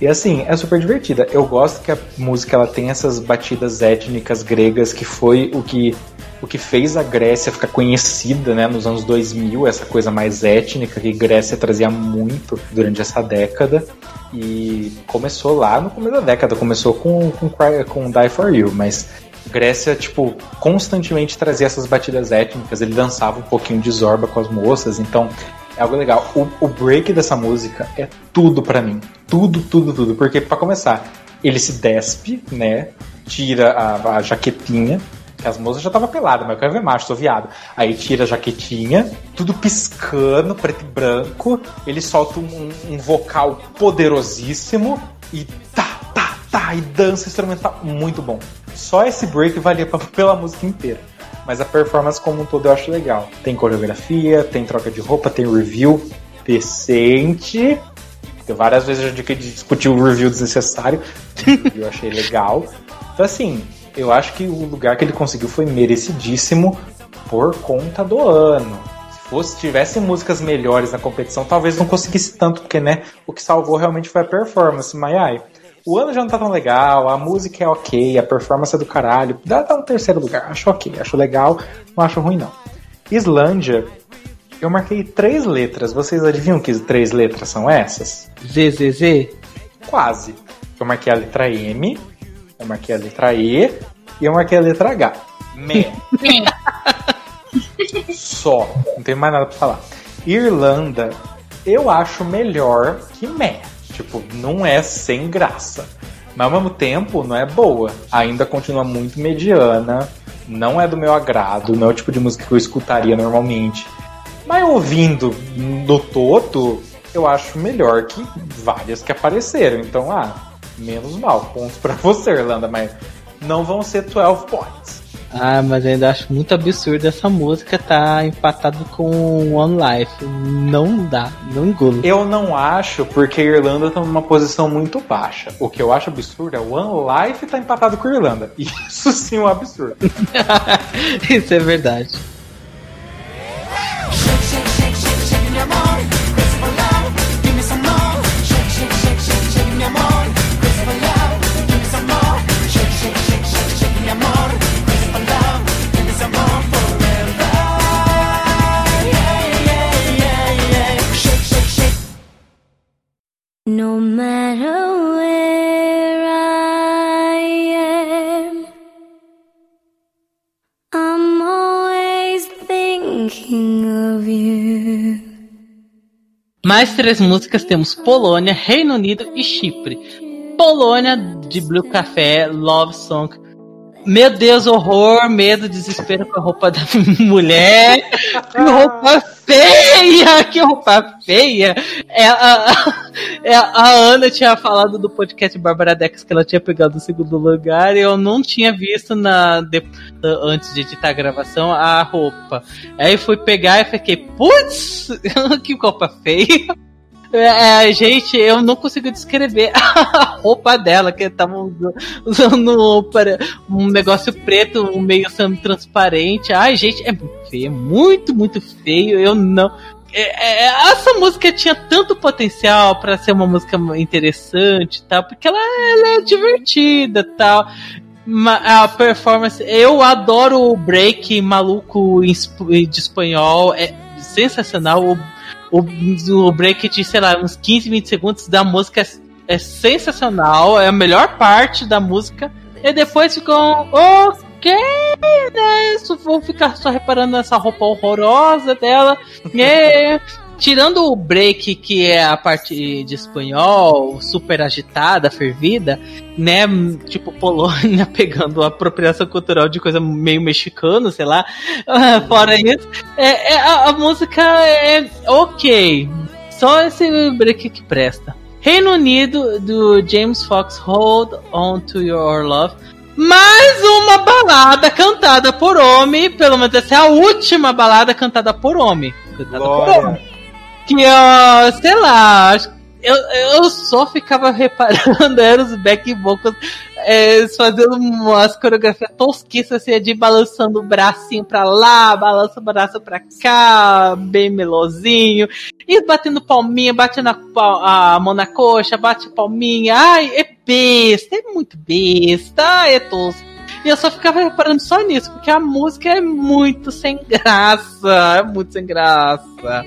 E assim, é super divertida. Eu gosto que a música ela tem essas batidas étnicas gregas que foi o que o que fez a Grécia ficar conhecida, né, nos anos 2000, essa coisa mais étnica que Grécia trazia muito durante essa década. E começou lá no começo da década, começou com com, com Die For You, mas Grécia, tipo, constantemente trazia essas batidas étnicas, ele dançava um pouquinho de zorba com as moças, então é algo legal. O, o break dessa música é tudo para mim. Tudo, tudo, tudo. Porque, para começar, ele se despe, né? Tira a, a jaquetinha, as moças já estavam peladas, mas eu quero ver macho, sou viado. Aí tira a jaquetinha, tudo piscando, preto e branco. Ele solta um, um vocal poderosíssimo e tá, tá, tá, e dança instrumental muito bom. Só esse break valia pra, pela música inteira. Mas a performance como um todo eu acho legal. Tem coreografia, tem troca de roupa, tem review decente. Tem várias vezes eu já discuti o review desnecessário. [laughs] eu achei legal. Então assim, eu acho que o lugar que ele conseguiu foi merecidíssimo por conta do ano. Se fosse tivesse músicas melhores na competição, talvez não conseguisse tanto, porque né, o que salvou realmente foi a performance. Mas ai, o ano já não tá tão legal, a música é ok, a performance é do caralho. Dá, dá um terceiro lugar, acho ok, acho legal, não acho ruim não. Islândia, eu marquei três letras. Vocês adivinham que três letras são essas? ZZZ? Quase. Eu marquei a letra M, eu marquei a letra E e eu marquei a letra H. Me. [laughs] Só. Não tem mais nada pra falar. Irlanda, eu acho melhor que Me. Tipo, não é sem graça. Mas ao mesmo tempo, não é boa. Ainda continua muito mediana. Não é do meu agrado. Não é o tipo de música que eu escutaria normalmente. Mas ouvindo no todo, eu acho melhor que várias que apareceram. Então, ah, menos mal. Pontos para você, Irlanda. Mas não vão ser 12 points. Ah, mas eu ainda acho muito absurdo essa música tá empatado com One Life. Não dá, não engulo. Eu não acho, porque a Irlanda tá numa posição muito baixa. O que eu acho absurdo é One Life tá empatado com a Irlanda. [laughs] Isso sim é um absurdo. [laughs] Isso é verdade. No matter where I am, I'm always thinking of you. Mais três músicas temos Polônia, Reino Unido e Chipre. Polônia de Blue Café, Love Song. Meu Deus, horror, medo, desespero com a roupa da [laughs] mulher. Que roupa feia! Que roupa feia! É, a, é, a Ana tinha falado do podcast Bárbara Dex que ela tinha pegado o segundo lugar eu não tinha visto na, de, antes de editar a gravação a roupa. Aí fui pegar e fiquei, putz, [laughs] que roupa feia! É, é, gente, eu não consigo descrever [laughs] a roupa dela, que tava usando um negócio preto, um meio semi-transparente. Ai, gente, é muito feio, muito, muito feio. Eu não. É, é, essa música tinha tanto potencial para ser uma música interessante tal, porque ela, ela é divertida tal. A performance, eu adoro o break maluco de espanhol, é sensacional. O o, o break de, sei lá, uns 15, 20 segundos da música é, é sensacional, é a melhor parte da música. E depois ficam, ok, né? Vou ficar só reparando nessa roupa horrorosa dela. É, [laughs] tirando o break, que é a parte de espanhol, super agitada, fervida, né? Tipo Polônia [laughs] pegando a apropriação cultural de coisa meio mexicano, sei lá. Fora isso, é, é a, a, música é ok. Só esse break que presta. Reino Unido, do James Fox, Hold On To Your Love. Mais uma balada cantada por homem, pelo menos essa é a última balada cantada por homem. Cantada Glória. por homem que, uh, sei lá, eu, eu eu só ficava [laughs] reparando, eram os back vocals é, fazendo umas coreografias tosquices, assim, de balançando o bracinho pra lá, balança o braço pra cá, bem melosinho, e batendo palminha, batendo a, a mão na coxa, bate palminha, ai, é besta, é muito besta, é tosco. E eu só ficava reparando só nisso, porque a música é muito sem graça, é muito sem graça.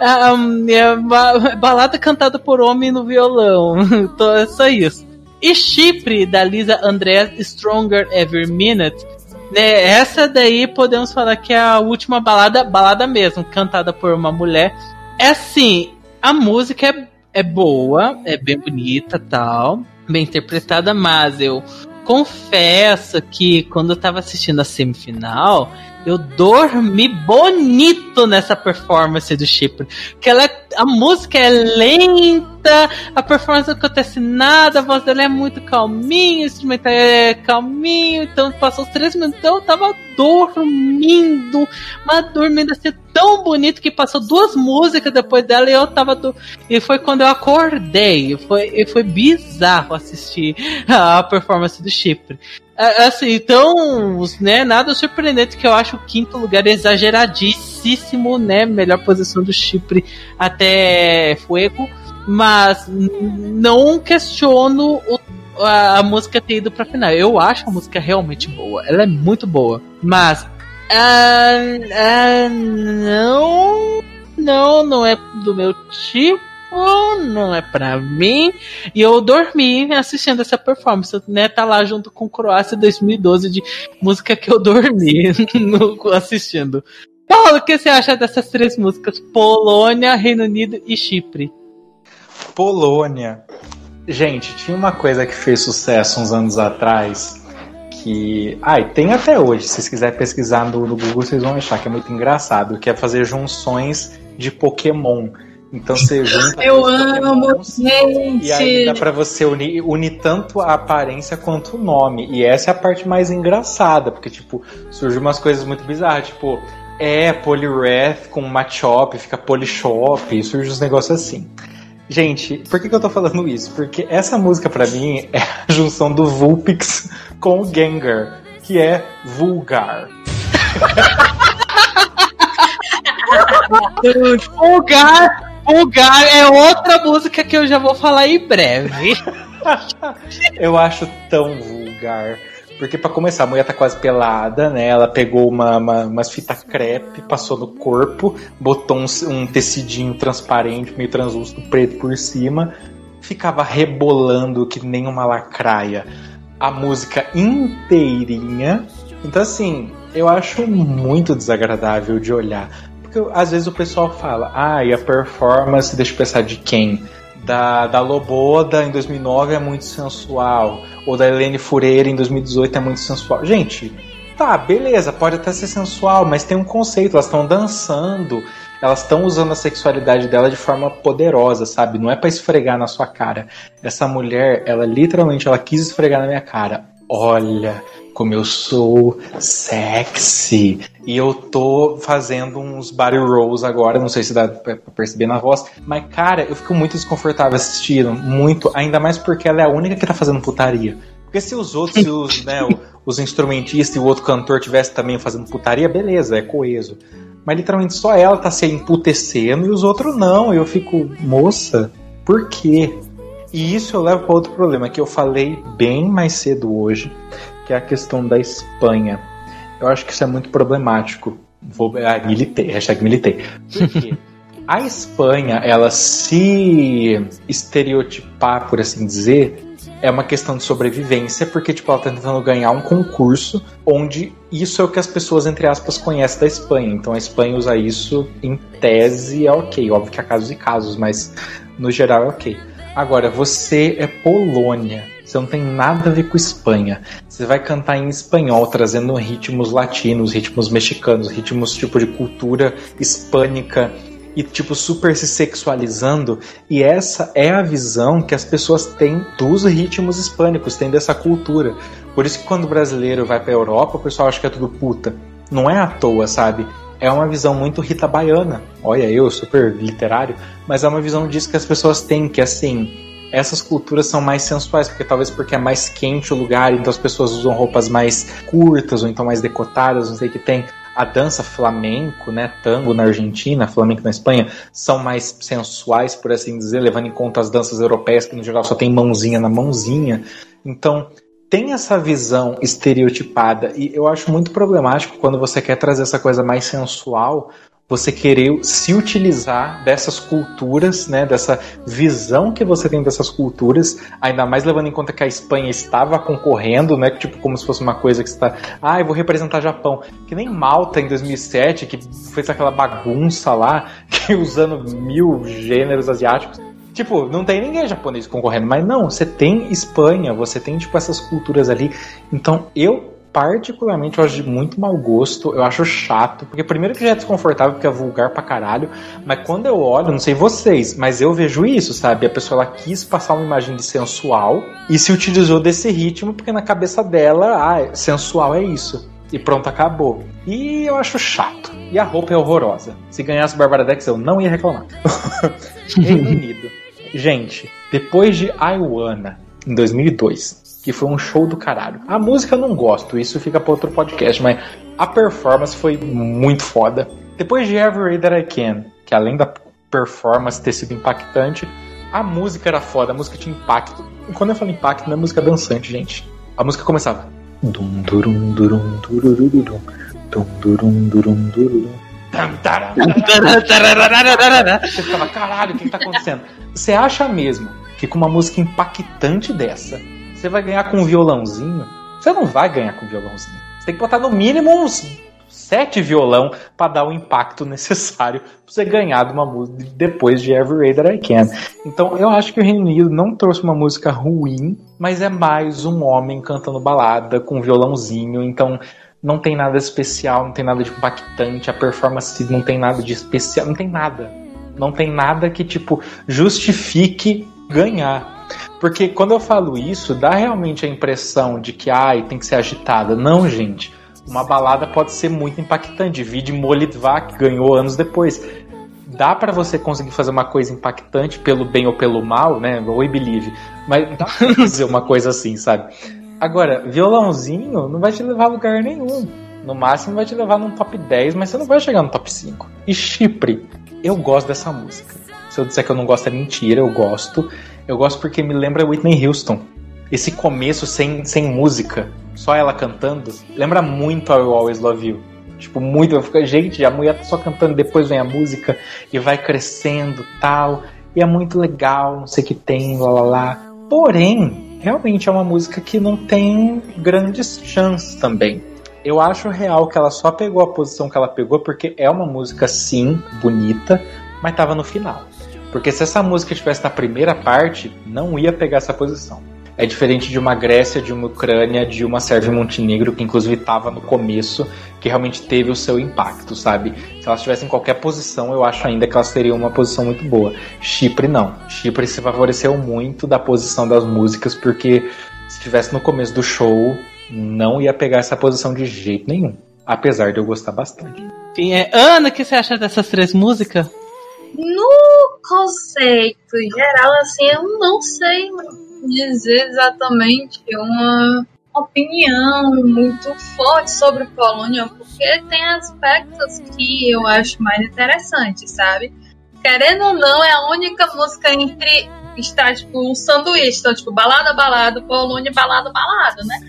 Um, é [laughs] balada cantada por homem no violão. [laughs] é só isso. E Chipre, da Lisa Andrés Stronger Every Minute, né, essa daí podemos falar que é a última balada, balada mesmo, cantada por uma mulher. É assim, a música é, é boa, é bem bonita tal, bem interpretada, mas eu confesso que quando eu tava assistindo a semifinal, eu dormi bonito nessa performance do Chipre. Que ela, a música é lenta, a performance não acontece nada, a voz dela é muito calminha, o instrumento é calminho, então passou os três minutos, então eu tava dormindo, mas dormindo assim tão bonito que passou duas músicas depois dela e eu tava do... e foi quando eu acordei, foi, e foi bizarro assistir a performance do Chipre. Assim, então, né, nada surpreendente que eu acho o quinto lugar exageradíssimo, né, melhor posição do Chipre até Fuego, mas não questiono o, a, música ter ido pra final. Eu acho a música realmente boa, ela é muito boa, mas ah, ah, não, não, não é do meu tipo não é pra mim. E eu dormi assistindo essa performance, né? Tá lá junto com Croácia 2012 de música que eu dormi [laughs] no, assistindo. Paulo, o que você acha dessas três músicas? Polônia, Reino Unido e Chipre. Polônia. Gente, tinha uma coisa que fez sucesso uns anos atrás que. Ai, ah, tem até hoje. Se vocês quiserem pesquisar no, no Google, vocês vão achar que é muito engraçado, que é fazer junções de Pokémon. Então você junta. Eu amo, gente! E aí dá pra você unir, unir tanto a aparência quanto o nome. E essa é a parte mais engraçada, porque, tipo, surgem umas coisas muito bizarras, tipo, é Poliwrath com Machop, fica Polishop, surge uns negócios assim. Gente, por que, que eu tô falando isso? Porque essa música para mim [laughs] é a junção do Vulpix com o Gengar, que é vulgar. vulgar Vulgar é outra música que eu já vou falar em breve. [laughs] eu acho tão vulgar. Porque para começar, a mulher tá quase pelada, né? Ela pegou uma, uma umas fitas crepe, passou no corpo, botou um, um tecidinho transparente, meio translúcido, preto por cima, ficava rebolando que nem uma lacraia. A música inteirinha. Então, assim, eu acho muito desagradável de olhar. Porque às vezes o pessoal fala, ah, e a performance, deixa eu pensar de quem? Da, da Loboda em 2009 é muito sensual, ou da Helene Fureira em 2018 é muito sensual. Gente, tá, beleza, pode até ser sensual, mas tem um conceito, elas estão dançando, elas estão usando a sexualidade dela de forma poderosa, sabe? Não é para esfregar na sua cara. Essa mulher, ela literalmente, ela quis esfregar na minha cara. Olha, como eu sou sexy. E eu tô fazendo uns body rolls agora, não sei se dá pra perceber na voz, mas cara, eu fico muito desconfortável assistindo, muito, ainda mais porque ela é a única que tá fazendo putaria. Porque se os outros, se os, né, os instrumentistas e o outro cantor tivesse também fazendo putaria, beleza, é coeso. Mas literalmente só ela tá se emputecendo e os outros não. Eu fico, moça, por quê? E isso eu levo para outro problema que eu falei bem mais cedo hoje, que é a questão da Espanha. Eu acho que isso é muito problemático. Vou, ah, militei, hashtag militei. Por quê? a Espanha, ela se estereotipar, por assim dizer, é uma questão de sobrevivência, porque tipo, ela tá tentando ganhar um concurso onde isso é o que as pessoas, entre aspas, conhecem da Espanha. Então a Espanha usa isso em tese, é ok. Óbvio que há casos e casos, mas no geral é ok. Agora, você é Polônia. Você não tem nada a ver com Espanha. Você vai cantar em espanhol, trazendo ritmos latinos, ritmos mexicanos, ritmos tipo de cultura hispânica e tipo super se sexualizando. E essa é a visão que as pessoas têm dos ritmos hispânicos, têm dessa cultura. Por isso que quando o brasileiro vai para Europa, o pessoal acha que é tudo puta. Não é à toa, sabe? É uma visão muito Rita Baiana. Olha, eu super literário, mas é uma visão disso que as pessoas têm, que assim, essas culturas são mais sensuais, porque talvez porque é mais quente o lugar, então as pessoas usam roupas mais curtas ou então mais decotadas, não sei o que tem. A dança flamenco, né, tango na Argentina, flamenco na Espanha, são mais sensuais, por assim dizer, levando em conta as danças europeias que no geral só tem mãozinha na mãozinha. Então, tem essa visão estereotipada e eu acho muito problemático quando você quer trazer essa coisa mais sensual você querer se utilizar dessas culturas, né, dessa visão que você tem dessas culturas, ainda mais levando em conta que a Espanha estava concorrendo, né, tipo como se fosse uma coisa que está, ah, eu vou representar Japão, que nem Malta em 2007 que fez aquela bagunça lá, [laughs] que usando mil gêneros asiáticos. Tipo, não tem ninguém japonês concorrendo, mas não, você tem Espanha, você tem tipo essas culturas ali. Então, eu particularmente eu acho de muito mau gosto, eu acho chato, porque primeiro que já é desconfortável, porque é vulgar pra caralho, mas quando eu olho, não sei vocês, mas eu vejo isso, sabe? A pessoa ela quis passar uma imagem de sensual e se utilizou desse ritmo, porque na cabeça dela, ah, sensual é isso. E pronto, acabou. E eu acho chato. E a roupa é horrorosa. Se ganhasse Barbara Dex, eu não ia reclamar. [laughs] Reino Unido. Gente, depois de Iwana, em 2002, que foi um show do caralho. A música eu não gosto, isso fica para outro podcast, mas a performance foi muito foda. Depois de Every Way That I Can, que além da performance ter sido impactante, a música era foda, a música tinha impacto. E quando eu falo impacto, não é música dançante, gente. A música começava. Dum durum durum durururum. Dum durum durum dururum. Você ficava, caralho, o que, que tá acontecendo? Você acha mesmo que com uma música impactante dessa, você vai ganhar com um violãozinho? Você não vai ganhar com um violãozinho. Você tem que botar no mínimo uns sete violão para dar o impacto [laughs] necessário para você ganhar de uma música depois de Every Way That I Can. Então eu acho que o Reino Unido não trouxe uma música ruim, mas é mais um homem cantando balada com um violãozinho. Então não tem nada especial, não tem nada de impactante, a performance não tem nada de especial, não tem nada. Não tem nada que tipo justifique ganhar. Porque quando eu falo isso, dá realmente a impressão de que ai, tem que ser agitada. Não, gente. Uma balada pode ser muito impactante. Vide Molitva, que ganhou anos depois. Dá para você conseguir fazer uma coisa impactante pelo bem ou pelo mal, né? Oi, believe. Mas dá pra fazer uma coisa assim, sabe? Agora, violãozinho não vai te levar a lugar nenhum. No máximo vai te levar num top 10, mas você não vai chegar no top 5. E Chipre, eu gosto dessa música. Se eu disser que eu não gosto é mentira, eu gosto. Eu gosto porque me lembra Whitney Houston. Esse começo sem, sem música, só ela cantando, lembra muito a I Always Love You. Tipo, muito. Eu fico, gente, a mulher tá só cantando, depois vem a música e vai crescendo tal. E é muito legal, não sei o que tem, lá lá lá. Porém, realmente é uma música que não tem grandes chances também. Eu acho real que ela só pegou a posição que ela pegou porque é uma música, sim, bonita, mas tava no final. Porque se essa música estivesse na primeira parte, não ia pegar essa posição. É diferente de uma Grécia, de uma Ucrânia, de uma Sérvia e Montenegro, que inclusive estava no começo, que realmente teve o seu impacto, sabe? Se elas estivessem em qualquer posição, eu acho ainda que elas teriam uma posição muito boa. Chipre não. Chipre se favoreceu muito da posição das músicas, porque se estivesse no começo do show, não ia pegar essa posição de jeito nenhum. Apesar de eu gostar bastante. Sim, é. Ana, o que você acha dessas três músicas? No conceito geral, assim, eu não sei dizer exatamente uma opinião muito forte sobre Polônia, porque tem aspectos que eu acho mais interessantes, sabe? Querendo ou não, é a única música entre está tipo um sanduíche, então tipo balada, balada, Polônia, balada, balada, né?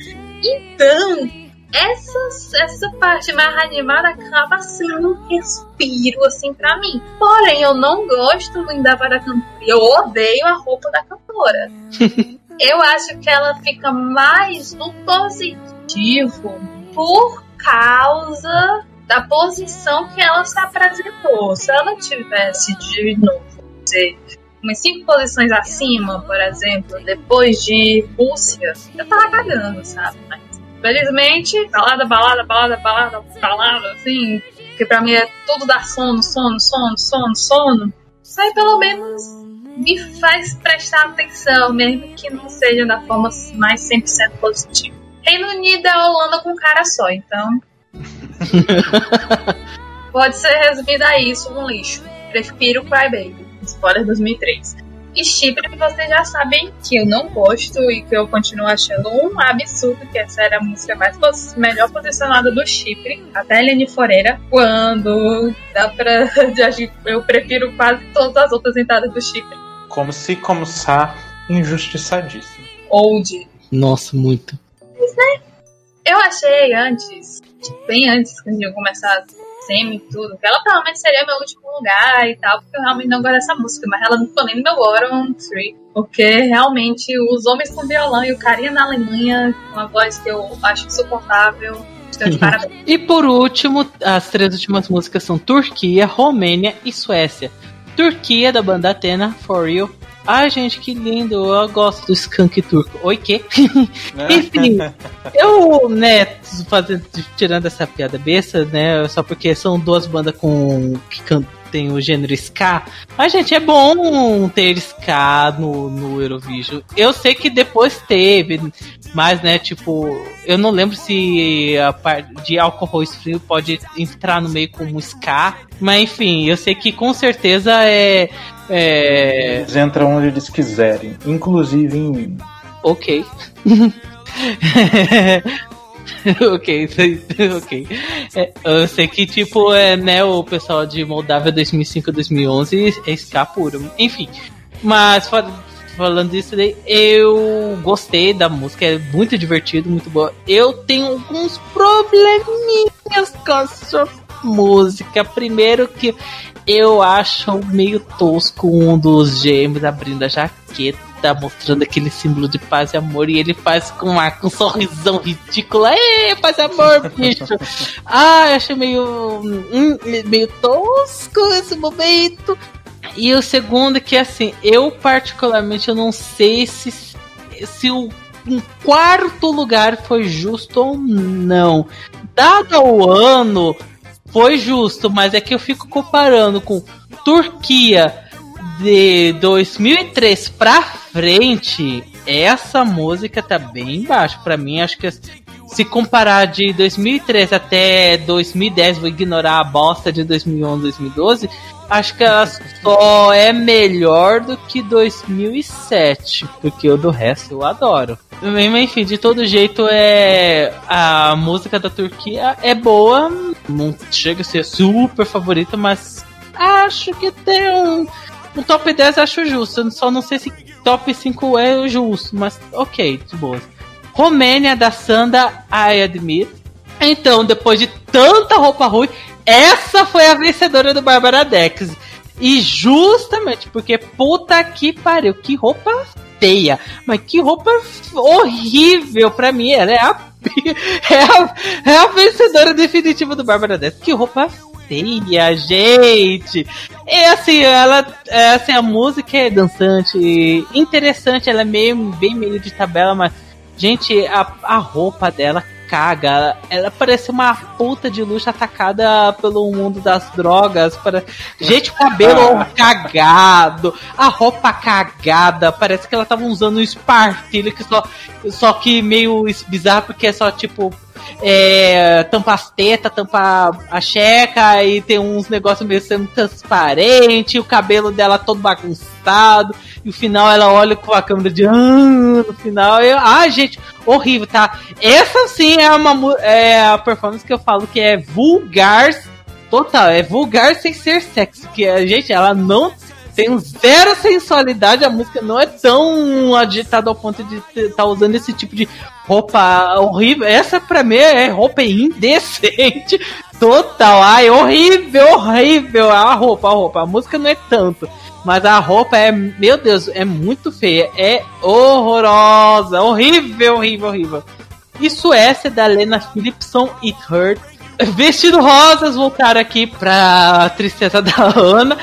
Então, essa, essa parte mais animada acaba sendo um respiro, assim, para mim. Porém, eu não gosto muito da para cantora. Eu odeio a roupa da cantora. [laughs] eu acho que ela fica mais no positivo por causa da posição que ela se apresentou. Se ela tivesse de novo, dizer, umas cinco posições acima, por exemplo, depois de Rússia, eu tava cagando, sabe? Felizmente, balada, balada, balada, balada, balada, assim, que pra mim é tudo dar sono, sono, sono, sono, sono. Isso aí pelo menos me faz prestar atenção, mesmo que não seja da forma mais 100% positiva. Reino Unido é Holanda com cara só, então. [laughs] pode ser resumido a isso, um lixo. Prefiro Cry Baby, spoiler 2003. E Chipre, vocês já sabem que eu não gosto e que eu continuo achando um absurdo que essa era a música mais melhor posicionada do Chipre. Até a Helene Foreira, quando dá pra. [laughs] Eu prefiro quase todas as outras entradas do Chipre. Como se começar injustiçadíssimo. Old. Nossa, muito. Eu achei antes, tipo, bem antes que eu começar semi e tudo, ela provavelmente seria meu último lugar e tal, porque eu realmente não gosto dessa música, mas ela não ficou nem no meu bottom 3, porque realmente os homens com violão e o carinha na Alemanha, com uma voz que eu acho insuportável. [laughs] E por último, as três últimas músicas são Turquia, Romênia e Suécia. Turquia da banda Atena, For Real. Ai, gente, que lindo. Eu gosto do skunk turco. Oi, que? [laughs] Enfim, eu, né, fazendo, tirando essa piada besta, né, só porque são duas bandas com que tem o gênero ska. Mas, gente, é bom ter ska no, no Eurovision. Eu sei que depois teve, mas, né, tipo, eu não lembro se a parte de álcool frio pode entrar no meio como ska. Mas, enfim, eu sei que com certeza é. É Eles entram onde eles quiserem, inclusive em mim. Ok. [laughs] ok, [laughs] ok. É, eu sei que, tipo, é, né, o pessoal de Moldávia 2005 2011 é ska puro. Enfim, mas fa- falando disso daí, eu gostei da música, é muito divertido, muito boa. Eu tenho alguns probleminhas com essa música. Primeiro que eu acho meio tosco um dos gêmeos abrindo a jaqueta, mostrando aquele símbolo de paz e amor, e ele faz com, uma, com um sorrisão ridículo. Ê, paz e amor, [laughs] bicho! ah, eu achei meio, hum, meio tosco esse momento. E o segundo que, assim, eu particularmente eu não sei se, se o um quarto lugar foi justo ou não. Dado o ano, foi justo, mas é que eu fico comparando com Turquia de 2003 pra frente. Essa música tá bem baixo. Pra mim, acho que se comparar de 2003 até 2010, vou ignorar a bosta de 2011, 2012. Acho que ela só é melhor do que 2007, porque o do resto eu adoro. Enfim, de todo jeito é a música da Turquia é boa, não chega a ser super favorita, mas acho que tem um, um top 10 acho justo. Só não sei se top 5 é justo, mas ok, de boa. Romênia da Sanda, I admit. Então, depois de tanta roupa ruim, essa foi a vencedora do Bárbara Dex. E justamente porque puta que pariu, que roupa feia, mas que roupa horrível pra mim. Ela é a, [laughs] é a, é a vencedora definitiva do Bárbara Dex. Que roupa feia, gente. E assim, ela, é, assim, a música é dançante, interessante, ela é meio, bem meio de tabela, mas, gente, a, a roupa dela caga. Ela parece uma puta de luxo atacada pelo mundo das drogas. Para... Gente, o cabelo cagado, a roupa cagada. Parece que ela tava usando um espartilho que só, só que meio bizarro porque é só tipo. É, tampa as tetas, tampa a checa e tem uns negócios meio sendo transparente, o cabelo dela todo bagunçado, e no final ela olha com a câmera de ah, no final, eu, ah, gente, horrível, tá? Essa sim é uma é a performance que eu falo que é vulgar total, é vulgar sem ser sexy, que a gente, ela não tem zero sensualidade, a música não é tão agitada ao ponto de estar tá usando esse tipo de roupa horrível. Essa pra mim é roupa indecente. [laughs] Total. Ai, horrível, horrível. A roupa, a roupa. A música não é tanto. Mas a roupa é, meu Deus, é muito feia. É horrorosa. Horrível, horrível, horrível. E Suécia da Lena Philipson It Hurt. [laughs] Vestido rosas voltaram aqui pra tristeza da Ana.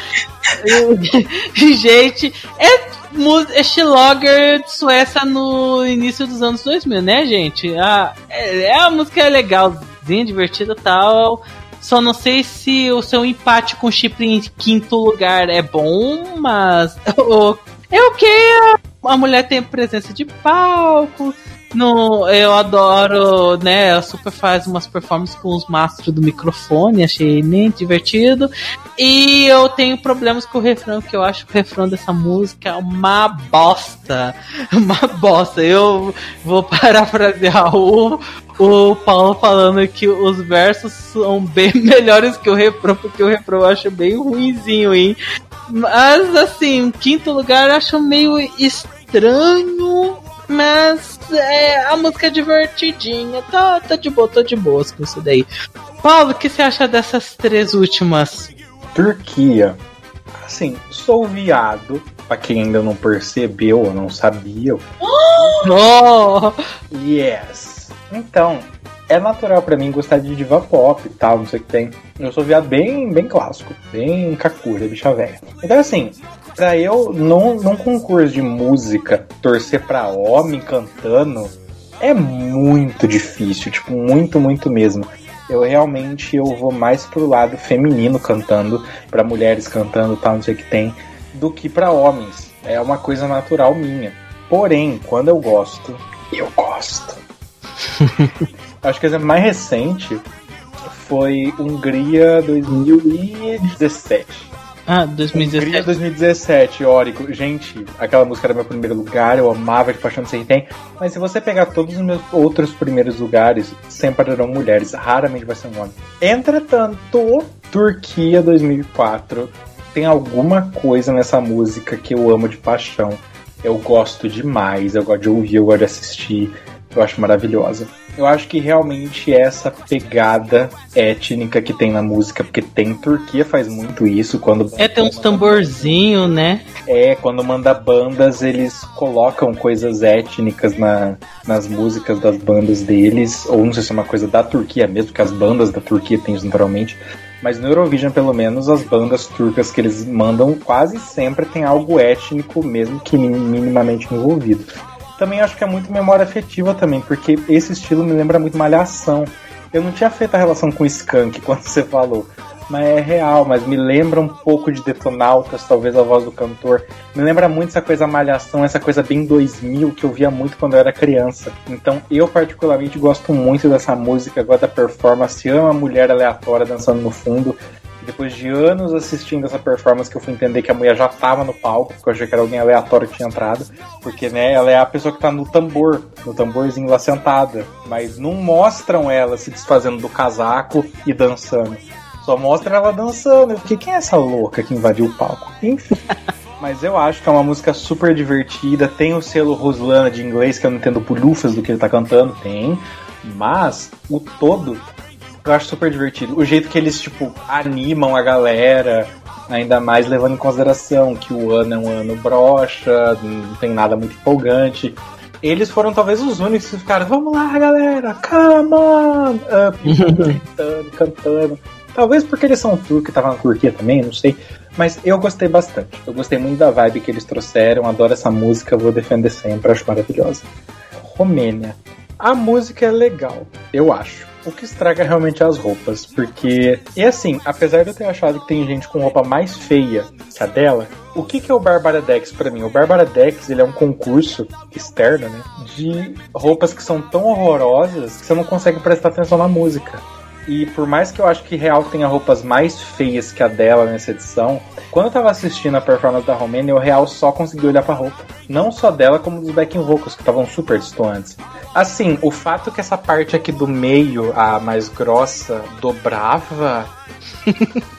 E, [laughs] gente, é, é Schilogger de Suécia no início dos anos 2000, né, gente? A, é, é a música é legalzinha, divertida tal. Só não sei se o seu empate com Chipre em quinto lugar é bom, mas [laughs] o- é o que a mulher tem presença de palco, No, eu adoro, né? A Super faz umas performances com os mastros do microfone, achei nem divertido. E eu tenho problemas com o refrão, que eu acho o refrão dessa música é uma bosta. [laughs] Uma bosta. Eu vou parafrasear o, o Paulo falando que os versos são bem [laughs] melhores que o refrão, porque o refrão eu acho bem ruinzinho, hein? Mas assim, quinto lugar eu acho meio estranho, mas é, a música é divertidinha, tá, tá de boa, tô de boas com isso daí. Paulo, o que você acha dessas três últimas? Turquia. Assim, sou viado, pra quem ainda não percebeu ou não sabia. [gasps] Oh! Yes. Então, é natural pra mim gostar de diva pop e tal, não sei o que tem. Eu sou viado bem, bem clássico, bem kakura, bicha velha. Então, assim, pra eu, num, num concurso de música, torcer pra homem cantando é muito difícil, tipo, muito, muito mesmo. Eu realmente eu vou mais pro lado feminino cantando, pra mulheres cantando tal, não sei o que tem, do que pra homens. É uma coisa natural minha. Porém, quando eu gosto, eu gosto. [laughs] Acho que o exemplo mais recente foi Hungria 2017. Ah, Hungria 2017. 2017, Órico. Gente, aquela música era meu primeiro lugar, eu amava de paixão, quem tem. Mas se você pegar todos os meus outros primeiros lugares, sempre eram mulheres, raramente vai ser um homem. Entretanto, Turquia 2004 tem alguma coisa nessa música que eu amo de paixão. Eu gosto demais, eu gosto de ouvir, eu gosto de assistir, eu acho maravilhosa. Eu acho que realmente essa pegada étnica que tem na música, porque tem Turquia faz muito isso quando É, tem uns tamborzinho, né? é, quando manda bandas, eles colocam coisas étnicas na, nas músicas das bandas deles, ou não sei se é uma coisa da Turquia mesmo, que as bandas da Turquia têm isso naturalmente, mas no Eurovision, pelo menos, as bandas turcas que eles mandam quase sempre tem algo étnico, mesmo que min- minimamente envolvido. Também acho que é muito memória afetiva também, porque esse estilo me lembra muito Malhação. Eu não tinha feito a relação com Skank [laughs] quando você falou, mas é real, mas me lembra um pouco de Detonautas, talvez a voz do cantor. Me lembra muito essa coisa malhação, essa coisa bem 2000 que eu via muito quando eu era criança. Então eu particularmente gosto muito dessa música, gosto da performance, amo a mulher aleatória dançando no fundo. Depois de anos assistindo essa performance que eu fui entender que a mulher já tava no palco, porque eu achei que era alguém aleatório que tinha entrado. Porque, né, ela é a pessoa que tá no tambor, no tamborzinho lá sentada. Mas não mostram ela se desfazendo do casaco e dançando. Só mostra ela dançando. Fiquei, quem é essa louca que invadiu o palco? Enfim. [laughs] Mas eu acho que é uma música super divertida. Tem o selo Roslana de inglês, que eu não entendo bulhufas do que ele tá cantando. Tem. Mas o todo eu acho super divertido. O jeito que eles, tipo, animam a galera. Ainda mais levando em consideração que o ano é um ano broxa, não tem nada muito empolgante. Eles foram talvez os únicos que ficaram, vamos lá, galera, come on! Up, [laughs] gritando, cantando. Talvez porque eles são turcos e estavam na Turquia também, não sei. Mas eu gostei bastante. Eu gostei muito da vibe que eles trouxeram, adoro essa música, vou defender sempre, acho maravilhosa. Romênia. A música é legal, eu acho. O que estraga realmente as roupas, porque. E assim, apesar de eu ter achado que tem gente com roupa mais feia que a dela, o que, que é o Bárbara Dex pra mim? O Bárbara Dex ele é um concurso externo, né? De roupas que são tão horrorosas que você não consegue prestar atenção na música. E por mais que eu acho que Real tenha roupas mais feias que a dela nessa edição, quando eu tava assistindo a performance da Romênia, o Real só conseguiu olhar pra roupa. Não só dela, como dos backing vocals, que estavam super distantes. Assim, o fato que essa parte aqui do meio, a mais grossa, dobrava. [laughs]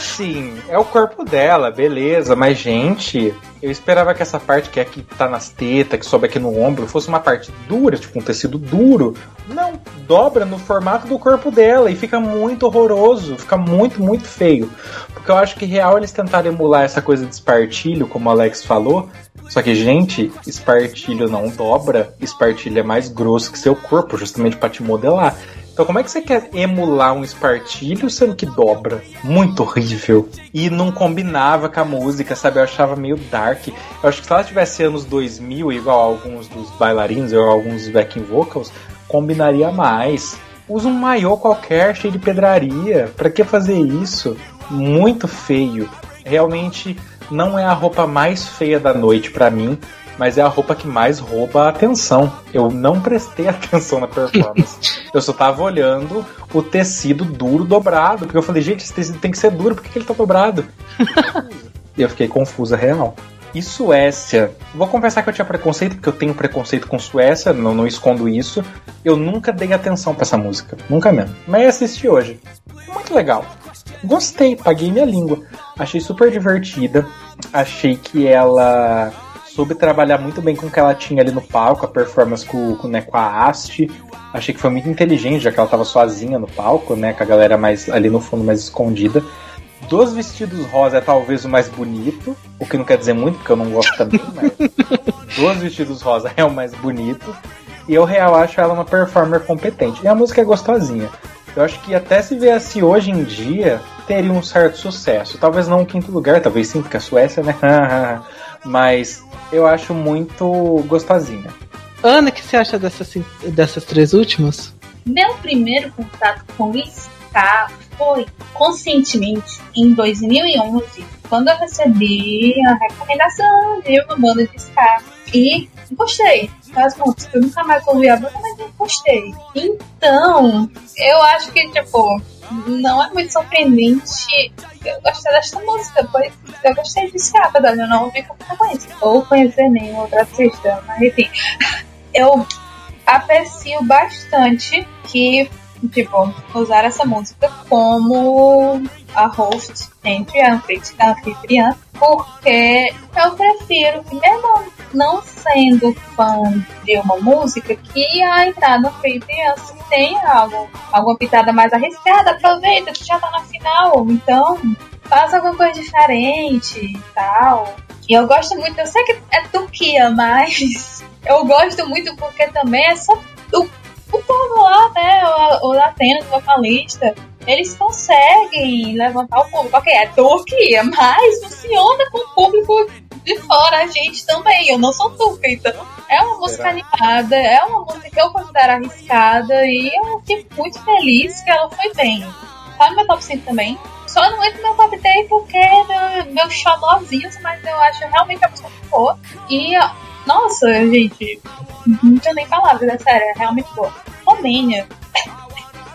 assim, é o corpo dela, beleza, mas gente, eu esperava que essa parte que é que tá nas tetas, que sobe aqui no ombro, fosse uma parte dura, tipo um tecido duro. Não, dobra no formato do corpo dela e fica muito horroroso, fica muito, muito feio. Porque eu acho que real eles tentaram emular essa coisa de espartilho, como o Alex falou. Só que, gente, espartilho não dobra, espartilho é mais grosso que seu corpo, justamente para te modelar. Então como é que você quer emular um espartilho sendo que dobra? Muito horrível. E não combinava com a música, sabe? Eu achava meio dark. Eu acho que se ela tivesse anos 2000, igual alguns dos bailarinos ou alguns backing vocals, combinaria mais. Usa um maiô qualquer, cheio de pedraria. Pra que fazer isso? Muito feio. Realmente não é a roupa mais feia da noite pra mim, mas é a roupa que mais rouba a atenção. Eu não prestei [laughs] atenção na performance. eu só tava olhando o tecido duro dobrado, porque eu falei, gente, esse tecido tem que ser duro, por que, que ele tá dobrado? [laughs] e eu fiquei confusa real. E Suécia? Vou confessar que eu tinha preconceito, porque eu tenho preconceito com Suécia, não, não escondo isso. Eu nunca dei atenção para essa música, nunca mesmo. Mas assisti hoje. Muito legal. Gostei, paguei minha língua. Achei super divertida. Achei que ela soube trabalhar muito bem com o que ela tinha ali no palco, a performance com, com, né, com a haste. Achei que foi muito inteligente, já que ela estava sozinha no palco, né? Com a galera mais ali no fundo, mais escondida. Dos vestidos rosa é talvez o mais bonito, o que não quer dizer muito, porque eu não gosto também, [laughs] mas dos vestidos rosa é o mais bonito. E eu real acho ela uma performer competente. E a música é gostosinha. Eu acho que até se viesse hoje em dia, teria um certo sucesso. Talvez não em quinto lugar, talvez sim, porque a Suécia, né? [laughs] Mas eu acho muito gostosinha. Ana, o que você acha dessas, dessas três últimas? Meu primeiro contato com Ska foi conscientemente em 2011, quando eu recebi a recomendação de uma banda de ska. E gostei das músicas. Eu nunca mais ouvi a banda, mas eu gostei. Então, eu acho que, tipo, não é muito surpreendente eu gostei desta música, pois eu gostei de ska, apesar de eu não ouvir com frequência. Ou conhecer nenhum outro artista, mas enfim. Eu aprecio bastante que tipo, usar essa música como a host entre a anfitriã, porque eu prefiro que, mesmo não sendo fã de uma música, que a entrada anfitriã se tenha algo, alguma pitada mais arriscada, aproveita que já tá na final, então faça alguma coisa diferente e tal. E eu gosto muito, eu sei que é Turquia, mas [laughs] eu gosto muito porque também é só o o povo lá, né, o, o Atenas, o vocalista, eles conseguem levantar o público. Ok, é Turquia, mas funciona com o público de fora, a gente também. Eu não sou turca, então é uma música animada, é uma música que eu considero arriscada e eu fico muito feliz que ela foi bem. Tá no meu top 5 também. Só não entra no meu top 10 porque é meu, meu xodózinho, mas eu acho realmente a música muito boa. E nossa, gente, não tinha nem palavras, é sério, é realmente boa. Romênia.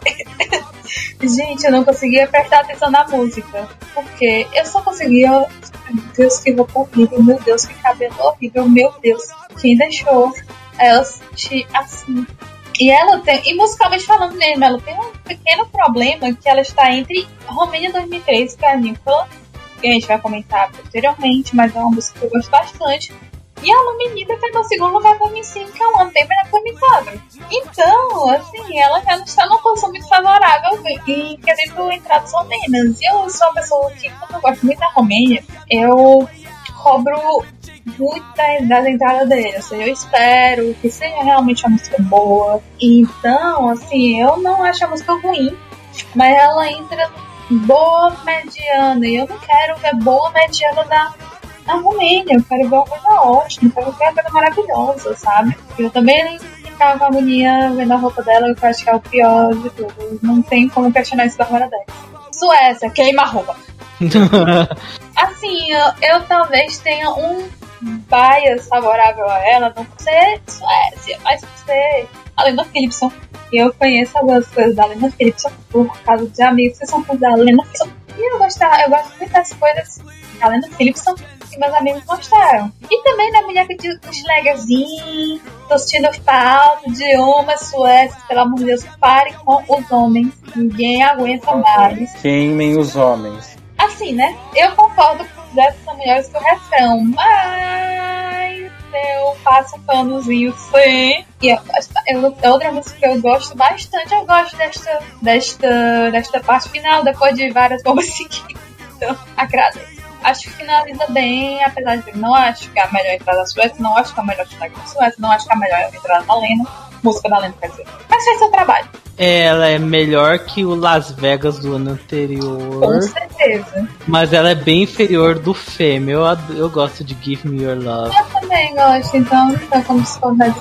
[laughs] gente, eu não conseguia prestar atenção na música. Porque eu só conseguia. Meu Deus, que roupa horrível. Meu Deus, que cabelo horrível. Meu Deus, quem deixou ela assim? E ela tem, e musicalmente falando mesmo, ela tem um pequeno problema que ela está entre Romênia 2003, que é a Nicola, que a gente vai comentar posteriormente, mas é uma música que eu gosto bastante. E a Luminida tá no segundo lugar com 2005, que é um melhor que 2004. Então, assim, ela já não está numa posição muito favorável em quesito entradas romenas. E eu sou uma pessoa que, como eu gosto muito da Romênia, eu cobro muito das entradas dele. Ou seja, eu espero que seja realmente uma música boa. Então, assim, eu não acho a música ruim, mas ela entra boa mediana. E eu não quero ver boa mediana da na Romênia, eu quero ver uma coisa ótima, eu quero ver uma coisa maravilhosa, sabe? Eu também ficava agonia vendo a roupa dela, eu acho que é o pior de tudo. Não tem como questionar isso da hora dela. Suécia, queima a roupa. [laughs] assim, eu, eu, talvez tenha um bias favorável a ela, não por ser Suécia, mas por ser a Lena Philipson. Eu conheço algumas coisas da Lena Philipson por causa de amigos que são fãs da Lena Philipson. E eu, gostava, eu gosto muito das coisas da Lena Philipson que meus amigos gostaram. E também da mulher que tinha um schlägerzinho, tô sentindo falta de homens suécios, pelo amor de Deus, pare com os homens. Ninguém aguenta mais. Queimem os homens. Assim, né? Eu concordo com os são melhores que o refrão, mas eu passo um panozinho sim. E eu, eu, outra música que eu gosto bastante, eu gosto desta, desta, desta parte final, depois de várias [laughs] bombas seguidas. Então, agradeço acho que finaliza bem, apesar de não acho que é a melhor entrada da Suécia, não acho que é a melhor entrada da Suécia, não acho que é a melhor entrada da Lena, música da Lena, quer dizer. Mas fez seu trabalho. Ela é melhor que o Las Vegas do ano anterior. Com certeza. Mas ela é bem inferior do Fêmea. Eu, eu gosto de Give Me Your Love. Eu também gosto, então não tem como discordar de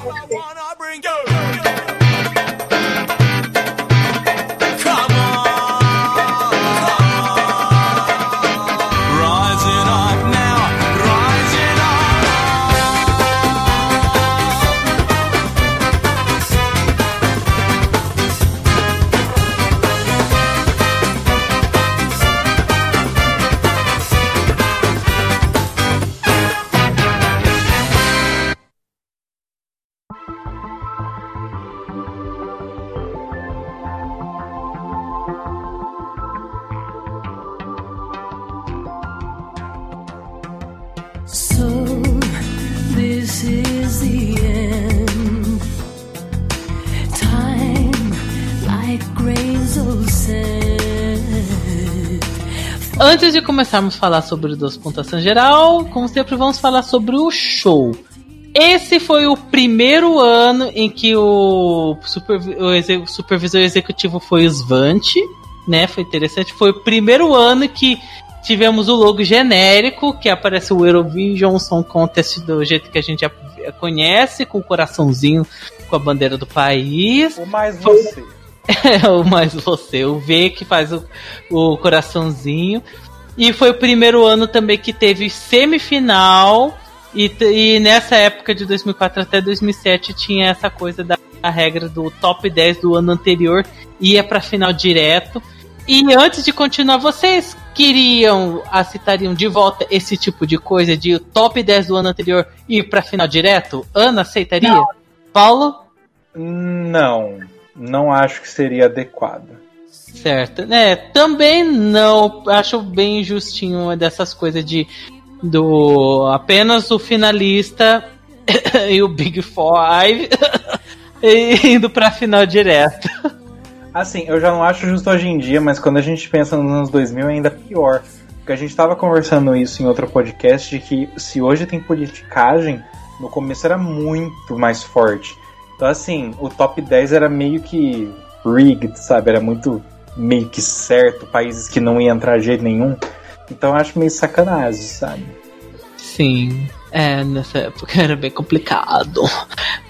começarmos a falar sobre os pontuação geral, como sempre, vamos falar sobre o show. Esse foi o primeiro ano em que o, supervi o supervisor executivo foi o Svante, né? Foi interessante. Foi o primeiro ano que tivemos o logo genérico, que aparece o Eurovision Song Contest do jeito que a gente já conhece, com o coraçãozinho com a bandeira do país. O mais você. [laughs] É, o mais você, o V que faz o, o coraçãozinho. E foi o primeiro ano também que teve semifinal. E, e nessa época de 2004 até 2007 tinha essa coisa da regra do top 10 do ano anterior ia para final direto. E antes de continuar, vocês queriam, aceitariam de volta esse tipo de coisa de top 10 do ano anterior ir para final direto? Ana aceitaria? Não. Paulo? Não, não acho que seria adequado. Certo. É, também não. Acho bem justinho uma dessas coisas de do apenas o finalista [coughs] e o Big Five [laughs] indo pra final direto. Assim, eu já não acho justo hoje em dia, mas quando a gente pensa nos anos 2000 é ainda pior. Porque a gente tava conversando isso em outro podcast, de que se hoje tem politicagem, no começo era muito mais forte. Então, assim, o top 10 era meio que rigged, sabe? Era muito meio que certo, países que não iam entrar jeito nenhum. Então acho meio sacanagem, sabe? Sim. É, nessa época era bem complicado.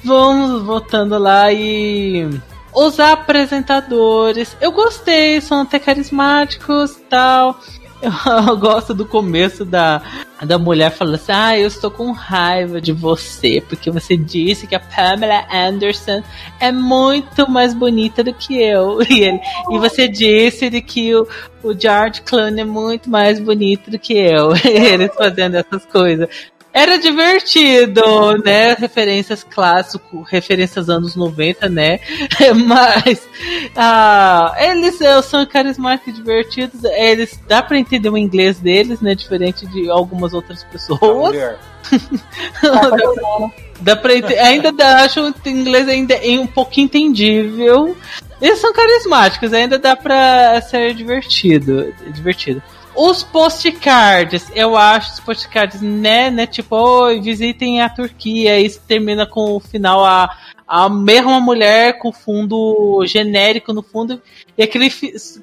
Vamos voltando lá e. Os apresentadores. Eu gostei, são até carismáticos tal. [laughs] Eu gosto do começo da, da mulher falando assim: Ah, eu estou com raiva de você, porque você disse que a Pamela Anderson é muito mais bonita do que eu. [laughs] E, ele, e você disse de que o, o George Clooney é muito mais bonito do que eu. [laughs] Eles fazendo essas coisas. Era divertido, né? Referências clássicos, referências anos 90, né? [laughs] Mas ah, eles são carismáticos e divertidos. Eles dá para entender o inglês deles, né? Diferente de algumas outras pessoas. [laughs] dá, pra, dá pra ainda dá, acho o inglês ainda é um pouquinho entendível. Eles são carismáticos, ainda dá pra ser divertido. divertido. Os postcards, eu acho os postcards, né, né, tipo, oi, visitem a Turquia, isso termina com o final a, a mesma mulher com fundo genérico no fundo e aquele,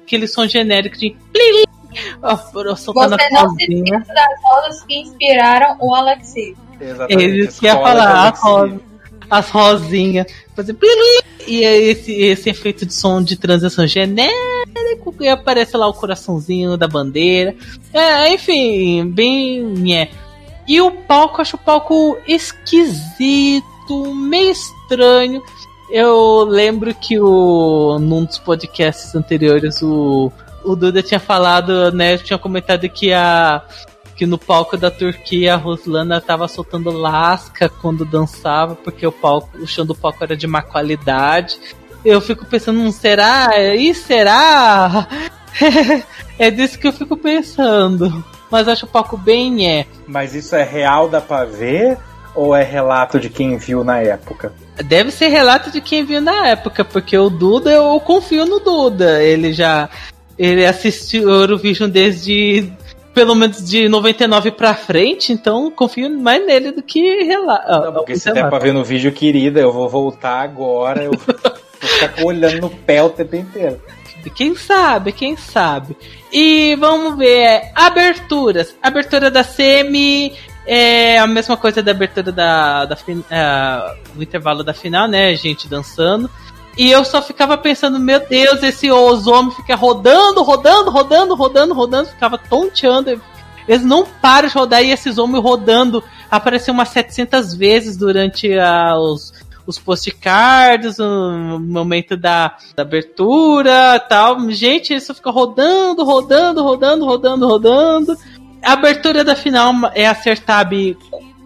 aquele som genérico de Você não se esqueça das rosas que inspiraram o Alexei. Exatamente. Eles ia falar as rosas, as rosinhas, fazer e esse, esse efeito de som de transição genérico e aparece lá o coraçãozinho da bandeira. É, enfim, bem. É. E o palco, acho o palco esquisito, meio estranho. Eu lembro que o, num dos podcasts anteriores o, o Duda tinha falado, né? Tinha comentado que a que no palco da Turquia a Ruslana tava soltando lasca quando dançava, porque o palco, o chão do palco era de má qualidade. Eu fico pensando, não será? E será? [laughs] é disso que eu fico pensando. Mas acho o bem é. Mas isso é real, dá pra ver? Ou é relato de quem viu na época? Deve ser relato de quem viu na época, porque o Duda, eu confio no Duda. Ele já. Ele assistiu Eurovision desde pelo menos de 99 pra frente, então confio mais nele do que relato. Porque se der pra ver no vídeo, querida, eu vou voltar agora, eu [laughs] ficar olhando no pé o tempo inteiro. Quem sabe, quem sabe. E vamos ver, aberturas. Abertura da semi é a mesma coisa da abertura da, da uh, do intervalo da final, né? Gente dançando. E eu só ficava pensando, meu Deus, esse homens fica rodando, rodando, rodando, rodando, rodando, ficava tonteando. Eles não param de rodar e esses homens rodando apareceu umas 700 vezes durante os, os postcards, o momento da, da abertura tal. Gente, isso fica rodando, rodando, rodando, rodando, rodando. A abertura da final é a Sertab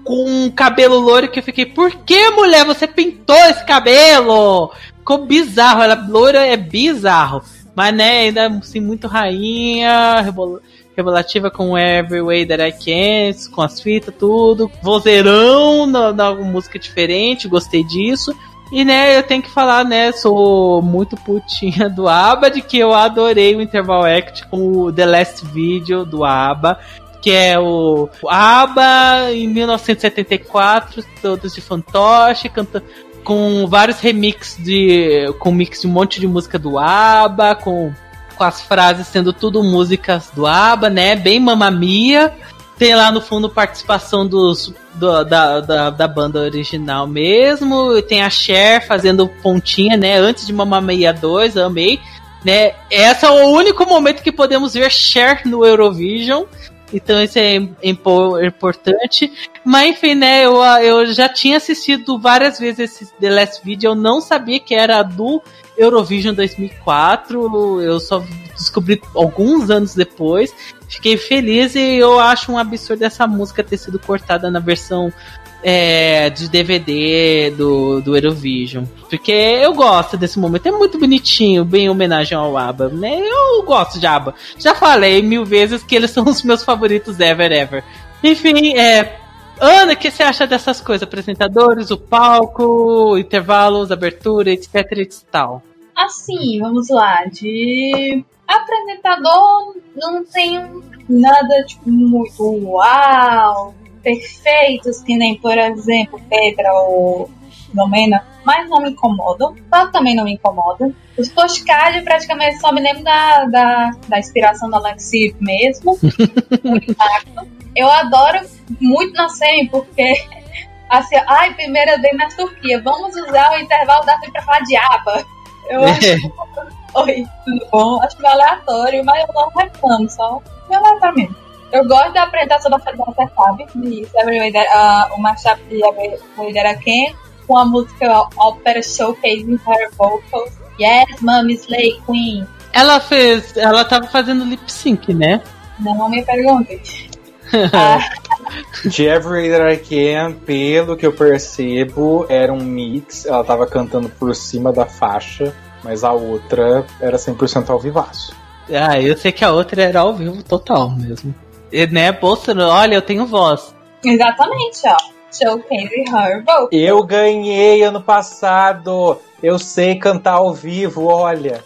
com um cabelo loiro que eu fiquei, por que mulher você pintou esse cabelo? ficou bizarro. Ela loira é bizarro. Mas, né, ainda assim, muito rainha, revelativa com Every Way That I Can, com as fitas, tudo. Vozeirão na, música diferente, gostei disso. E né, eu tenho que falar, né, sou muito putinha do ABBA, de que eu adorei o Interval Act com o The Last Video do ABBA, que é o, o ABBA em 1974, todos de fantoche, cantando com vários remixes de com mix de um monte de música do ABBA, com com as frases sendo tudo músicas do ABBA, né? Bem mamamia. Tem lá no fundo participação dos, do, da, da, da, banda original mesmo. Tem a Cher fazendo pontinha, né? Antes de Mamma Mia 2, amei. Né? Esse é o único momento que podemos ver Cher no Eurovision. Então isso é importante. Mas enfim, né? Eu, eu já tinha assistido várias vezes esse The Last Video. Eu não sabia que era do Eurovision 2004. Eu só descobri alguns anos depois. Fiquei feliz e eu acho um absurdo essa música ter sido cortada na versão é, de DVD do, do Eurovision. Porque eu gosto desse momento. É muito bonitinho, bem homenagem ao ABBA. Né? Eu gosto de ABBA. Já falei mil vezes que eles [laughs] são os meus favoritos ever, ever. Enfim, é, Ana, o que você acha dessas coisas? Apresentadores, o palco, intervalos, abertura, etc e tal. Assim, vamos lá. De apresentador, não tem nada tipo, muito uau, perfeitos, que nem, por exemplo, Petra ou Domena, mas não me incomodam. Só também não me incomoda. Os Toscalho praticamente só me lembro da, da, da inspiração da Alexi mesmo. [laughs] Eu adoro muito na SEMI, porque assim, ai, primeira vez na Turquia, vamos usar o intervalo da SEMI pra falar de aba. Eu acho. Oi, tudo bom? Acho que é aleatório, mas eu não reclamo, só aleatório Eu gosto da apresentação da Federação Sabe, de uh, o mashup de Abuidera Ken, com a música Opera Showcasing Her Vocals. Yes, Mommy Slay Queen. Ela fez. Ela tava fazendo lip sync, né? Não me pergunte. [laughs] De Every That I Can, pelo que eu percebo, era um mix. Ela tava cantando por cima da faixa, mas a outra era 100% ao vivaço. Ah, eu sei que a outra era ao vivo total mesmo. E, né, Bolsa, olha, eu tenho voz. Exatamente, ó. Showcase her vocal. Eu ganhei ano passado. Eu sei cantar ao vivo, olha.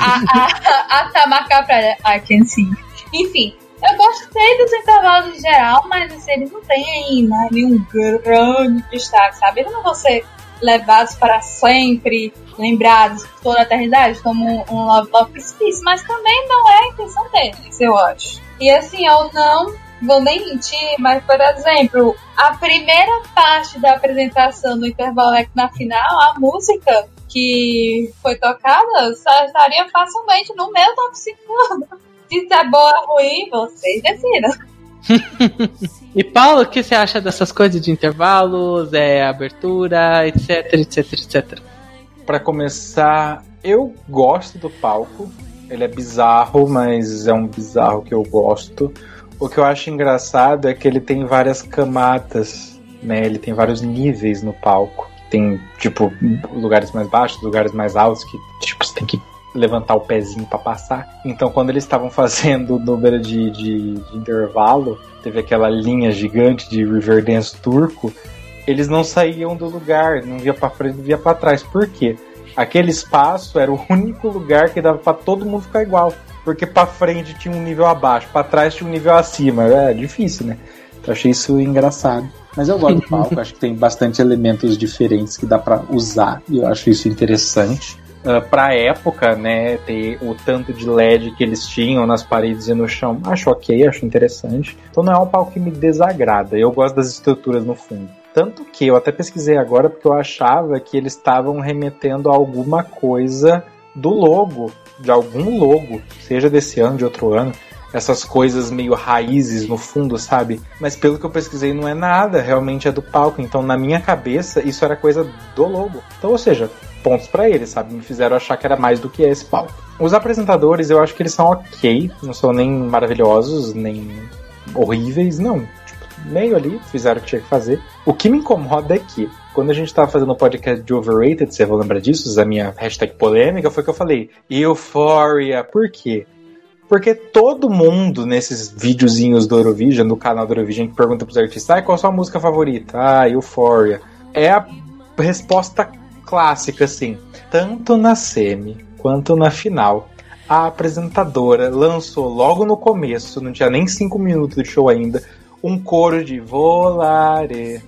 A, a, a Tamaka pra I can see. Enfim, eu gostei dos intervalos em geral, mas assim, eles não têm né, nenhum grande destaque, sabe? Eles não vão ser levados para sempre, lembrados por toda a eternidade, como um Love Love Precipice, mas também não é a intenção deles, eu acho. E assim, eu não vou nem mentir, mas por exemplo, a primeira parte da apresentação do intervalo na final, a música que foi tocada, estaria facilmente no meu top 5 [laughs] se é boa ou ruim, vocês decidam. [laughs] e Paulo, o que você acha dessas coisas de intervalos, é, abertura, etc, etc, etc? Para começar, eu gosto do palco. Ele é bizarro, mas é um bizarro que eu gosto. O que eu acho engraçado é que ele tem várias camadas, né? Ele tem vários níveis no palco. Tem, tipo, lugares mais baixos, lugares mais altos, que, tipo, você tem que levantar o pezinho para passar. Então, quando eles estavam [laughs] fazendo o número de, de, de, intervalo, teve aquela linha gigante de Riverdance turco, eles não saíam do lugar, não via para frente, não via para trás. Por quê? Aquele espaço era o único lugar que dava para todo mundo ficar igual. Porque para frente tinha um nível abaixo, para trás tinha um nível acima. É difícil, né? Então, achei isso engraçado. Mas eu gosto do [laughs] palco, acho que tem bastante elementos diferentes que dá para usar e eu acho isso interessante uh, pra época, né, ter o tanto de LED que eles tinham nas paredes e no chão, acho ok, acho interessante. Então não é um palco que me desagrada, eu gosto das estruturas no fundo. Tanto que eu até pesquisei agora porque eu achava que eles estavam remetendo a alguma coisa do logo, de algum logo, seja desse ano, de outro ano, essas coisas meio raízes no fundo, sabe? Mas pelo que eu pesquisei, não é nada, realmente é do palco. Então, na minha cabeça, isso era coisa do logo. Então, ou seja, pontos para eles, sabe? Me fizeram achar que era mais do que esse palco. Os apresentadores, eu acho que eles são ok, não são nem maravilhosos, nem horríveis, não. Tipo, meio ali, fizeram o que tinha que fazer. O que me incomoda é que, quando a gente tava fazendo o podcast de Overrated, você vai lembrar disso, a minha hashtag polêmica, foi que eu falei, Euphoria, por quê? Porque todo mundo nesses videozinhos do Eurovision, do canal do Eurovision, que pergunta pros artistas, ah, qual a sua música favorita? Ah, Euphoria. É a resposta clássica, assim. Tanto na semi quanto na final, a apresentadora lançou logo no começo, não tinha nem cinco minutos de show ainda, um coro de volare.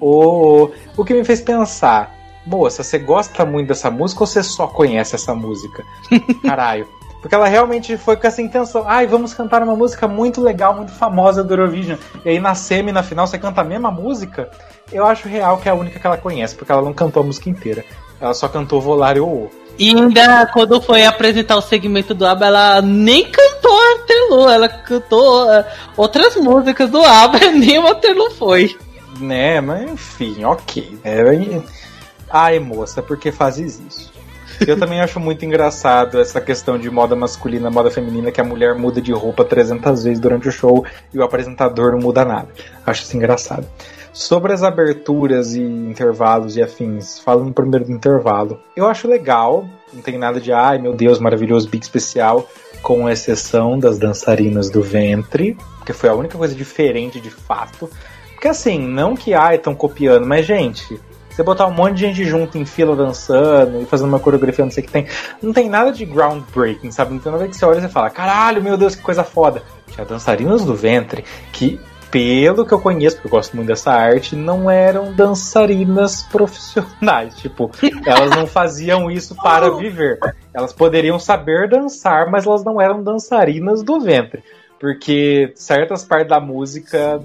Oh. O que me fez pensar, moça, você gosta muito dessa música ou você só conhece essa música? [laughs] Caralho. Porque ela realmente foi com essa intenção. Ai, vamos cantar uma música muito legal, muito famosa do Eurovision. E aí na semi, na final, você canta a mesma música. Eu acho real que é a única que ela conhece, porque ela não cantou a música inteira. Ela só cantou Volare ou E ainda quando foi apresentar o segmento do ABBA, ela nem cantou Waterloo, ela cantou uh, outras músicas do ABBA, [laughs] nem o Waterloo foi. Né, mas enfim, ok. É, ai, moça, por que fazes isso? Eu também [laughs] acho muito engraçado essa questão de moda masculina, moda feminina, que a mulher muda de roupa 300 vezes durante o show e o apresentador não muda nada. Acho isso engraçado. Sobre as aberturas e intervalos e afins, falando primeiro do intervalo, eu acho legal, não tem nada de ai meu Deus, maravilhoso, big especial, com exceção das dançarinas do ventre, que foi a única coisa diferente de fato. Porque assim, não que ai estão copiando, mas gente, você botar um monte de gente junto em fila dançando e fazendo uma coreografia, não sei o que tem. Não tem nada de groundbreaking, sabe? Não tem nada que você olha e você fala, caralho, meu Deus, que coisa foda. Tinha dançarinas do ventre que pelo que eu conheço, porque eu gosto muito dessa arte, não eram dançarinas [laughs] profissionais. Tipo, elas não faziam isso para viver. Elas poderiam saber dançar, mas elas não eram dançarinas do ventre. Porque certas partes da música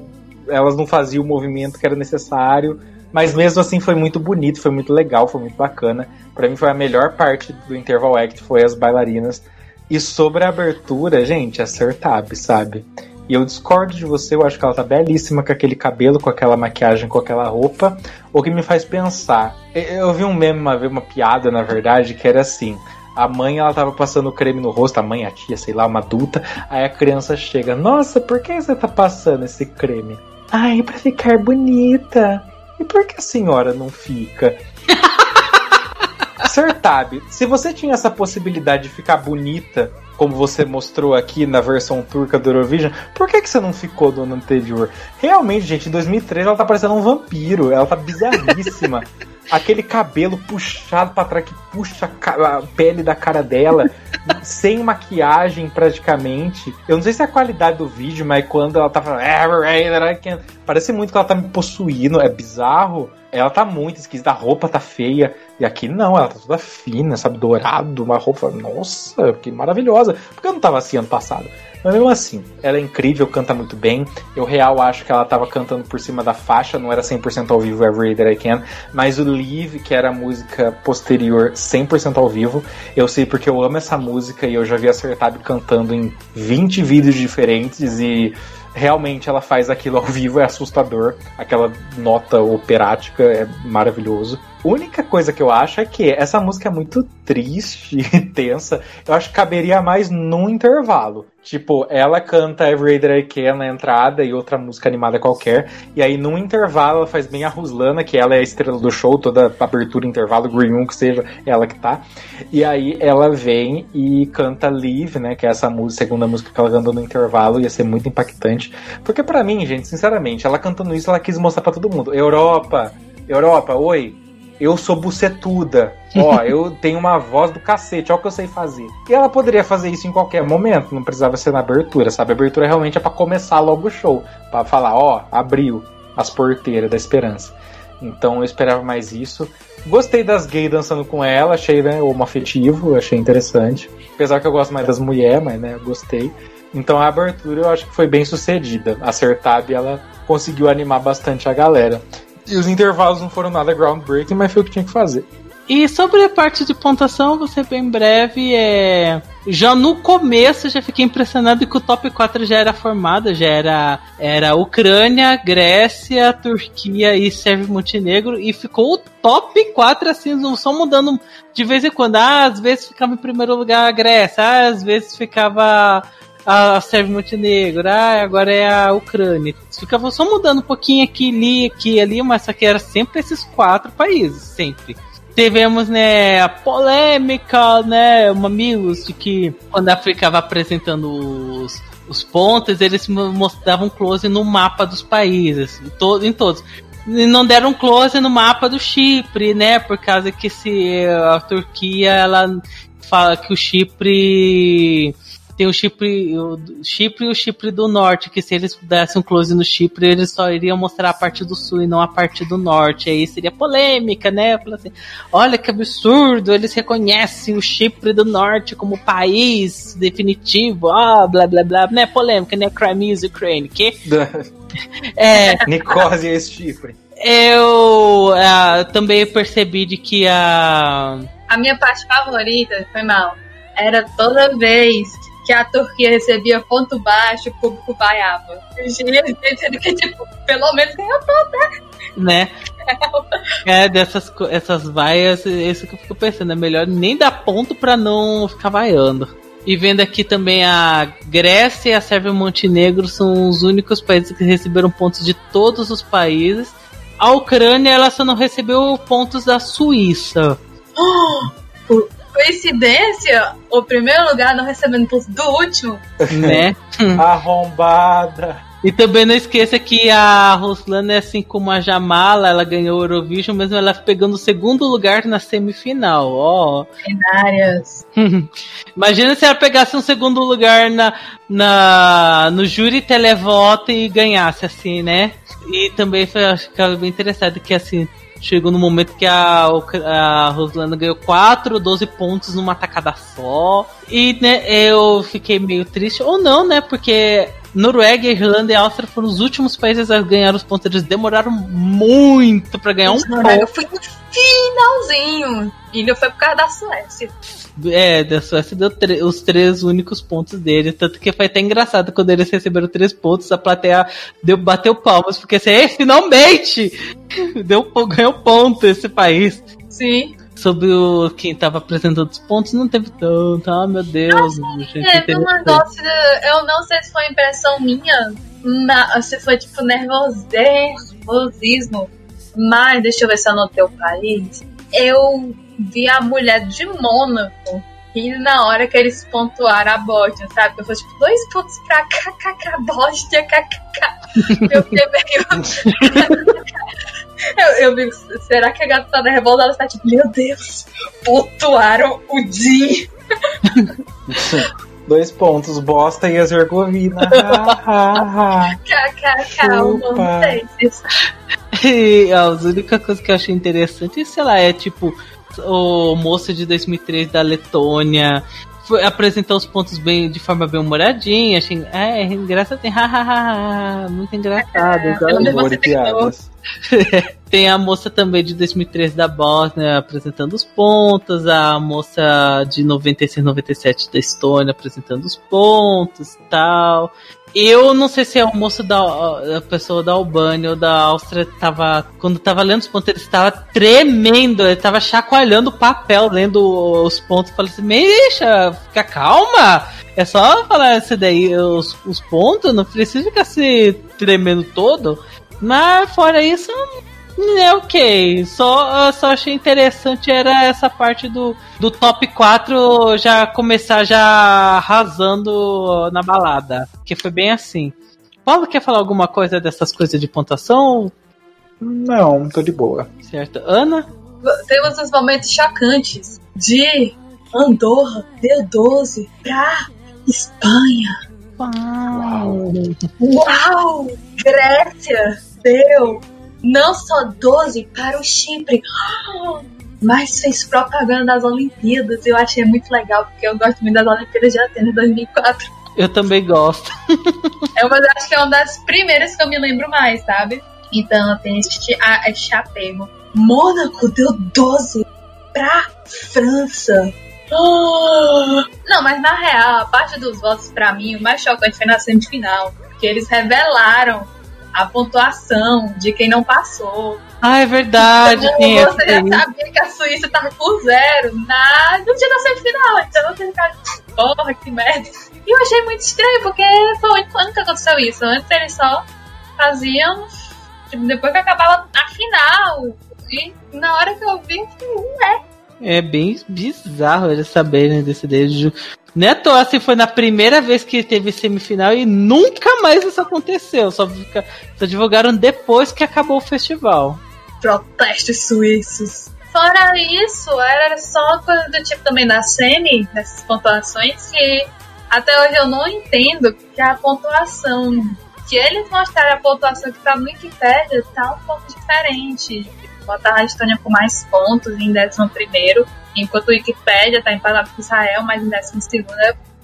elas não faziam o movimento que era necessário. Mas mesmo assim foi muito bonito, foi muito legal, foi muito bacana. Para mim foi a melhor parte do Interval Act, foi as bailarinas. E sobre a abertura, gente, acertabe, sabe? E eu discordo de você, eu acho que ela tá belíssima com aquele cabelo, com aquela maquiagem, com aquela roupa. O que me faz pensar. Eu vi um meme uma uma piada, na verdade, que era assim. A mãe, ela tava passando creme no rosto, a mãe, a tia, sei lá, uma adulta. Aí a criança chega, nossa, por que você tá passando esse creme? Ai, pra ficar bonita. E por que a senhora não fica? [laughs] Sertab, se você tinha essa possibilidade de ficar bonita, como você mostrou aqui na versão turca do Eurovision, por que, que você não ficou do ano anterior? Realmente, gente, em 2003 ela tá parecendo um vampiro, ela tá bizarríssima. [laughs] Aquele cabelo puxado para trás que puxa a pele da cara dela, [laughs] sem maquiagem praticamente. Eu não sei se é a qualidade do vídeo, mas quando ela tá falando. Parece muito que ela tá me possuindo, é bizarro. Ela tá muito esquisita, a roupa tá feia. E aqui não, ela tá toda fina, sabe? Dourado, uma roupa. Nossa, que maravilhosa. Porque eu não tava assim ano passado. Mas mesmo assim, ela é incrível, canta muito bem. Eu real acho que ela tava cantando por cima da faixa, não era 100% ao vivo Every That I Can, mas o Live, que era a música posterior, 100% ao vivo. Eu sei porque eu amo essa música e eu já vi acertado cantando em 20 vídeos diferentes e realmente ela faz aquilo ao vivo, é assustador. Aquela nota operática é maravilhoso. Única coisa que eu acho é que essa música é muito triste e [laughs] tensa. Eu acho que caberia mais num intervalo. Tipo, ela canta Every Day I Can na entrada e outra música animada qualquer. E aí, num intervalo, ela faz bem a Ruslana, que ela é a estrela do show, toda abertura, intervalo, Green Room, que seja, ela que tá. E aí, ela vem e canta Live, né? Que é essa música, segunda música que ela cantou no intervalo. Ia ser muito impactante. Porque para mim, gente, sinceramente, ela cantando isso, ela quis mostrar para todo mundo. Europa, Europa, oi, eu sou bucetuda. Ó, [laughs] eu tenho uma voz do cacete, olha o que eu sei fazer. E ela poderia fazer isso em qualquer momento, não precisava ser na abertura, sabe? A abertura realmente é para começar logo o show, para falar, ó, abriu as porteiras da esperança. Então eu esperava mais isso. Gostei das gays dançando com ela, achei né, afetivo, achei interessante. Apesar que eu gosto mais das mulheres, mas né, eu gostei. Então a abertura eu acho que foi bem sucedida. Acertada e ela conseguiu animar bastante a galera. E os intervalos não foram nada groundbreaking, mas foi o que tinha que fazer. E sobre a parte de pontuação, ser bem breve. É... Já no começo já fiquei impressionado que o top 4 já era formado, já era, era Ucrânia, Grécia, Turquia e Sérvia Montenegro, e ficou o top 4 assim, só mudando de vez em quando. Ah, às vezes ficava em primeiro lugar a Grécia, ah, às vezes ficava a Sérvia Montenegro, ah, agora é a Ucrânia. Ficava só mudando um pouquinho aqui, ali, aqui, ali, mas só que era sempre esses quatro países, sempre. Tivemos, né, a polêmica, né, amigos, de que quando a ficava apresentando os, os pontos, eles mostravam close no mapa dos países, em, to em todos. não deram close no mapa do Chipre, né? Por causa que se a Turquia ela fala que o Chipre tem o Chipre, o Chipre e o Chipre do Norte, que se eles dessem um close no Chipre, eles só iriam mostrar a parte do Sul e não a parte do Norte. Aí seria polêmica, né? Assim, Olha que absurdo, eles reconhecem o Chipre do Norte como país definitivo, ah, blá blá blá, né? Polêmica, né? Crimea e Ukraine, que? [laughs] é, Nicosia e esse Chipre. Eu uh, também percebi de que a. A minha parte favorita, foi mal, era toda vez que a Turquia recebia ponto baixo, o público vaiava. Dizendo que, tipo, pelo menos ganhou ponto, né? Né? [laughs] É, dessas essas vaias, isso que eu fico pensando, é melhor nem dar ponto pra não ficar vaiando. E vendo aqui também a Grécia, a Sérvia e Montenegro são os únicos países que receberam pontos de todos os países. A Ucrânia, ela só não recebeu pontos da Suíça. [gasps] Oh, coincidência, o primeiro lugar não recebendo pontos do último. Né? [laughs] Arrombada. E também não esqueça que a Ruslana é assim como a Jamala, ela ganhou o Eurovision, mesmo ela pegando o segundo lugar na semifinal, ó. Cenárias. [laughs] Imagina se ela pegasse um segundo lugar na, na, no júri televoto e ganhasse, assim, né? E também foi, acho que bem interessante que assim, chegou no momento que a, a Roslana ganhou 4, 12 pontos numa tacada só. E né, eu fiquei meio triste, ou não, né? Porque Noruega, Irlanda e Áustria foram os últimos países a ganhar os pontos. Eles demoraram muito para ganhar um ponto. Foi no finalzinho. E não foi por causa da Suécia. É, da Suécia deu os três únicos pontos dele. Tanto que foi até engraçado quando eles receberam três pontos, a plateia deu, bateu palmas, porque assim, finalmente! [laughs] Deu, ganhou ponto esse país. Sim sobre o quem tava apresentando os pontos, não teve tanto. Ah, meu Deus. Nossa, teve um negócio. Eu não sei se foi impressão minha, mas, se foi tipo nervosismo. Mas deixa eu ver se eu anotei o país. Eu vi a mulher de Mônaco e na hora que eles pontuaram a Bósnia, sabe? Eu falei, tipo, dois pontos pra [laughs] KKK, Bósnia, KKK. Eu fiquei meio. [laughs] [laughs] eu, eu vi, será que a gata tá nervosa? Ela tá tipo, meu Deus, pontuaram o Din. [laughs] Dois pontos, Bosta e Herzegovina. Não sei E a única coisa que eu achei interessante, sei lá, é tipo o moço de 2003 da Letônia apresentou os pontos bem de forma bem humoradinha. Achei, é, engraçado, tem hahaha, muito engraçado. É, humor e piadas. [laughs] tem a moça também de 2003 da Bósnia apresentando os pontos, a moça de 96, 97 da Estônia apresentando os pontos tal. Eu não sei se é o moço da a pessoa da Albânia ou da Áustria tava. Quando tava lendo os pontos, ele estava tremendo, ele estava chacoalhando o papel, lendo os pontos. Falei assim, deixa, fica calma. É só falar esse daí, os, os pontos, não precisa ficar se tremendo todo. Mas fora isso, é ok. Só, só achei interessante era essa parte do, do top 4 já começar já arrasando na balada. Que foi bem assim. Paulo quer falar alguma coisa dessas coisas de pontuação? Não, tô de boa. Certo. Ana? Temos uns momentos chocantes de Andorra deu 12 pra Espanha. Uau! Uau! Grécia deu não só 12 para o Chipre, mas fez propaganda das Olimpíadas. Eu achei muito legal, porque eu gosto muito das Olimpíadas de Atenas 2004. Eu também gosto. [laughs] é uma, acho que é uma das primeiras que eu me lembro mais, sabe? Então tem este, ah, este apego. Mônaco deu 12 pra França. Oh! [gasps] Não, mas na real, a parte dos votos para mim, o mais chocante foi na semifinal. Porque eles revelaram a pontuação de quem não passou. Ah, é verdade. Então, você já sabia que a Suíça tava com zero na, no dia da semifinal. Então você fica, porra, que merda. E eu achei muito estranho, porque foi o ano que aconteceu isso. Antes eles só faziam, tipo, depois que acabava a final. E na hora que eu vi, eu falei, ué. É bem bizarro eles saberem desse desde Neto, assim, foi na primeira vez que teve semifinal e nunca mais isso aconteceu. Só, fica, só divulgaram depois que acabou o festival. Protestos suíços. Fora isso, era só coisa do tipo também da semi, dessas pontuações, que até hoje eu não entendo que a pontuação que eles mostraram a pontuação que tá no Wikipedia tá um pouco diferente. Botar a Estônia com mais pontos em 11 primeiro enquanto o Wikipedia tá empatado com Israel, mas em 12 segundo.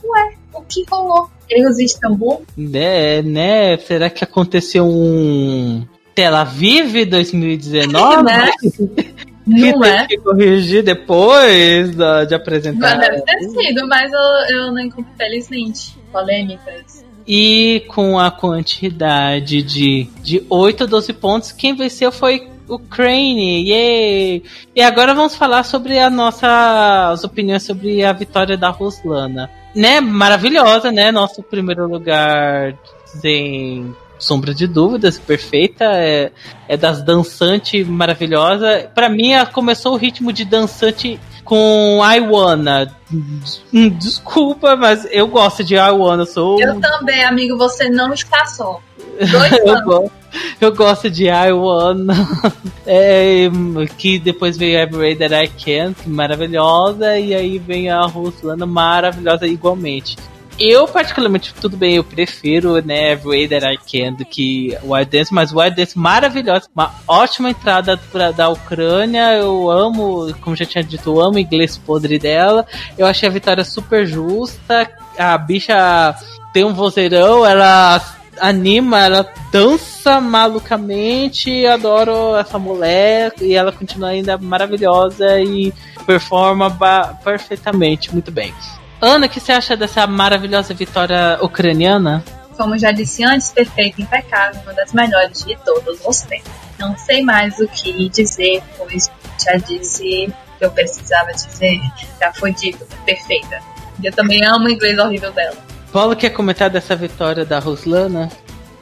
Ué, o que rolou? Erros de Istambul? Né, né? Será que aconteceu um Tel Aviv 2019? [laughs] Né? que Não tem é? que corrigir depois da- de apresentar. Mas deve ter sido, mas eu, eu não encontro, felizmente, polêmicas. E com a quantidade de, de 8 a 12 pontos, quem venceu foi o Crane. Yay! E agora vamos falar sobre a nossa, as opiniões sobre a vitória da Ruslana. Né? Maravilhosa, né? Nosso primeiro lugar sem sombra de dúvidas, perfeita. É, é das dançantes maravilhosa. Pra mim, começou o ritmo de dançante com I Wanna. Hum, Desculpa, mas eu gosto de I Wanna. Sou Eu também, amigo, você não está só. Dois [laughs] eu, anos. Eu gosto de I Wanna. [laughs] É, que depois veio Every Way That I Can, maravilhosa. E aí vem a Ruslana, maravilhosa igualmente. Eu, particularmente, tudo bem, eu prefiro, né, Every Way That I Can do que Wild Dance, mas Wild Dance maravilhosa, uma ótima entrada pra, da Ucrânia, eu amo, como já tinha dito, eu amo o inglês podre dela, eu achei a vitória super justa, a bicha tem um vozeirão, ela anima, ela dança malucamente, adoro essa mulher, e ela continua ainda maravilhosa e performa perfeitamente, muito bem. Ana, o que você acha dessa maravilhosa vitória ucraniana? Como já disse antes, perfeita, impecável, uma das melhores de todos os tempos. Não sei mais o que dizer, pois já disse o que eu precisava dizer, já foi dito, perfeita. Eu também amo o inglês horrível dela. Paulo quer comentar dessa vitória da Ruslana?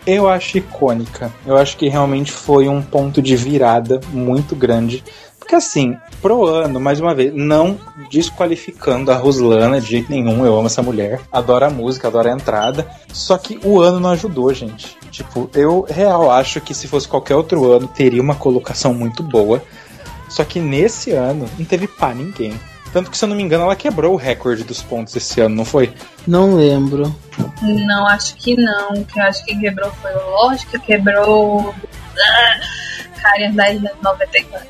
Eu acho icônica. Eu acho que realmente foi um ponto de virada muito grande. Porque assim, pro ano, mais uma vez, não desqualificando a Ruslana de jeito nenhum, eu amo essa mulher, adoro a música, adoro a entrada. Só que o ano não ajudou, gente. Tipo, eu real acho que se fosse qualquer outro ano, teria uma colocação muito boa. Só que nesse ano não teve pá ninguém. Tanto que, se eu não me engano, ela quebrou o recorde dos pontos esse ano, não foi? Não lembro. Não, acho que não. O que eu acho que quebrou foi o Lógica, quebrou. Ah, Karen 1094.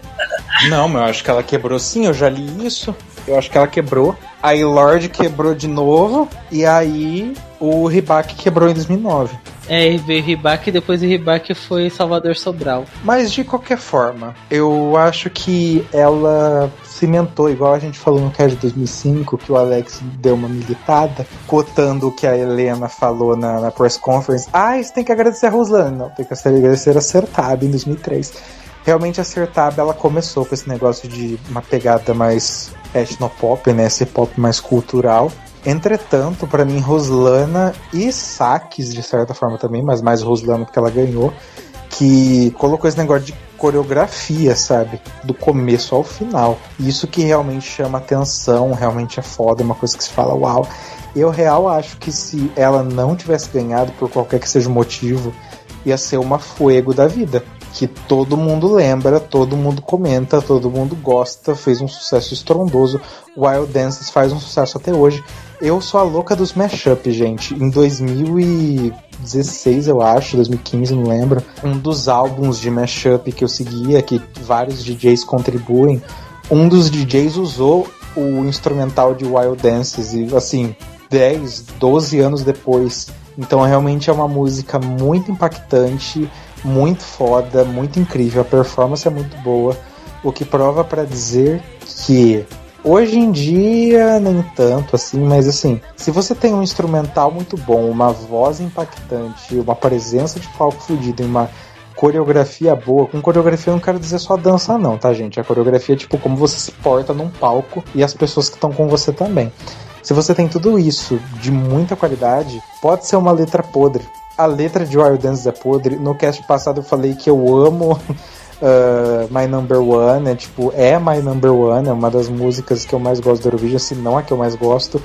Não, mas eu acho que ela quebrou sim, eu já li isso. Eu acho que ela quebrou. Aí Lorde quebrou de novo. E aí o Ribac quebrou em 2009. É, veio Ribac e depois o Ribac foi Salvador Sobral. Mas de qualquer forma, eu acho que ela cimentou, igual a gente falou no cast de 2005, que o Alex deu uma militada, cotando o que a Helena falou na, na press conference. Ah, isso tem que agradecer a Ruslana. Não, tem que agradecer a Sertab em 2003. Realmente a Sertab, ela começou com esse negócio de uma pegada mais etnopop, né? Esse pop mais cultural. Entretanto, para mim, Roslana e Saques, de certa forma também, mas mais Roslana porque ela ganhou, que colocou esse negócio de coreografia, sabe? Do começo ao final. Isso que realmente chama atenção, realmente é foda, é uma coisa que se fala, uau. Eu real acho que se ela não tivesse ganhado, por qualquer que seja o motivo, ia ser uma fuego da vida. Que todo mundo lembra, todo mundo comenta, todo mundo gosta, fez um sucesso estrondoso. Wild Dances faz um sucesso até hoje. Eu sou a louca dos mashup, gente. Em 2016, eu acho, 2015, não lembro, um dos álbuns de mashup que eu seguia, que vários DJs contribuem, um dos DJs usou o instrumental de Wild Dances e assim, 10, 12 anos depois. Então realmente é uma música muito impactante, muito foda, muito incrível. A performance é muito boa, o que prova para dizer que Hoje em dia, nem tanto assim, mas assim, se você tem um instrumental muito bom, uma voz impactante, uma presença de palco fodida e uma coreografia boa, com coreografia eu não quero dizer só dança não, tá gente? A coreografia é tipo como você se porta num palco e as pessoas que estão com você também. Se você tem tudo isso de muita qualidade, pode ser uma letra podre. A letra de Wild Dance é podre. No cast passado eu falei que eu amo [laughs] Uh, My Number One, é tipo, é My Number One, é uma das músicas que eu mais gosto do Eurovision, se não a que eu mais gosto.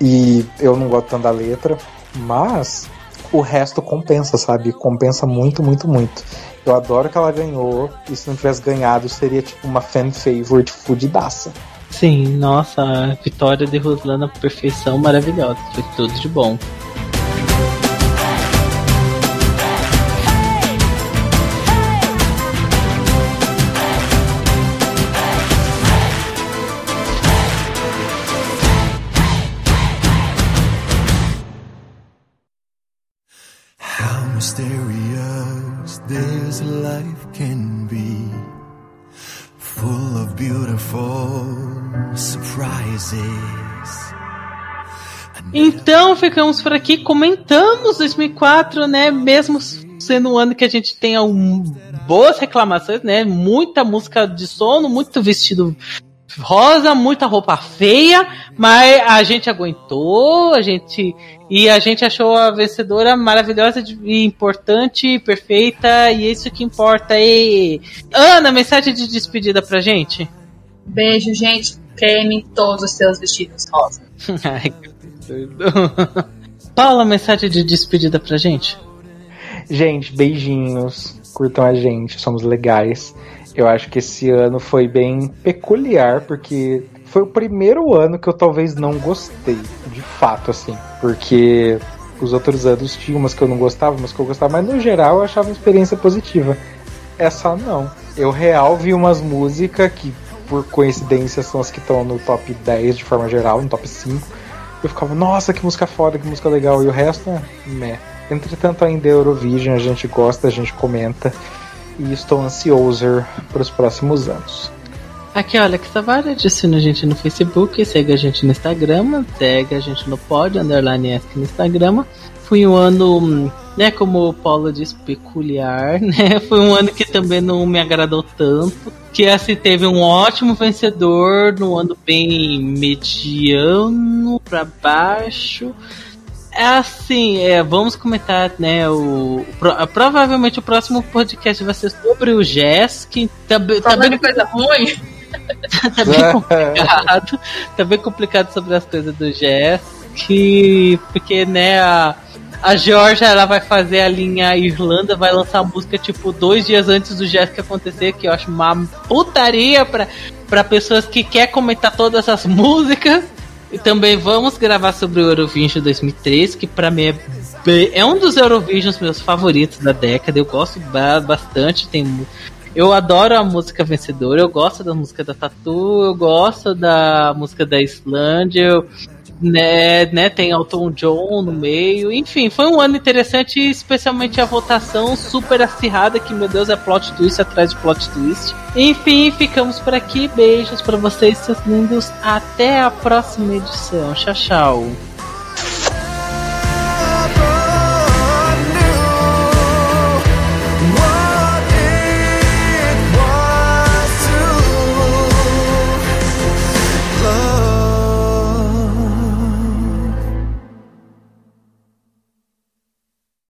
E eu não gosto tanto da letra, mas o resto compensa, sabe? Compensa muito, muito, muito. Eu adoro que ela ganhou, e se não tivesse ganhado, seria tipo uma fan favorite fudidaça. Sim, nossa, vitória de Ruslana perfeição maravilhosa. Foi tudo de bom. Mysterious this life can be full of beautiful surprises. Então ficamos por aqui, comentamos 2004, né? Mesmo sendo um ano que a gente tem um, boas reclamações, né? Muita música de sono, muito vestido rosa, muita roupa feia, mas a gente aguentou, a gente e a gente achou a vencedora maravilhosa e importante, perfeita, e é isso que importa. E Ana, mensagem de despedida pra gente. Beijo, gente. Creme todos os seus vestidos rosa. [laughs] Ai, que [laughs] Paula, mensagem de despedida pra gente. Gente, beijinhos. Curtam a gente, somos legais. Eu acho que esse ano foi bem peculiar, porque foi o primeiro ano que eu talvez não gostei, de fato, assim. Porque os outros anos tinha umas que eu não gostava, umas que eu gostava, mas no geral eu achava uma experiência positiva. Essa não. Eu real vi umas músicas que, por coincidência, são as que estão no top 10 de forma geral, no top 5. Eu ficava, nossa, que música foda, que música legal. E o resto, é meh. Entretanto, ainda é Eurovision, a gente gosta, a gente comenta e estou ansioso para os próximos anos. Aqui, olha, que Tavares assina a gente no Facebook, segue a gente no Instagram, segue a gente no pod, underline ESC no Instagram. Foi um ano, né, como o Paulo disse, peculiar, [laughs] né? Foi um ano que também não me agradou tanto. Que assim, teve um ótimo vencedor, num ano bem mediano para baixo. É assim, é, vamos comentar, né? O, pro, provavelmente o próximo podcast vai ser sobre o Jess, que tá, [laughs] tá bem coisa ruim. tá bem complicado. tá bem complicado sobre as coisas do Jess, que porque né a a Georgia ela vai fazer a linha Irlanda, vai lançar a música tipo dois dias antes do Jéssica acontecer, que eu acho uma putaria pra, pra pessoas que quer comentar todas as músicas. E também vamos gravar sobre o Eurovision 2003, que para mim é, é um dos Eurovisions meus favoritos da década. Eu gosto bastante, tem eu adoro a música vencedora, eu gosto da música da Tatu, eu gosto da música da Islândia, eu, né, né, tem Elton John no meio, enfim, foi um ano interessante, especialmente a votação super acirrada, que meu Deus é plot twist atrás de plot twist. Enfim, ficamos por aqui, beijos para vocês, seus lindos, até a próxima edição, tchau, tchau.